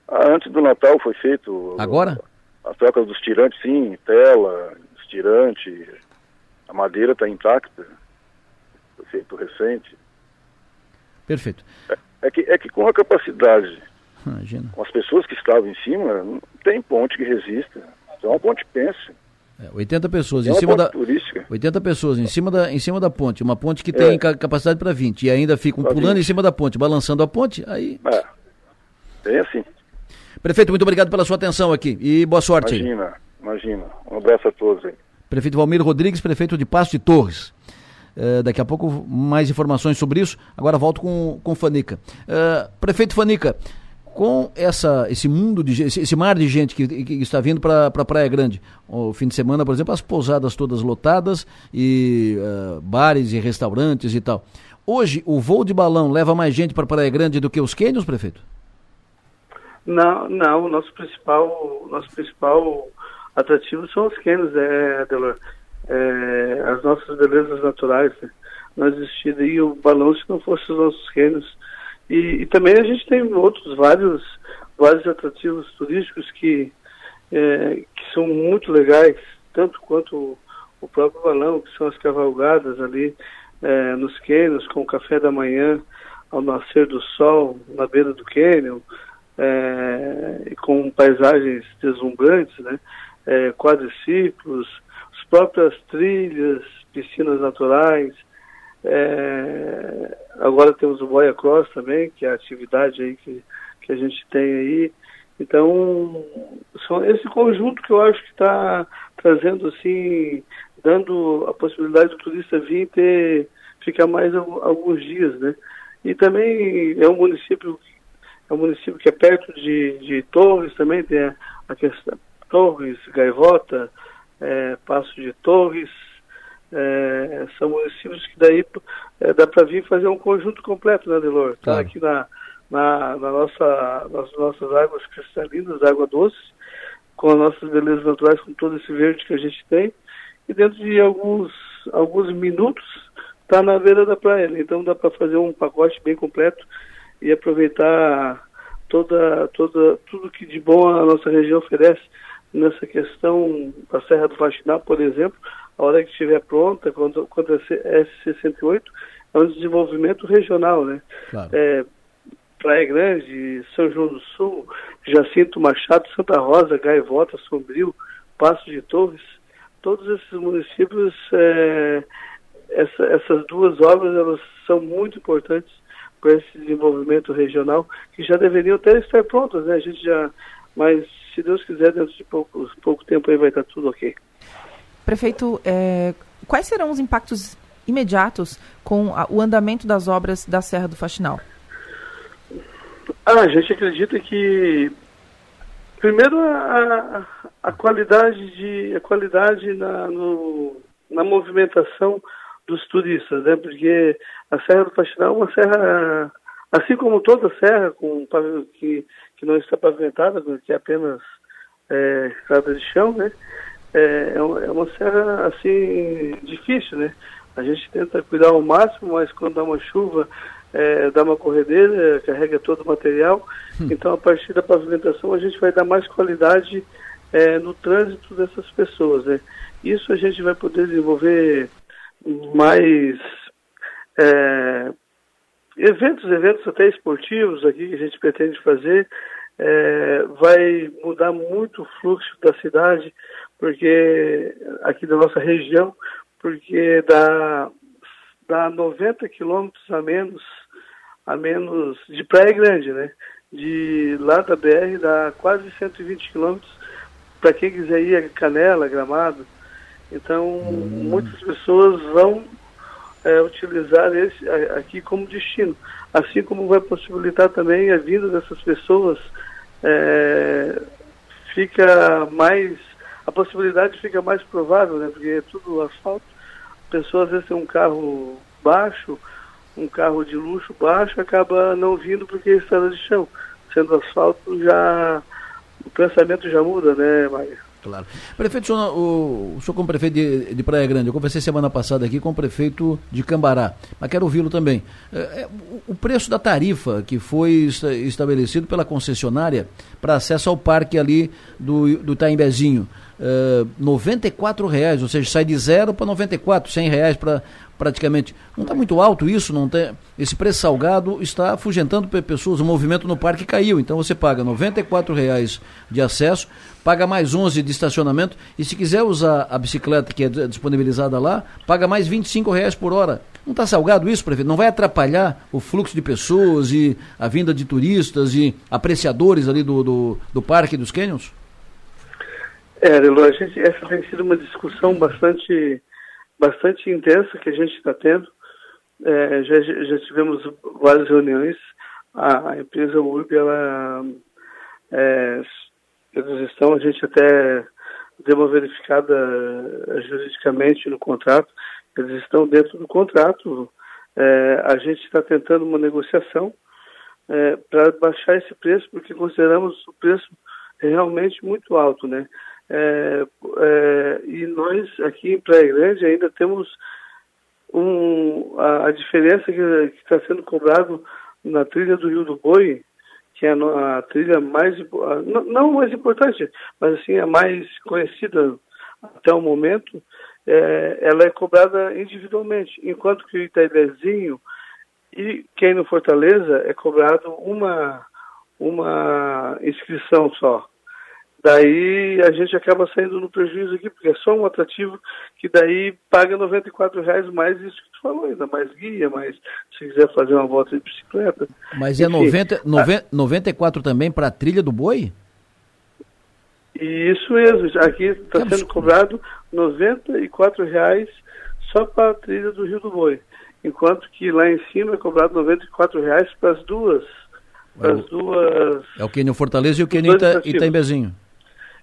Ah, antes do Natal foi feito. Agora? As trocas dos tirantes, sim, tela, estirante, a madeira está intacta. Feito recente. Perfeito. É, é, que, é que com a capacidade, Imagina. com as pessoas que estavam em cima, não tem ponte que resista. É uma ponte pense. É, 80 pessoas é em cima da turística. 80 pessoas em cima da em cima da ponte, uma ponte que tem é. capacidade para 20 e ainda ficam pra pulando 20. em cima da ponte, balançando a ponte, aí É. Bem assim. Prefeito, muito obrigado pela sua atenção aqui e boa sorte. Imagina, aí. imagina. Um abraço a todos aí. Prefeito Valmir Rodrigues, prefeito de Passo de Torres. Uh, daqui a pouco mais informações sobre isso. Agora volto com, com Fanica. Uh, prefeito Fanica, com essa, esse mundo de esse, esse mar de gente que, que está vindo para a pra Praia Grande, o fim de semana, por exemplo, as pousadas todas lotadas e uh, bares e restaurantes e tal. Hoje, o voo de balão leva mais gente para Praia Grande do que os cânions, prefeito? Não, não. Nosso principal, nosso principal atrativo são os cânions, é, Adelor. É, as nossas belezas naturais. Né? Não existiria o balão se não fossem os nossos cânions e, e, também a gente tem outros vários, vários atrativos turísticos que, é, que são muito legais, tanto quanto o, o, próprio balão, que são as cavalgadas ali é, nos cânions, com o café da manhã ao nascer do sol na beira do cânion, é, com paisagens deslumbrantes, né? É, quadriciclos, próprias trilhas, piscinas naturais, é, agora temos o Boia Cross também, que é a atividade aí que, que a gente tem aí. Então, são esse conjunto que eu acho que está trazendo assim, dando a possibilidade do turista vir ter, ficar mais alguns dias, né? E também é um município, é um município que é perto de, de Torres também, tem a, a questão Torres, Gaivota, é, Passo de Torres, é, são municípios que daí é, dá para vir fazer um conjunto completo, né, Delor? Tá claro. aqui na, na, na, nossa, nas nossas águas cristalinas, água doce, com as nossas belezas naturais, com todo esse verde que a gente tem, e dentro de alguns, alguns minutos está na beira da praia. Então dá para fazer um pacote bem completo e aproveitar toda, toda, tudo que de bom a nossa região oferece nessa questão da Serra do Faxinal, por exemplo, a hora que estiver pronta, quando, quando a S68, é um desenvolvimento regional, né? Claro. É, Praia Grande, São João do Sul, Jacinto Machado, Santa Rosa, Gaivota, Sombrio, Passo de Torres, todos esses municípios, é, essa, essas duas obras elas são muito importantes para esse desenvolvimento regional, que já deveriam até estar prontas, né? A gente já, mas se Deus quiser, dentro de pouco, pouco tempo aí vai estar tudo ok. Prefeito, é, quais serão os impactos imediatos com a, o andamento das obras da Serra do Faxinal? Ah, a gente acredita que primeiro a, a qualidade de a qualidade na, no, na movimentação dos turistas, né? Porque a Serra do Faxinal é uma serra, assim como toda serra com que, que não está pavimentada, que é apenas é, estrada de chão, né? É, é, é uma serra assim difícil, né? A gente tenta cuidar ao máximo, mas quando dá uma chuva, é, dá uma corredeira, carrega todo o material. Hum. Então, a partir da pavimentação, a gente vai dar mais qualidade é, no trânsito dessas pessoas. Né? Isso a gente vai poder desenvolver mais é, eventos, eventos até esportivos aqui que a gente pretende fazer. É, vai mudar muito o fluxo da cidade, porque aqui da nossa região, porque dá, dá 90 quilômetros a menos a menos de Praia Grande, né? De lá da BR dá quase 120 quilômetros para quem quiser ir a Canela, Gramado. Então, hum. muitas pessoas vão é, utilizar esse aqui como destino. Assim como vai possibilitar também a vinda dessas pessoas, é, fica mais, a possibilidade fica mais provável, né? Porque é tudo asfalto. A pessoa às vezes tem um carro baixo, um carro de luxo baixo, acaba não vindo porque é estrada de chão. Sendo asfalto, já o pensamento já muda, né, Maia? Claro. Prefeito, o senhor, o, o como prefeito de, de, Praia Grande, eu conversei semana passada aqui com o prefeito de Cambará, mas quero ouvi-lo também. É, é, o preço da tarifa que foi estabelecido pela concessionária para acesso ao parque ali do, do Taimbezinho, é, 94 reais, ou seja, sai de zero para 94, 100 reais para praticamente. Não está muito alto isso, não tem. Esse preço salgado está afugentando pessoas. O movimento no parque caiu. Então você paga R$ reais de acesso, paga mais 11 de estacionamento e se quiser usar a bicicleta que é disponibilizada lá, paga mais R$ reais por hora. Não está salgado isso, prefeito? Não vai atrapalhar o fluxo de pessoas e a vinda de turistas e apreciadores ali do, do, do parque dos canyons? É, Lelo, a gente, essa tem sido uma discussão bastante bastante intensa que a gente está tendo. É, já, já tivemos várias reuniões. A, a empresa URB, ela, é, eles estão, a gente até deu uma verificada é, juridicamente no contrato, eles estão dentro do contrato. É, a gente está tentando uma negociação é, para baixar esse preço, porque consideramos o preço realmente muito alto, né? É, é, e nós aqui em Praia Grande ainda temos um, a, a diferença que está sendo cobrado na trilha do Rio do Boi, que é a, a trilha mais, não, não mais importante, mas assim a mais conhecida até o momento, é, ela é cobrada individualmente, enquanto que o Itaibezinho e quem no Fortaleza é cobrado uma, uma inscrição só. Daí a gente acaba saindo no prejuízo aqui, porque é só um atrativo que daí paga R$ reais mais isso que tu falou, ainda mais guia, mais se quiser fazer uma volta de bicicleta. Mas é Enfim, 90, 90, 94 também para a trilha do boi? Isso mesmo, aqui está sendo cobrado R$ reais só para a trilha do Rio do Boi, enquanto que lá em cima é cobrado R$ reais para as duas. Para as duas. É o Quênio Fortaleza e o Quênio Ita.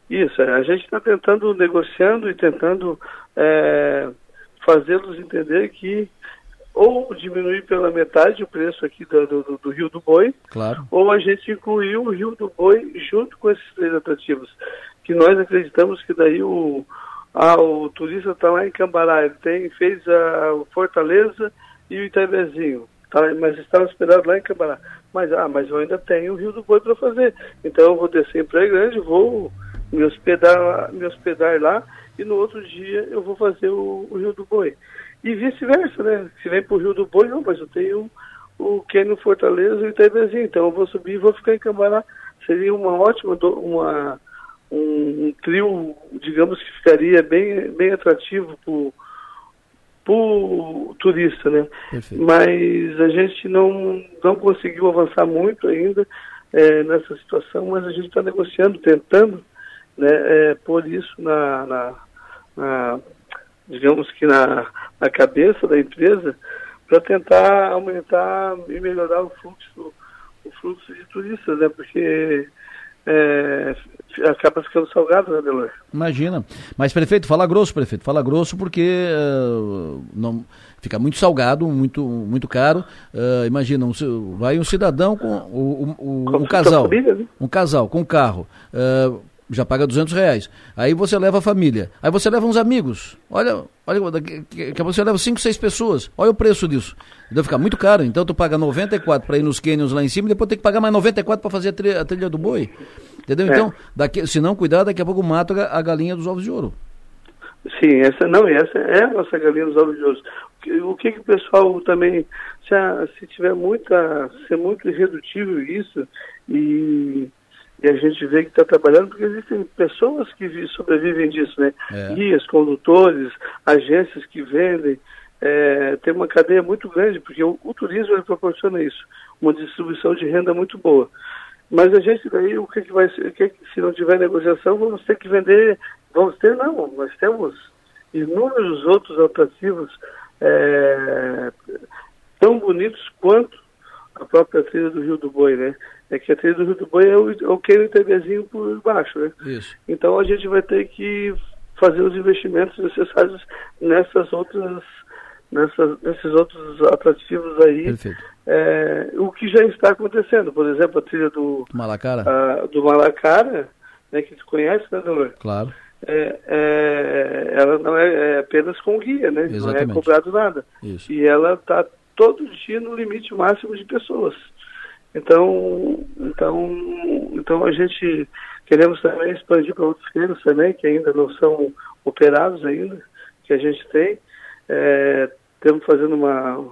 Isso, é, a gente está tentando, negociando e tentando é, fazê-los entender que ou diminuir pela metade o preço aqui do, do, do, Rio do Boi, claro. ou a gente incluir o Rio do Boi junto com esses três atrativos, que nós acreditamos que daí o, ah, o turista está lá em Cambará, ele tem, fez a Fortaleza e o Itaibezinho, tá, mas estava esperado lá em Cambará. Mas, ah, mas eu ainda tenho o Rio do Boi para fazer, então eu vou descer em Praia Grande, vou me hospedar, me hospedar lá e no outro dia eu vou fazer o, o Rio do Boi. E vice-versa, né? Se vem para o Rio do Boi, não, mas eu tenho o Quênio Fortaleza e o Itaibezinho, então eu vou subir e vou ficar em Cambará. Seria uma ótima, uma, um, um trio, digamos que ficaria bem, bem atrativo para o turista, né? Perfeito. Mas a gente não, não conseguiu avançar muito ainda é, nessa situação, mas a gente está negociando, tentando né, é, pôr isso na, na, na, digamos que na, na cabeça da empresa para tentar aumentar e melhorar o fluxo, o fluxo de turistas, né? Porque é, acaba ficando salgado, né, Delor? Imagina. Mas, prefeito, fala grosso, prefeito, fala grosso porque uh, não fica muito salgado, muito, muito caro. Uh, imagina, um, vai um cidadão com o, o, o, o casal, família, né? um casal com carro. Uh, já paga 200 reais. Aí você leva a família. Aí você leva uns amigos. Olha, olha que você leva 5, 6 pessoas. Olha o preço disso. Deve ficar muito caro. Então tu paga 94 para ir nos canyons lá em cima e depois tem que pagar mais 94 para fazer a trilha, a trilha, do boi. Entendeu? É. Então, daqui, se não cuidar, daqui a pouco mata a galinha dos ovos de ouro. Sim, essa não, essa é a nossa galinha dos ovos de ouro. O que, que o pessoal também, se, se tiver muita, ser muito irredutível isso e e a gente vê que está trabalhando porque existem pessoas que sobrevivem disso, né? É. Guias, condutores, agências que vendem. É, tem uma cadeia muito grande, porque o, o turismo proporciona isso. uma distribuição de renda muito boa. Mas a gente daí, o que, que vai ser, que, se não tiver negociação, vamos ter que vender, vamos ter não, nós temos inúmeros outros atrativos é, tão bonitos quanto a própria trilha do Rio do Boi, né? É que a trilha do Rio do Boi é o, é o Queiro por baixo, né? Isso. Então a gente vai ter que fazer os investimentos necessários nessas outras nessas, nesses outros atrativos aí. É, o que já está acontecendo, por exemplo, a trilha do, do Malacara, a, do Malacara né, que tu conhece, né, Dolor? Claro. É, é, ela não é, é, apenas com guia, né? Exatamente. Não é cobrado nada. Isso. E ela está todo dia no limite máximo de pessoas. Então, então, então a gente queremos também expandir para outros treinos também, que ainda não são operados ainda, que a gente tem. É, estamos fazendo uma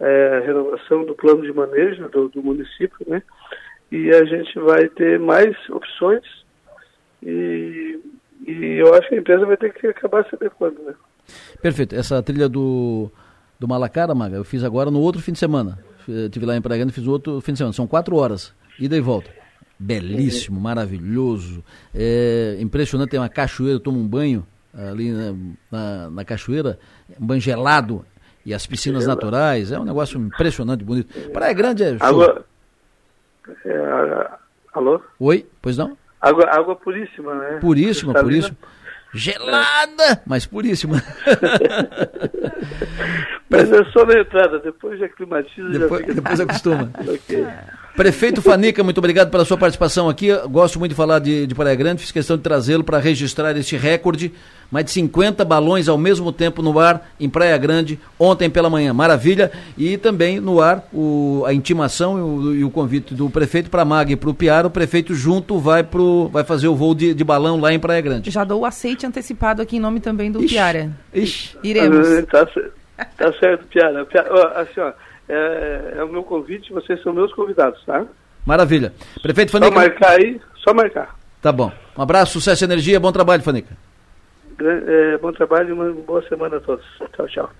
é, renovação do plano de manejo do, do, município, né? E a gente vai ter mais opções e, e eu acho que a empresa vai ter que acabar se adequando, né? Perfeito. Essa trilha do, do Malacara, Maga, eu fiz agora no outro fim de semana. Estive lá em Praia Grande, fiz outro fim de semana. São quatro horas, ida e volta. Belíssimo, maravilhoso. É impressionante, tem uma cachoeira, toma um banho ali na, na, na cachoeira, um banho gelado, e as piscinas gelado. naturais, é um negócio impressionante, bonito. Praia Grande é show. Água... É, alô? Oi, pois não? Água, água puríssima, né? Puríssima, puríssima. Gelada, mas puríssima. mas é só na entrada, depois já climatiza. Depois, já fica... depois acostuma. okay. Prefeito Fanica, muito obrigado pela sua participação aqui. Gosto muito de falar de, de Praia Grande, fiz questão de trazê-lo para registrar este recorde. Mais de 50 balões ao mesmo tempo no ar em Praia Grande, ontem pela manhã. Maravilha. E também no ar o, a intimação e o, e o convite do prefeito para a MAG e para o Piara. O prefeito junto vai, pro, vai fazer o voo de, de balão lá em Praia Grande. Já dou o aceite antecipado aqui em nome também do Ixi, Piara. Ixi. Iremos. Tá, tá certo, Piara. Piara assim, ó é, é, o meu convite, vocês são meus convidados, tá? Maravilha. Prefeito Fanica. Só marcar aí, só marcar. Tá bom. Um abraço, sucesso e energia, bom trabalho, Fanica. É, bom trabalho e uma boa semana a todos. Tchau, tchau.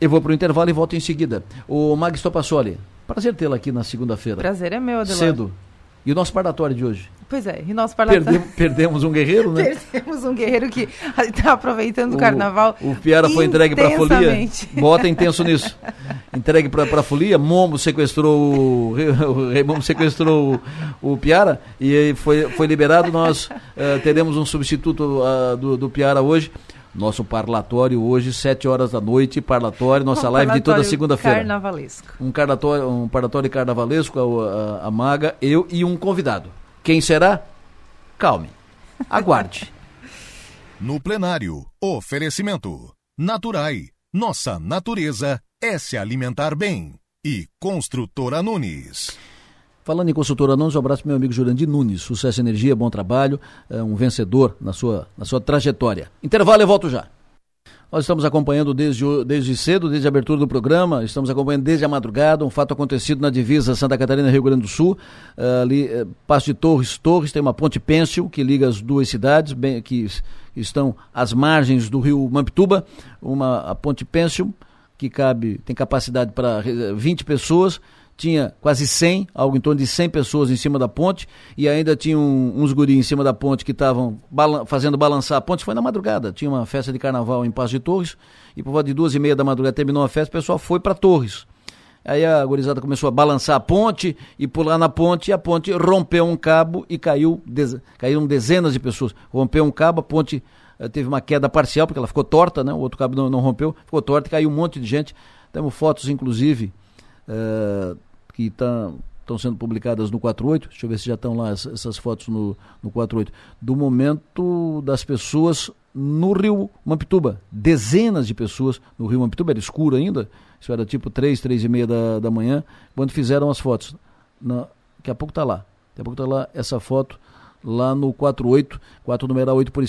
Eu vou para o intervalo e volto em seguida. O Mag Stopassoli, prazer tê-la aqui na segunda-feira. Prazer é meu, Adelor. Cedo. E o nosso parlatório de hoje? Pois é, e nosso parlatório... Perdemos, perdemos um guerreiro, né? perdemos um guerreiro que está aproveitando o, o, carnaval O Piara foi entregue para a folia. Bota intenso nisso. Entregue para a folia, Momo sequestrou o, o Rei Momo sequestrou o, o, Piara e foi, foi liberado. Nós uh, teremos um substituto uh, do, do Piara hoje. Nosso parlatório hoje, sete horas da noite, parlatório, nossa um live de toda segunda-feira. Carnavalesco. Um, carnatório, um parlatório carnavalesco, a, a, a Maga, eu e um convidado. Quem será? Calme. Aguarde. no plenário, oferecimento. Naturai. Nossa natureza é se alimentar bem. E Construtora Nunes. Falando em consultora Nunes, um abraço para meu amigo Jurandir Nunes. Sucesso, energia, bom trabalho, é um vencedor na sua, na sua trajetória. Intervalo, eu volto já. Nós estamos acompanhando desde, desde cedo, desde a abertura do programa, estamos acompanhando desde a madrugada um fato acontecido na divisa Santa Catarina-Rio Grande do Sul. Uh, ali, uh, Passo de Torres, Torres, tem uma ponte pêncil que liga as duas cidades, bem, que estão às margens do rio Mampituba, uma a ponte pêncil que cabe, tem capacidade para 20 pessoas tinha quase 100, algo em torno de 100 pessoas em cima da ponte, e ainda tinha um, uns guris em cima da ponte que estavam balan fazendo balançar a ponte. Foi na madrugada, tinha uma festa de carnaval em Paz de Torres, e por volta de duas e meia da madrugada terminou a festa, o pessoal foi para Torres. Aí a gurizada começou a balançar a ponte e pular na ponte, e a ponte rompeu um cabo e caiu, caíram dezenas de pessoas. Rompeu um cabo, a ponte uh, teve uma queda parcial, porque ela ficou torta, né? o outro cabo não, não rompeu, ficou torta caiu um monte de gente. Temos fotos, inclusive, uh, que estão tá, sendo publicadas no 48, deixa eu ver se já estão lá essas fotos no, no 48, do momento das pessoas no rio Mampituba. Dezenas de pessoas no rio Mampituba, era escuro ainda, isso era tipo 3, 3 e meia da, da manhã, quando fizeram as fotos. Na, daqui a pouco está lá, daqui a pouco está lá essa foto lá no 48, 4 numeral 8 por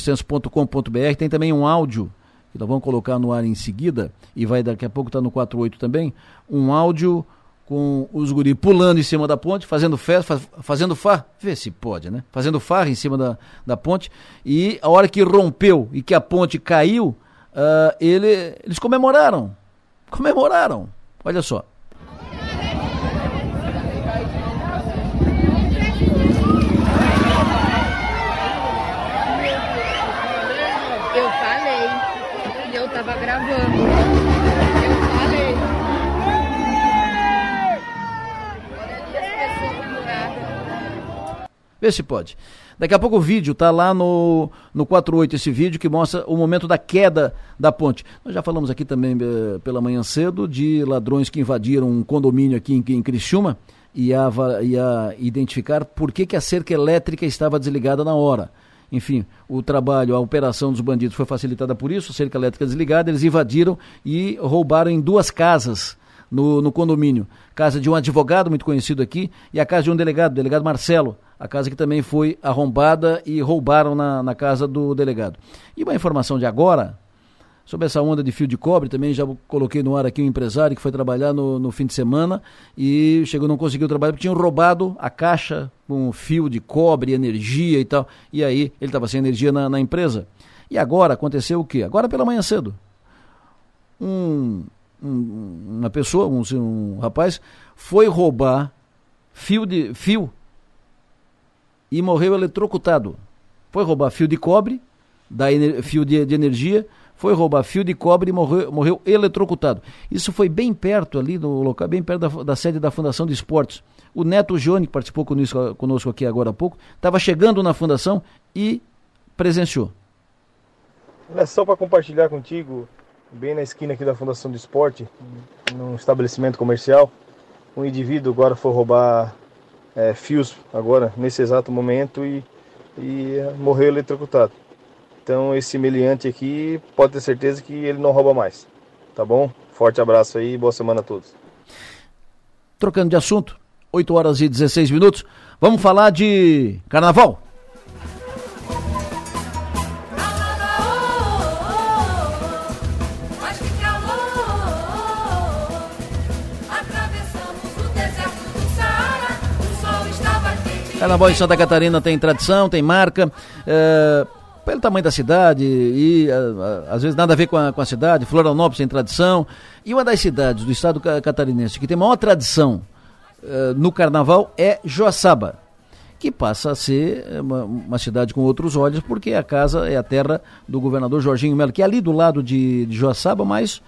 tem também um áudio que nós vamos colocar no ar em seguida, e vai daqui a pouco estar tá no 48 também, um áudio com os guri pulando em cima da ponte, fazendo festa, faz, fazendo farra, vê se pode, né? Fazendo farra em cima da, da ponte, e a hora que rompeu e que a ponte caiu, uh, ele, eles comemoraram, comemoraram, olha só. Vê se pode. Daqui a pouco o vídeo tá lá no, no 48, esse vídeo que mostra o momento da queda da ponte. Nós já falamos aqui também eh, pela manhã cedo de ladrões que invadiram um condomínio aqui em, em Criciúma e a, e a identificar por que, que a cerca elétrica estava desligada na hora. Enfim, o trabalho, a operação dos bandidos foi facilitada por isso, cerca elétrica desligada, eles invadiram e roubaram em duas casas no, no condomínio. Casa de um advogado muito conhecido aqui e a casa de um delegado, o delegado Marcelo. A casa que também foi arrombada e roubaram na, na casa do delegado. E uma informação de agora, sobre essa onda de fio de cobre, também já coloquei no ar aqui um empresário que foi trabalhar no, no fim de semana e chegou não conseguiu trabalhar porque tinham roubado a caixa com fio de cobre, energia e tal. E aí ele estava sem energia na, na empresa. E agora aconteceu o quê? Agora pela manhã cedo. Um um, uma pessoa, um, um rapaz, foi roubar fio de fio e morreu eletrocutado. Foi roubar fio de cobre, da fio de, de, energia, foi roubar fio de cobre e morreu, morreu eletrocutado. Isso foi bem perto ali no local, bem perto da, da sede da Fundação de Esportes. O Neto Jone, que participou conosco, conosco aqui agora há pouco, estava chegando na fundação e presenciou. É só para compartilhar contigo bem na esquina aqui da Fundação do Esporte, num estabelecimento comercial. Um indivíduo agora foi roubar é, fios agora, nesse exato momento, e, e morreu eletrocutado. Então esse meliante aqui pode ter certeza que ele não rouba mais. Tá bom? Forte abraço aí e boa semana a todos. Trocando de assunto, 8 horas e 16 minutos. Vamos falar de carnaval. Carnaval em Santa Catarina tem tradição, tem marca. É, pelo tamanho da cidade e às vezes nada a ver com a, com a cidade, Florianópolis tem tradição. E uma das cidades do estado catarinense que tem maior tradição é, no carnaval é Joaçaba que passa a ser uma, uma, cidade com outros olhos, porque a casa é a terra do governador Jorginho Melo, que é ali do lado de, de Joaçaba, mas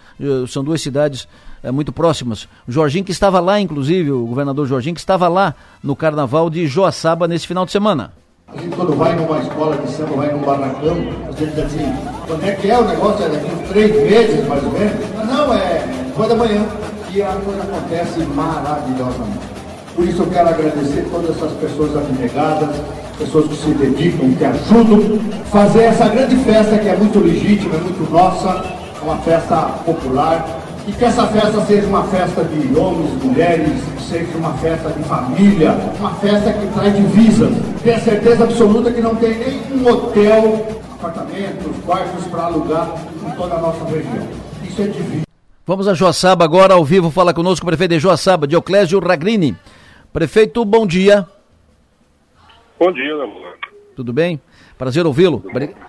são duas cidades uh, muito próximas. O Jorginho que estava lá, inclusive, o governador Jorginho, que estava lá no carnaval de Joaçaba nesse final de semana. A gente quando vai numa escola de samba, vai num barracão, a gente diz assim, quando é que é o negócio? É daqui uns três meses, mais ou menos? Mas não, é depois da manhã. E a coisa acontece maravilhosamente. Por isso eu quero agradecer todas essas pessoas abnegadas, pessoas que se dedicam, que ajudam a fazer essa grande festa que é muito legítima, é muito nossa, é uma festa popular. E que essa festa seja uma festa de homens, mulheres, que seja uma festa de família, uma festa que traz divisas. Tenho certeza absoluta que não tem nenhum hotel, apartamentos, quartos para alugar em toda a nossa região. Isso é divino. Vamos a Joaçaba agora, ao vivo, fala conosco o prefeito de Joaçaba, Dioclésio Ragrini. Prefeito, bom dia. Bom dia, Namor. Tudo bem? Prazer ouvi-lo.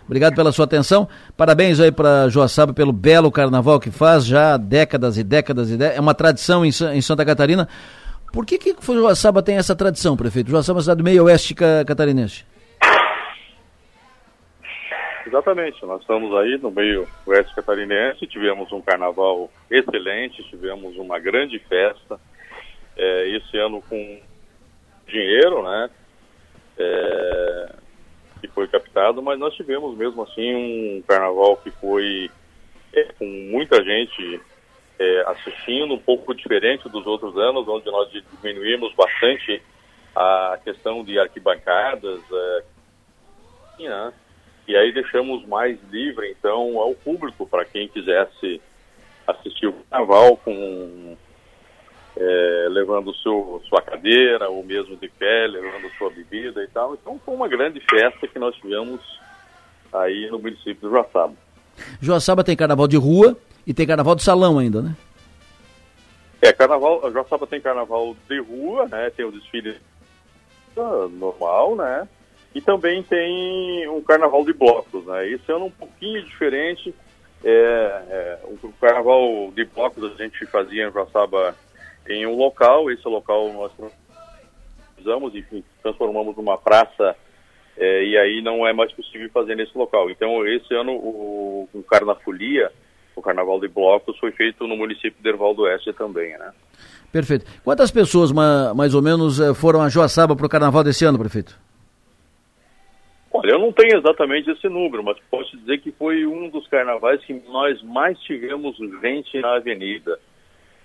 Obrigado pela sua atenção. Parabéns aí para Joaçaba pelo belo carnaval que faz já décadas e décadas e décadas. É uma tradição em, em Santa Catarina. Por que que Joaçaba tem essa tradição, prefeito? Joaçaba é uma cidade meio oeste catarinense. Exatamente, nós estamos aí no meio oeste catarinense, tivemos um carnaval excelente, tivemos uma grande festa, é, esse ano com dinheiro, né? É, que foi captado, mas nós tivemos mesmo assim um carnaval que foi é, com muita gente é, assistindo, um pouco diferente dos outros anos, onde nós diminuímos bastante a questão de arquibancadas, é, né? e aí deixamos mais livre então ao público para quem quisesse assistir o carnaval com é, levando seu, sua cadeira, ou mesmo de pé, levando sua bebida e tal. Então foi uma grande festa que nós tivemos aí no município de Joaçaba. Joaçaba tem carnaval de rua e tem carnaval de salão ainda, né? É, carnaval, Joaçaba tem carnaval de rua, né? Tem o desfile normal, né? E também tem um carnaval de blocos, né? Esse ano um pouquinho diferente. É, é, o carnaval de blocos a gente fazia em Joaçaba em um local, esse local nós usamos, enfim, transformamos numa praça é, e aí não é mais possível fazer nesse local. Então, esse ano o, o Carnafolia o Carnaval de Blocos foi feito no município de Erval do Oeste também, né? Perfeito. Quantas pessoas, mais ou menos, eh, foram a Joaçaba para o Carnaval desse ano, prefeito? Olha, eu não tenho exatamente esse número, mas posso dizer que foi um dos carnavais que nós mais tivemos gente na avenida.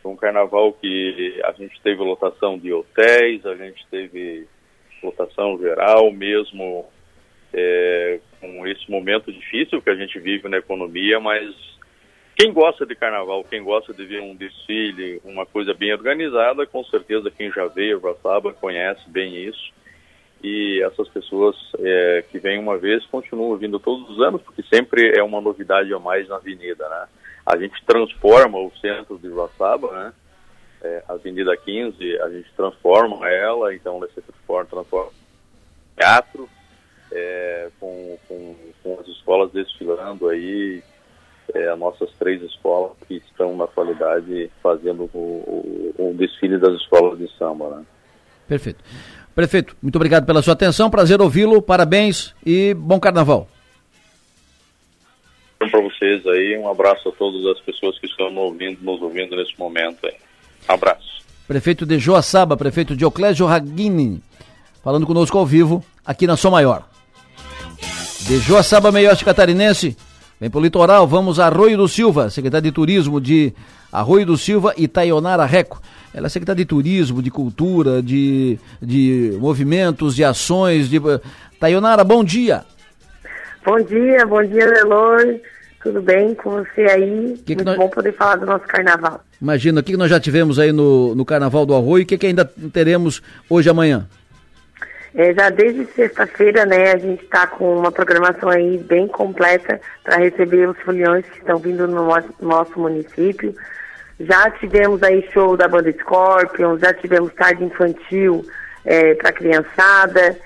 Um carnaval que a gente teve lotação de hotéis, a gente teve lotação geral, mesmo é, com esse momento difícil que a gente vive na economia, mas quem gosta de carnaval, quem gosta de ver um desfile, uma coisa bem organizada, com certeza quem já veio a Saba conhece bem isso e essas pessoas é, que vêm uma vez continuam vindo todos os anos, porque sempre é uma novidade a mais na avenida, né? A gente transforma o centro de Joaçaba, né? É, Avenida 15, a gente transforma ela, então se transforma, transforma teatro, é, com, com, com, as escolas desfilando aí, é, as nossas três escolas que estão na atualidade fazendo o, o, o desfile das escolas de samba, né? Perfeito. Prefeito, muito obrigado pela sua atenção, prazer ouvi-lo, parabéns e bom carnaval. Para vocês aí, um abraço a todas as pessoas que estão nos ouvindo, nos ouvindo nesse momento aí. Abraço. Prefeito de Joaçaba, prefeito Dioclésio Raguini, falando conosco ao vivo aqui na Som Maior. De Joaçaba, meio oeste catarinense, vem pro litoral, vamos a Arroio do Silva, secretário de Turismo de Arroio do Silva e Taionara Reco. Ela é secretária de Turismo, de Cultura, de, de movimentos, de ações. De... Taionara, bom dia. Bom dia, bom dia, Lelor. Tudo bem com você aí? Que Muito que nós... bom poder falar do nosso carnaval. Imagina, o que nós já tivemos aí no, no Carnaval do Arroio e o que, que ainda teremos hoje amanhã? É, já desde sexta-feira, né, a gente está com uma programação aí bem completa para receber os foliões que estão vindo no nosso município. Já tivemos aí show da banda Scorpion, já tivemos tarde infantil é, para criançada.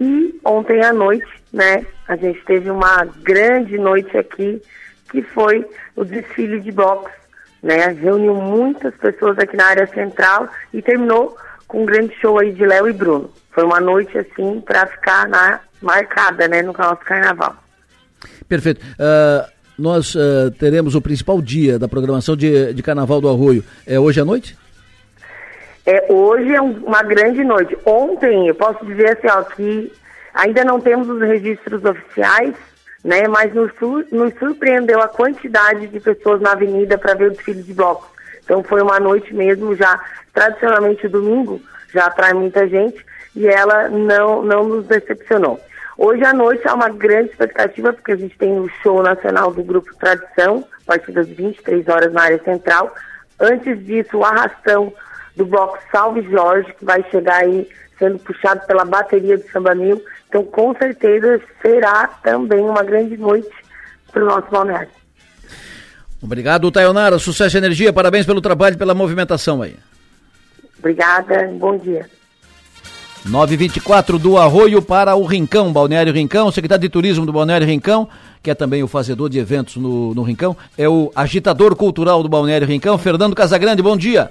E ontem à noite, né, a gente teve uma grande noite aqui, que foi o desfile de boxe, né? Reuniu muitas pessoas aqui na área central e terminou com um grande show aí de Léo e Bruno. Foi uma noite assim para ficar na, marcada, né, no nosso carnaval. Perfeito. Uh, nós uh, teremos o principal dia da programação de, de Carnaval do Arroio. É hoje à noite? É, hoje é um, uma grande noite. Ontem, eu posso dizer assim, ó, que ainda não temos os registros oficiais, né, mas nos, nos surpreendeu a quantidade de pessoas na avenida para ver o desfile de blocos. Então foi uma noite mesmo, já tradicionalmente domingo, já atrai muita gente, e ela não, não nos decepcionou. Hoje à noite há uma grande expectativa, porque a gente tem o show nacional do Grupo Tradição, a partir das 23 horas na área central. Antes disso, o arrastão do bloco Salve Jorge, que vai chegar aí sendo puxado pela bateria do Samba Mil. Então, com certeza, será também uma grande noite para o nosso balneário. Obrigado, Tayonara. Sucesso e energia. Parabéns pelo trabalho e pela movimentação aí. Obrigada. Bom dia. 924 do Arroio para o Rincão, Balneário Rincão, secretário de Turismo do Balneário Rincão, que é também o fazedor de eventos no, no Rincão, é o agitador cultural do Balneário Rincão, Fernando Casagrande, bom dia.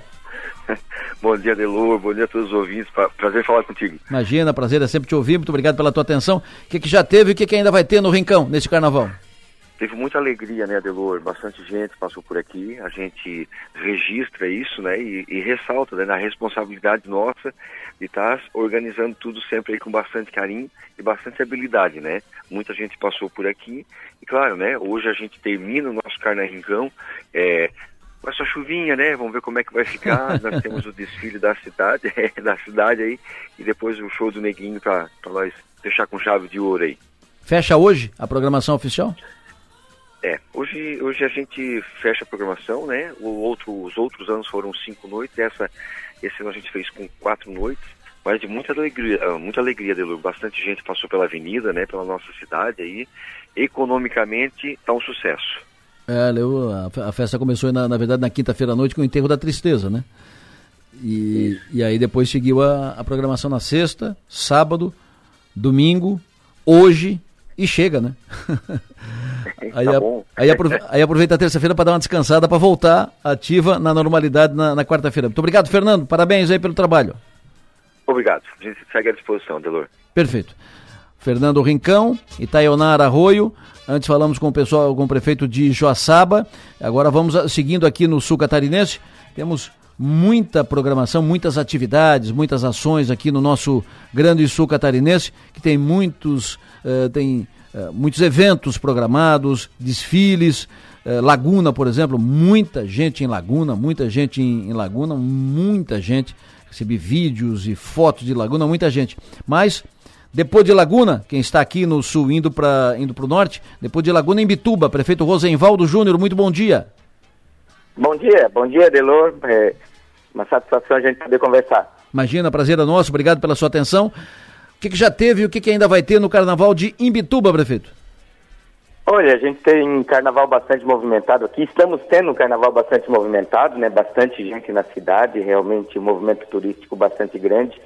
bom dia, Delor, bom dia a todos os ouvintes, prazer falar contigo. Imagina, prazer é sempre te ouvir, muito obrigado pela tua atenção. O que, que já teve e o que, que ainda vai ter no Rincão, nesse carnaval? Teve muita alegria, né, Adelor? Bastante gente passou por aqui. A gente registra isso, né, e, e ressalta né, na responsabilidade nossa de estar tá organizando tudo sempre aí com bastante carinho e bastante habilidade, né? Muita gente passou por aqui e, claro, né, hoje a gente termina o nosso Carnaval é, com essa chuvinha, né? Vamos ver como é que vai ficar. Nós temos o desfile da cidade, da cidade aí, e depois o show do Neguinho para nós fechar com chave de ouro aí. Fecha hoje a programação oficial? É, hoje, hoje a gente fecha a programação, né? O outro, os outros anos foram cinco noites, essa, esse ano a gente fez com quatro noites, mas de muita alegria, ah, muita alegria. Bastante gente passou pela avenida, né? Pela nossa cidade aí. Economicamente, tá um sucesso. É, Leo, a, festa começou, na, na verdade, na quinta-feira à noite com o enterro da tristeza, né? E, e aí depois seguiu a, a programação na sexta, sábado, domingo, hoje e chega, né? aí, tá aí, aproveita, aí, aproveita a terça-feira para dar uma descansada, para voltar ativa na normalidade na, na quarta-feira. Muito obrigado, Fernando. Parabéns aí pelo trabalho. Obrigado. A gente segue à disposição, Delor. Perfeito. Fernando Rincão, Itaionara Arroio. Antes falamos com o pessoal, com o prefeito de Joaçaba. Agora vamos seguindo aqui no sul catarinense. Temos muita programação, muitas atividades, muitas ações aqui no nosso grande sul catarinense, que tem muitos, uh, tem uh, muitos eventos programados, desfiles. Uh, Laguna, por exemplo, muita gente em Laguna, muita gente em, em Laguna, muita gente. Recebi vídeos e fotos de Laguna, muita gente. Mas depois de Laguna, quem está aqui no sul indo para indo o norte, depois de Laguna em Bituba, prefeito Rosenvaldo Júnior, muito bom dia. Bom dia, bom dia, Delor. É uma satisfação a gente poder conversar. Imagina, prazer é nosso, obrigado pela sua atenção. O que, que já teve e o que, que ainda vai ter no carnaval de Imbituba, prefeito? Olha, a gente tem um carnaval bastante movimentado aqui. Estamos tendo um carnaval bastante movimentado, né? Bastante gente na cidade, realmente um movimento turístico bastante grande.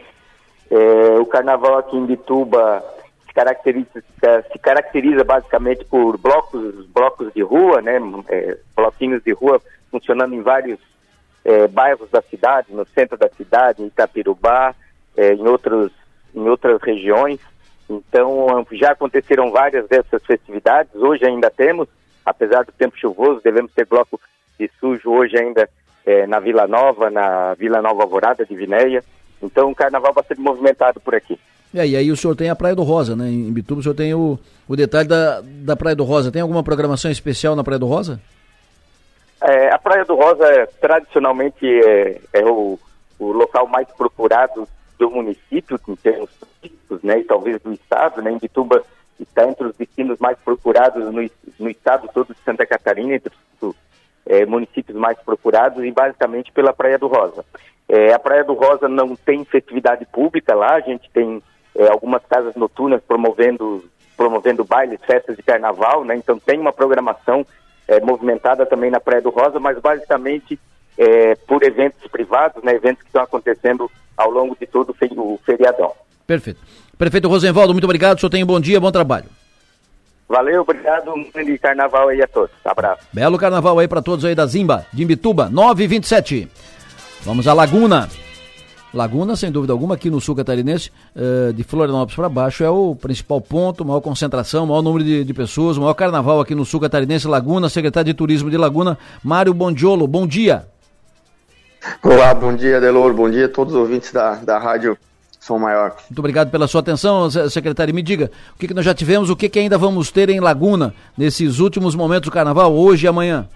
É, o carnaval aqui em Bituba se caracteriza, se caracteriza basicamente por blocos, blocos de rua, né, é, bloquinhos de rua funcionando em vários é, bairros da cidade, no centro da cidade, em Itapirubá, é, em, outros, em outras regiões. Então, já aconteceram várias dessas festividades, hoje ainda temos, apesar do tempo chuvoso, devemos ter bloco de sujo hoje ainda é, na Vila Nova, na Vila Nova Alvorada de Vinéia. Então, o carnaval vai ser movimentado por aqui. E aí, o senhor tem a Praia do Rosa, né? Em Bituba o senhor tem o, o detalhe da, da Praia do Rosa. Tem alguma programação especial na Praia do Rosa? É, a Praia do Rosa, é, tradicionalmente, é, é o, o local mais procurado do município, em termos turísticos, né? E talvez do estado, né? Em Bituba está entre os destinos mais procurados no, no estado todo de Santa Catarina, entre os é, municípios mais procurados e basicamente pela Praia do Rosa. É, a Praia do Rosa não tem festividade pública lá, a gente tem é, algumas casas noturnas promovendo, promovendo bailes, festas de carnaval, né? Então tem uma programação é, movimentada também na Praia do Rosa, mas basicamente é, por eventos privados, né? Eventos que estão acontecendo ao longo de todo o feriadão. Perfeito. Prefeito Rosenvaldo, muito obrigado, o senhor tem um bom dia, bom trabalho. Valeu, obrigado, um grande carnaval aí a todos. Abraço. Belo carnaval aí para todos aí da Zimba, de Imbituba, 9 e 27 Vamos à Laguna. Laguna, sem dúvida alguma, aqui no sul catarinense, uh, de Florianópolis para baixo, é o principal ponto, maior concentração, maior número de, de, pessoas, maior carnaval aqui no sul catarinense. Laguna, secretário de Turismo de Laguna, Mário Bondiolo, bom dia. Olá, bom dia, Delor, bom dia a todos os ouvintes da, da Rádio Som Maior. Muito obrigado pela sua atenção, secretário. Me diga, o que, que nós já tivemos, o que, que ainda vamos ter em Laguna nesses últimos momentos do carnaval, hoje e amanhã?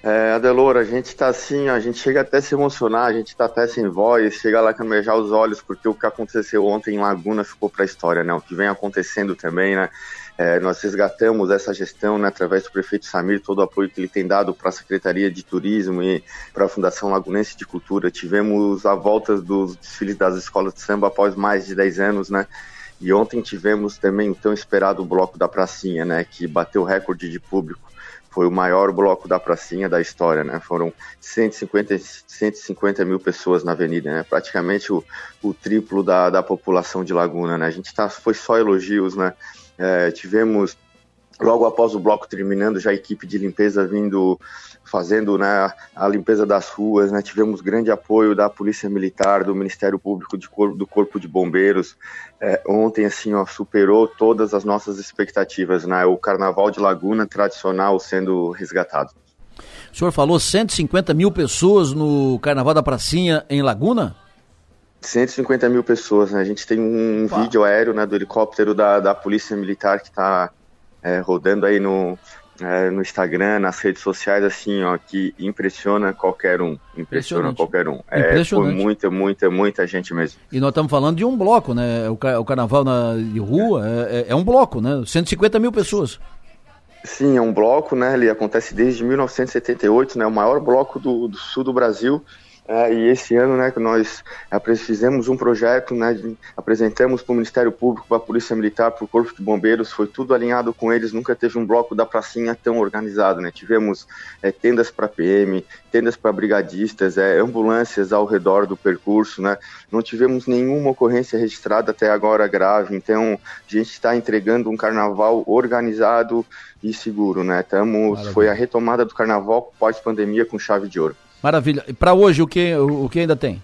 É, Adelor, a gente tá assim, a gente chega até a se emocionar, a gente tá até sem voz, chega lá camejar os olhos, porque o que aconteceu ontem em Laguna ficou para a história, né? O que vem acontecendo também, né? É, nós resgatamos essa gestão né, através do prefeito Samir, todo o apoio que ele tem dado para a Secretaria de Turismo e para a Fundação Lagunense de Cultura. Tivemos a volta dos desfiles das escolas de samba após mais de 10 anos, né? E ontem tivemos também o tão esperado bloco da Pracinha, né? Que bateu recorde de público foi o maior bloco da pracinha da história, né? Foram 150, 150 mil pessoas na avenida, né? Praticamente o, o triplo da, da população de Laguna, né? A gente tá, foi só elogios, né? É, tivemos logo após o bloco terminando, já a equipe de limpeza vindo fazendo né, a limpeza das ruas, né, tivemos grande apoio da Polícia Militar, do Ministério Público, cor, do Corpo de Bombeiros. É, ontem, assim, ó, superou todas as nossas expectativas, né, o Carnaval de Laguna tradicional sendo resgatado. O senhor falou 150 mil pessoas no Carnaval da Pracinha em Laguna? 150 mil pessoas, né? A gente tem um Uau. vídeo aéreo né, do helicóptero da, da Polícia Militar que está é, rodando aí no, é, no Instagram, nas redes sociais, assim, ó, que impressiona qualquer um. Impressiona qualquer um. É, foi muita, muita, muita gente mesmo. E nós estamos falando de um bloco, né? O, o carnaval na, de rua é, é, é um bloco, né? 150 mil pessoas. Sim, é um bloco, né? Ele acontece desde 1978, né? O maior bloco do, do sul do Brasil. É, e esse ano, né, que nós fizemos um projeto, né, de, apresentamos para o Ministério Público, para a Polícia Militar, para o Corpo de Bombeiros, foi tudo alinhado com eles, nunca teve um bloco da pracinha tão organizado, né, tivemos é, tendas para PM, tendas para brigadistas, é, ambulâncias ao redor do percurso, né, não tivemos nenhuma ocorrência registrada até agora grave, então a gente está entregando um carnaval organizado e seguro, né, Tamo, foi a retomada do carnaval pós-pandemia com chave de ouro. Maravilha. E para hoje, o que, o, o que ainda tem?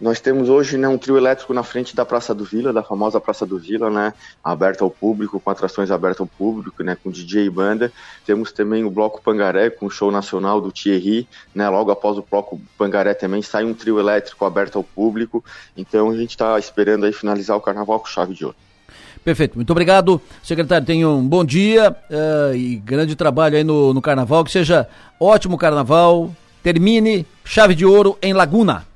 Nós temos hoje né, um trio elétrico na frente da Praça do Vila, da famosa Praça do Vila, né, aberta ao público, com atrações abertas ao público, né, com DJ e banda. Temos também o Bloco Pangaré, com o show nacional do Thierry, né, logo após o Bloco Pangaré também sai um trio elétrico aberto ao público. Então a gente está esperando aí finalizar o carnaval com chave de ouro. Perfeito, muito obrigado. Secretário, tenha um bom dia uh, e grande trabalho aí no, no carnaval. Que seja ótimo carnaval. Termine chave de ouro em Laguna.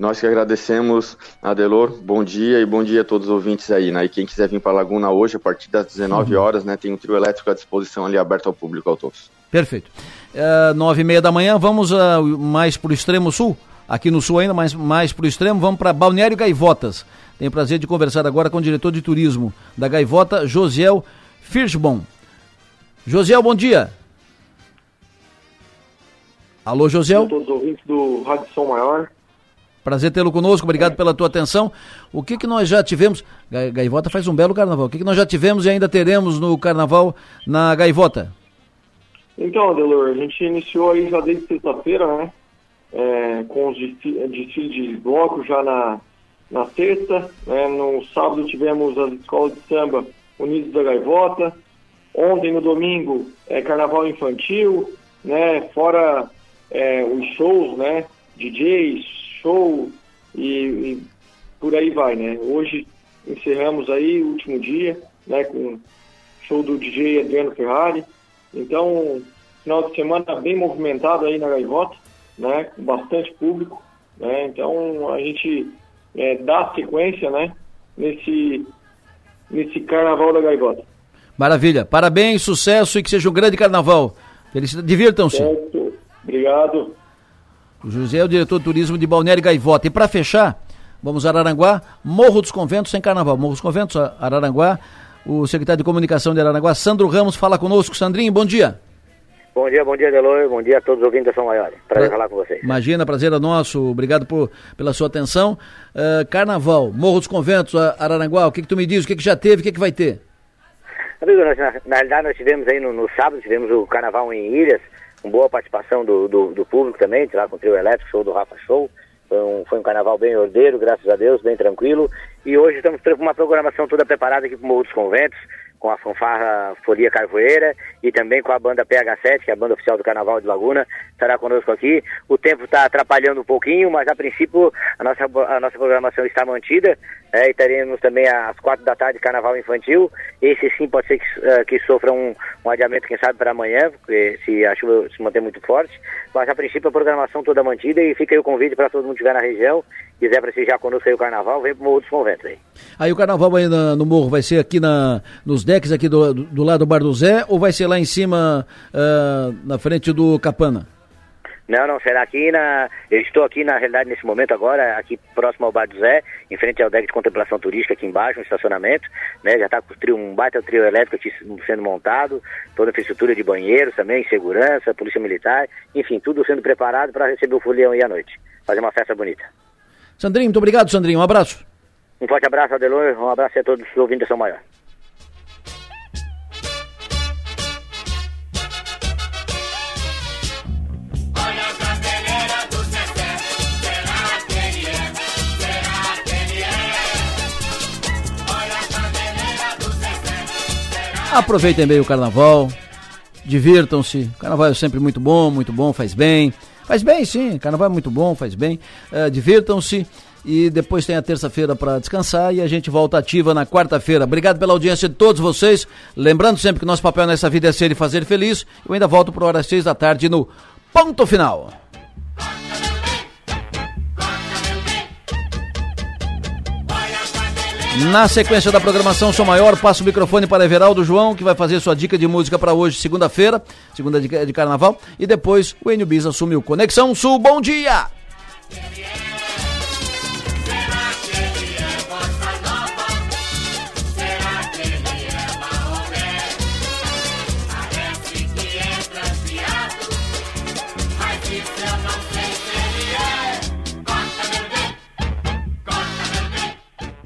Nós que agradecemos, Adelor, bom dia e bom dia a todos os ouvintes aí, né? E quem quiser vir para Laguna hoje, a partir das 19 uhum. horas, né? Tem um trio elétrico à disposição ali aberto ao público, ao todos. Perfeito. Uh, nove e meia da manhã, vamos uh, mais para o extremo sul, aqui no sul ainda, mais, mais para o extremo, vamos para Balneário Gaivotas. Tenho o prazer de conversar agora com o diretor de turismo da Gaivota, Josiel Firschbom. Josiel, bom dia. Alô, Josiel? todos os ouvintes do Rádio Som Maior. Prazer tê-lo conosco, obrigado pela tua atenção. O que que nós já tivemos? Gaivota faz um belo carnaval. O que que nós já tivemos e ainda teremos no carnaval na Gaivota? Então, Adelor, a gente iniciou aí já desde sexta-feira, né? É, com os desfiles de bloco já na, na sexta. Né? No sábado tivemos as escolas de samba Unidos da Gaivota. Ontem, no domingo, é carnaval infantil, né? Fora é, os shows, né? DJs, show e, e, por aí vai, né? Hoje encerramos aí o último dia, né, com show do DJ Adriano Ferrari. Então, final de semana bem movimentado aí na Gaivota, né, com bastante público, né? Então, a gente é, dá sequência, né, nesse nesse carnaval da Gaivota. Maravilha. Parabéns, sucesso e que seja um grande carnaval. Felicidade. Divirtam-se. Obrigado. O José é o diretor de turismo de Balneário Gaivota. E para fechar, vamos a Araranguá, Morro dos Conventos sem carnaval. Morro dos Conventos, Araranguá. O secretário de comunicação de Araranguá, Sandro Ramos, fala conosco. Sandrinho, bom dia. Bom dia, bom dia, Delor. Bom dia a todos os ouvintes da São Maior. Prazer pra... falar com vocês. Imagina, prazer é nosso. Obrigado por, pela sua atenção. Uh, carnaval, Morro dos Conventos, Araranguá, o que, que tu me diz? O que, que já teve? O que, que vai ter? Amigo, nós, na, na realidade nós tivemos aí no, no sábado, tivemos o carnaval em Ilhas, com boa participação do, do, do público também, lá com o trio elétrico, show do Rafa Show. Foi um, foi um carnaval bem ordeiro, graças a Deus, bem tranquilo. E hoje estamos com uma programação toda preparada aqui para o Morro dos Conventos com a fanfarra Folia Carvoeira e também com a banda PH7, que é a banda oficial do Carnaval de Laguna, estará conosco aqui. O tempo está atrapalhando um pouquinho, mas a princípio a nossa, a nossa programação está mantida. É, e teremos também às quatro da tarde Carnaval Infantil. Esse sim pode ser que, uh, que sofra um, um adiamento, quem sabe, para amanhã, porque se a chuva se manter muito forte. Mas a princípio a programação toda mantida e fica aí o convite para todo mundo que estiver na região quiser prestigiar conosco aí o carnaval, vem Morro dos Conventos aí. Aí o carnaval aí na, no morro vai ser aqui na, nos decks aqui do, do, do lado do Bar do Zé ou vai ser lá em cima, uh, na frente do Capana? Não, não, será aqui na. Eu estou aqui, na realidade, nesse momento agora, aqui próximo ao Bar do Zé, em frente ao deck de contemplação turística aqui embaixo, no estacionamento, né? Já está com trio, um baita trio elétrico aqui sendo montado, toda a infraestrutura de banheiros também, segurança, polícia militar, enfim, tudo sendo preparado para receber o folião aí à noite. Fazer uma festa bonita. Sandrinho, muito obrigado, Sandrinho. Um abraço. Um forte abraço, Adelor. Um abraço a todos os ouvintes da São Maior. Aproveitem bem o carnaval, divirtam-se. Carnaval é sempre muito bom, muito bom, faz bem. Faz bem, sim. Carnaval é muito bom, faz bem. Uh, Divirtam-se e depois tem a terça-feira para descansar e a gente volta ativa na quarta-feira. Obrigado pela audiência de todos vocês. Lembrando sempre que nosso papel nessa vida é ser e fazer feliz. Eu ainda volto para hora seis da tarde no Ponto Final. Na sequência da programação Sou Maior, passo o microfone para Everaldo João, que vai fazer sua dica de música para hoje, segunda-feira, segunda de, de carnaval. E depois o Enio Bis assumiu Conexão Sul. Bom dia!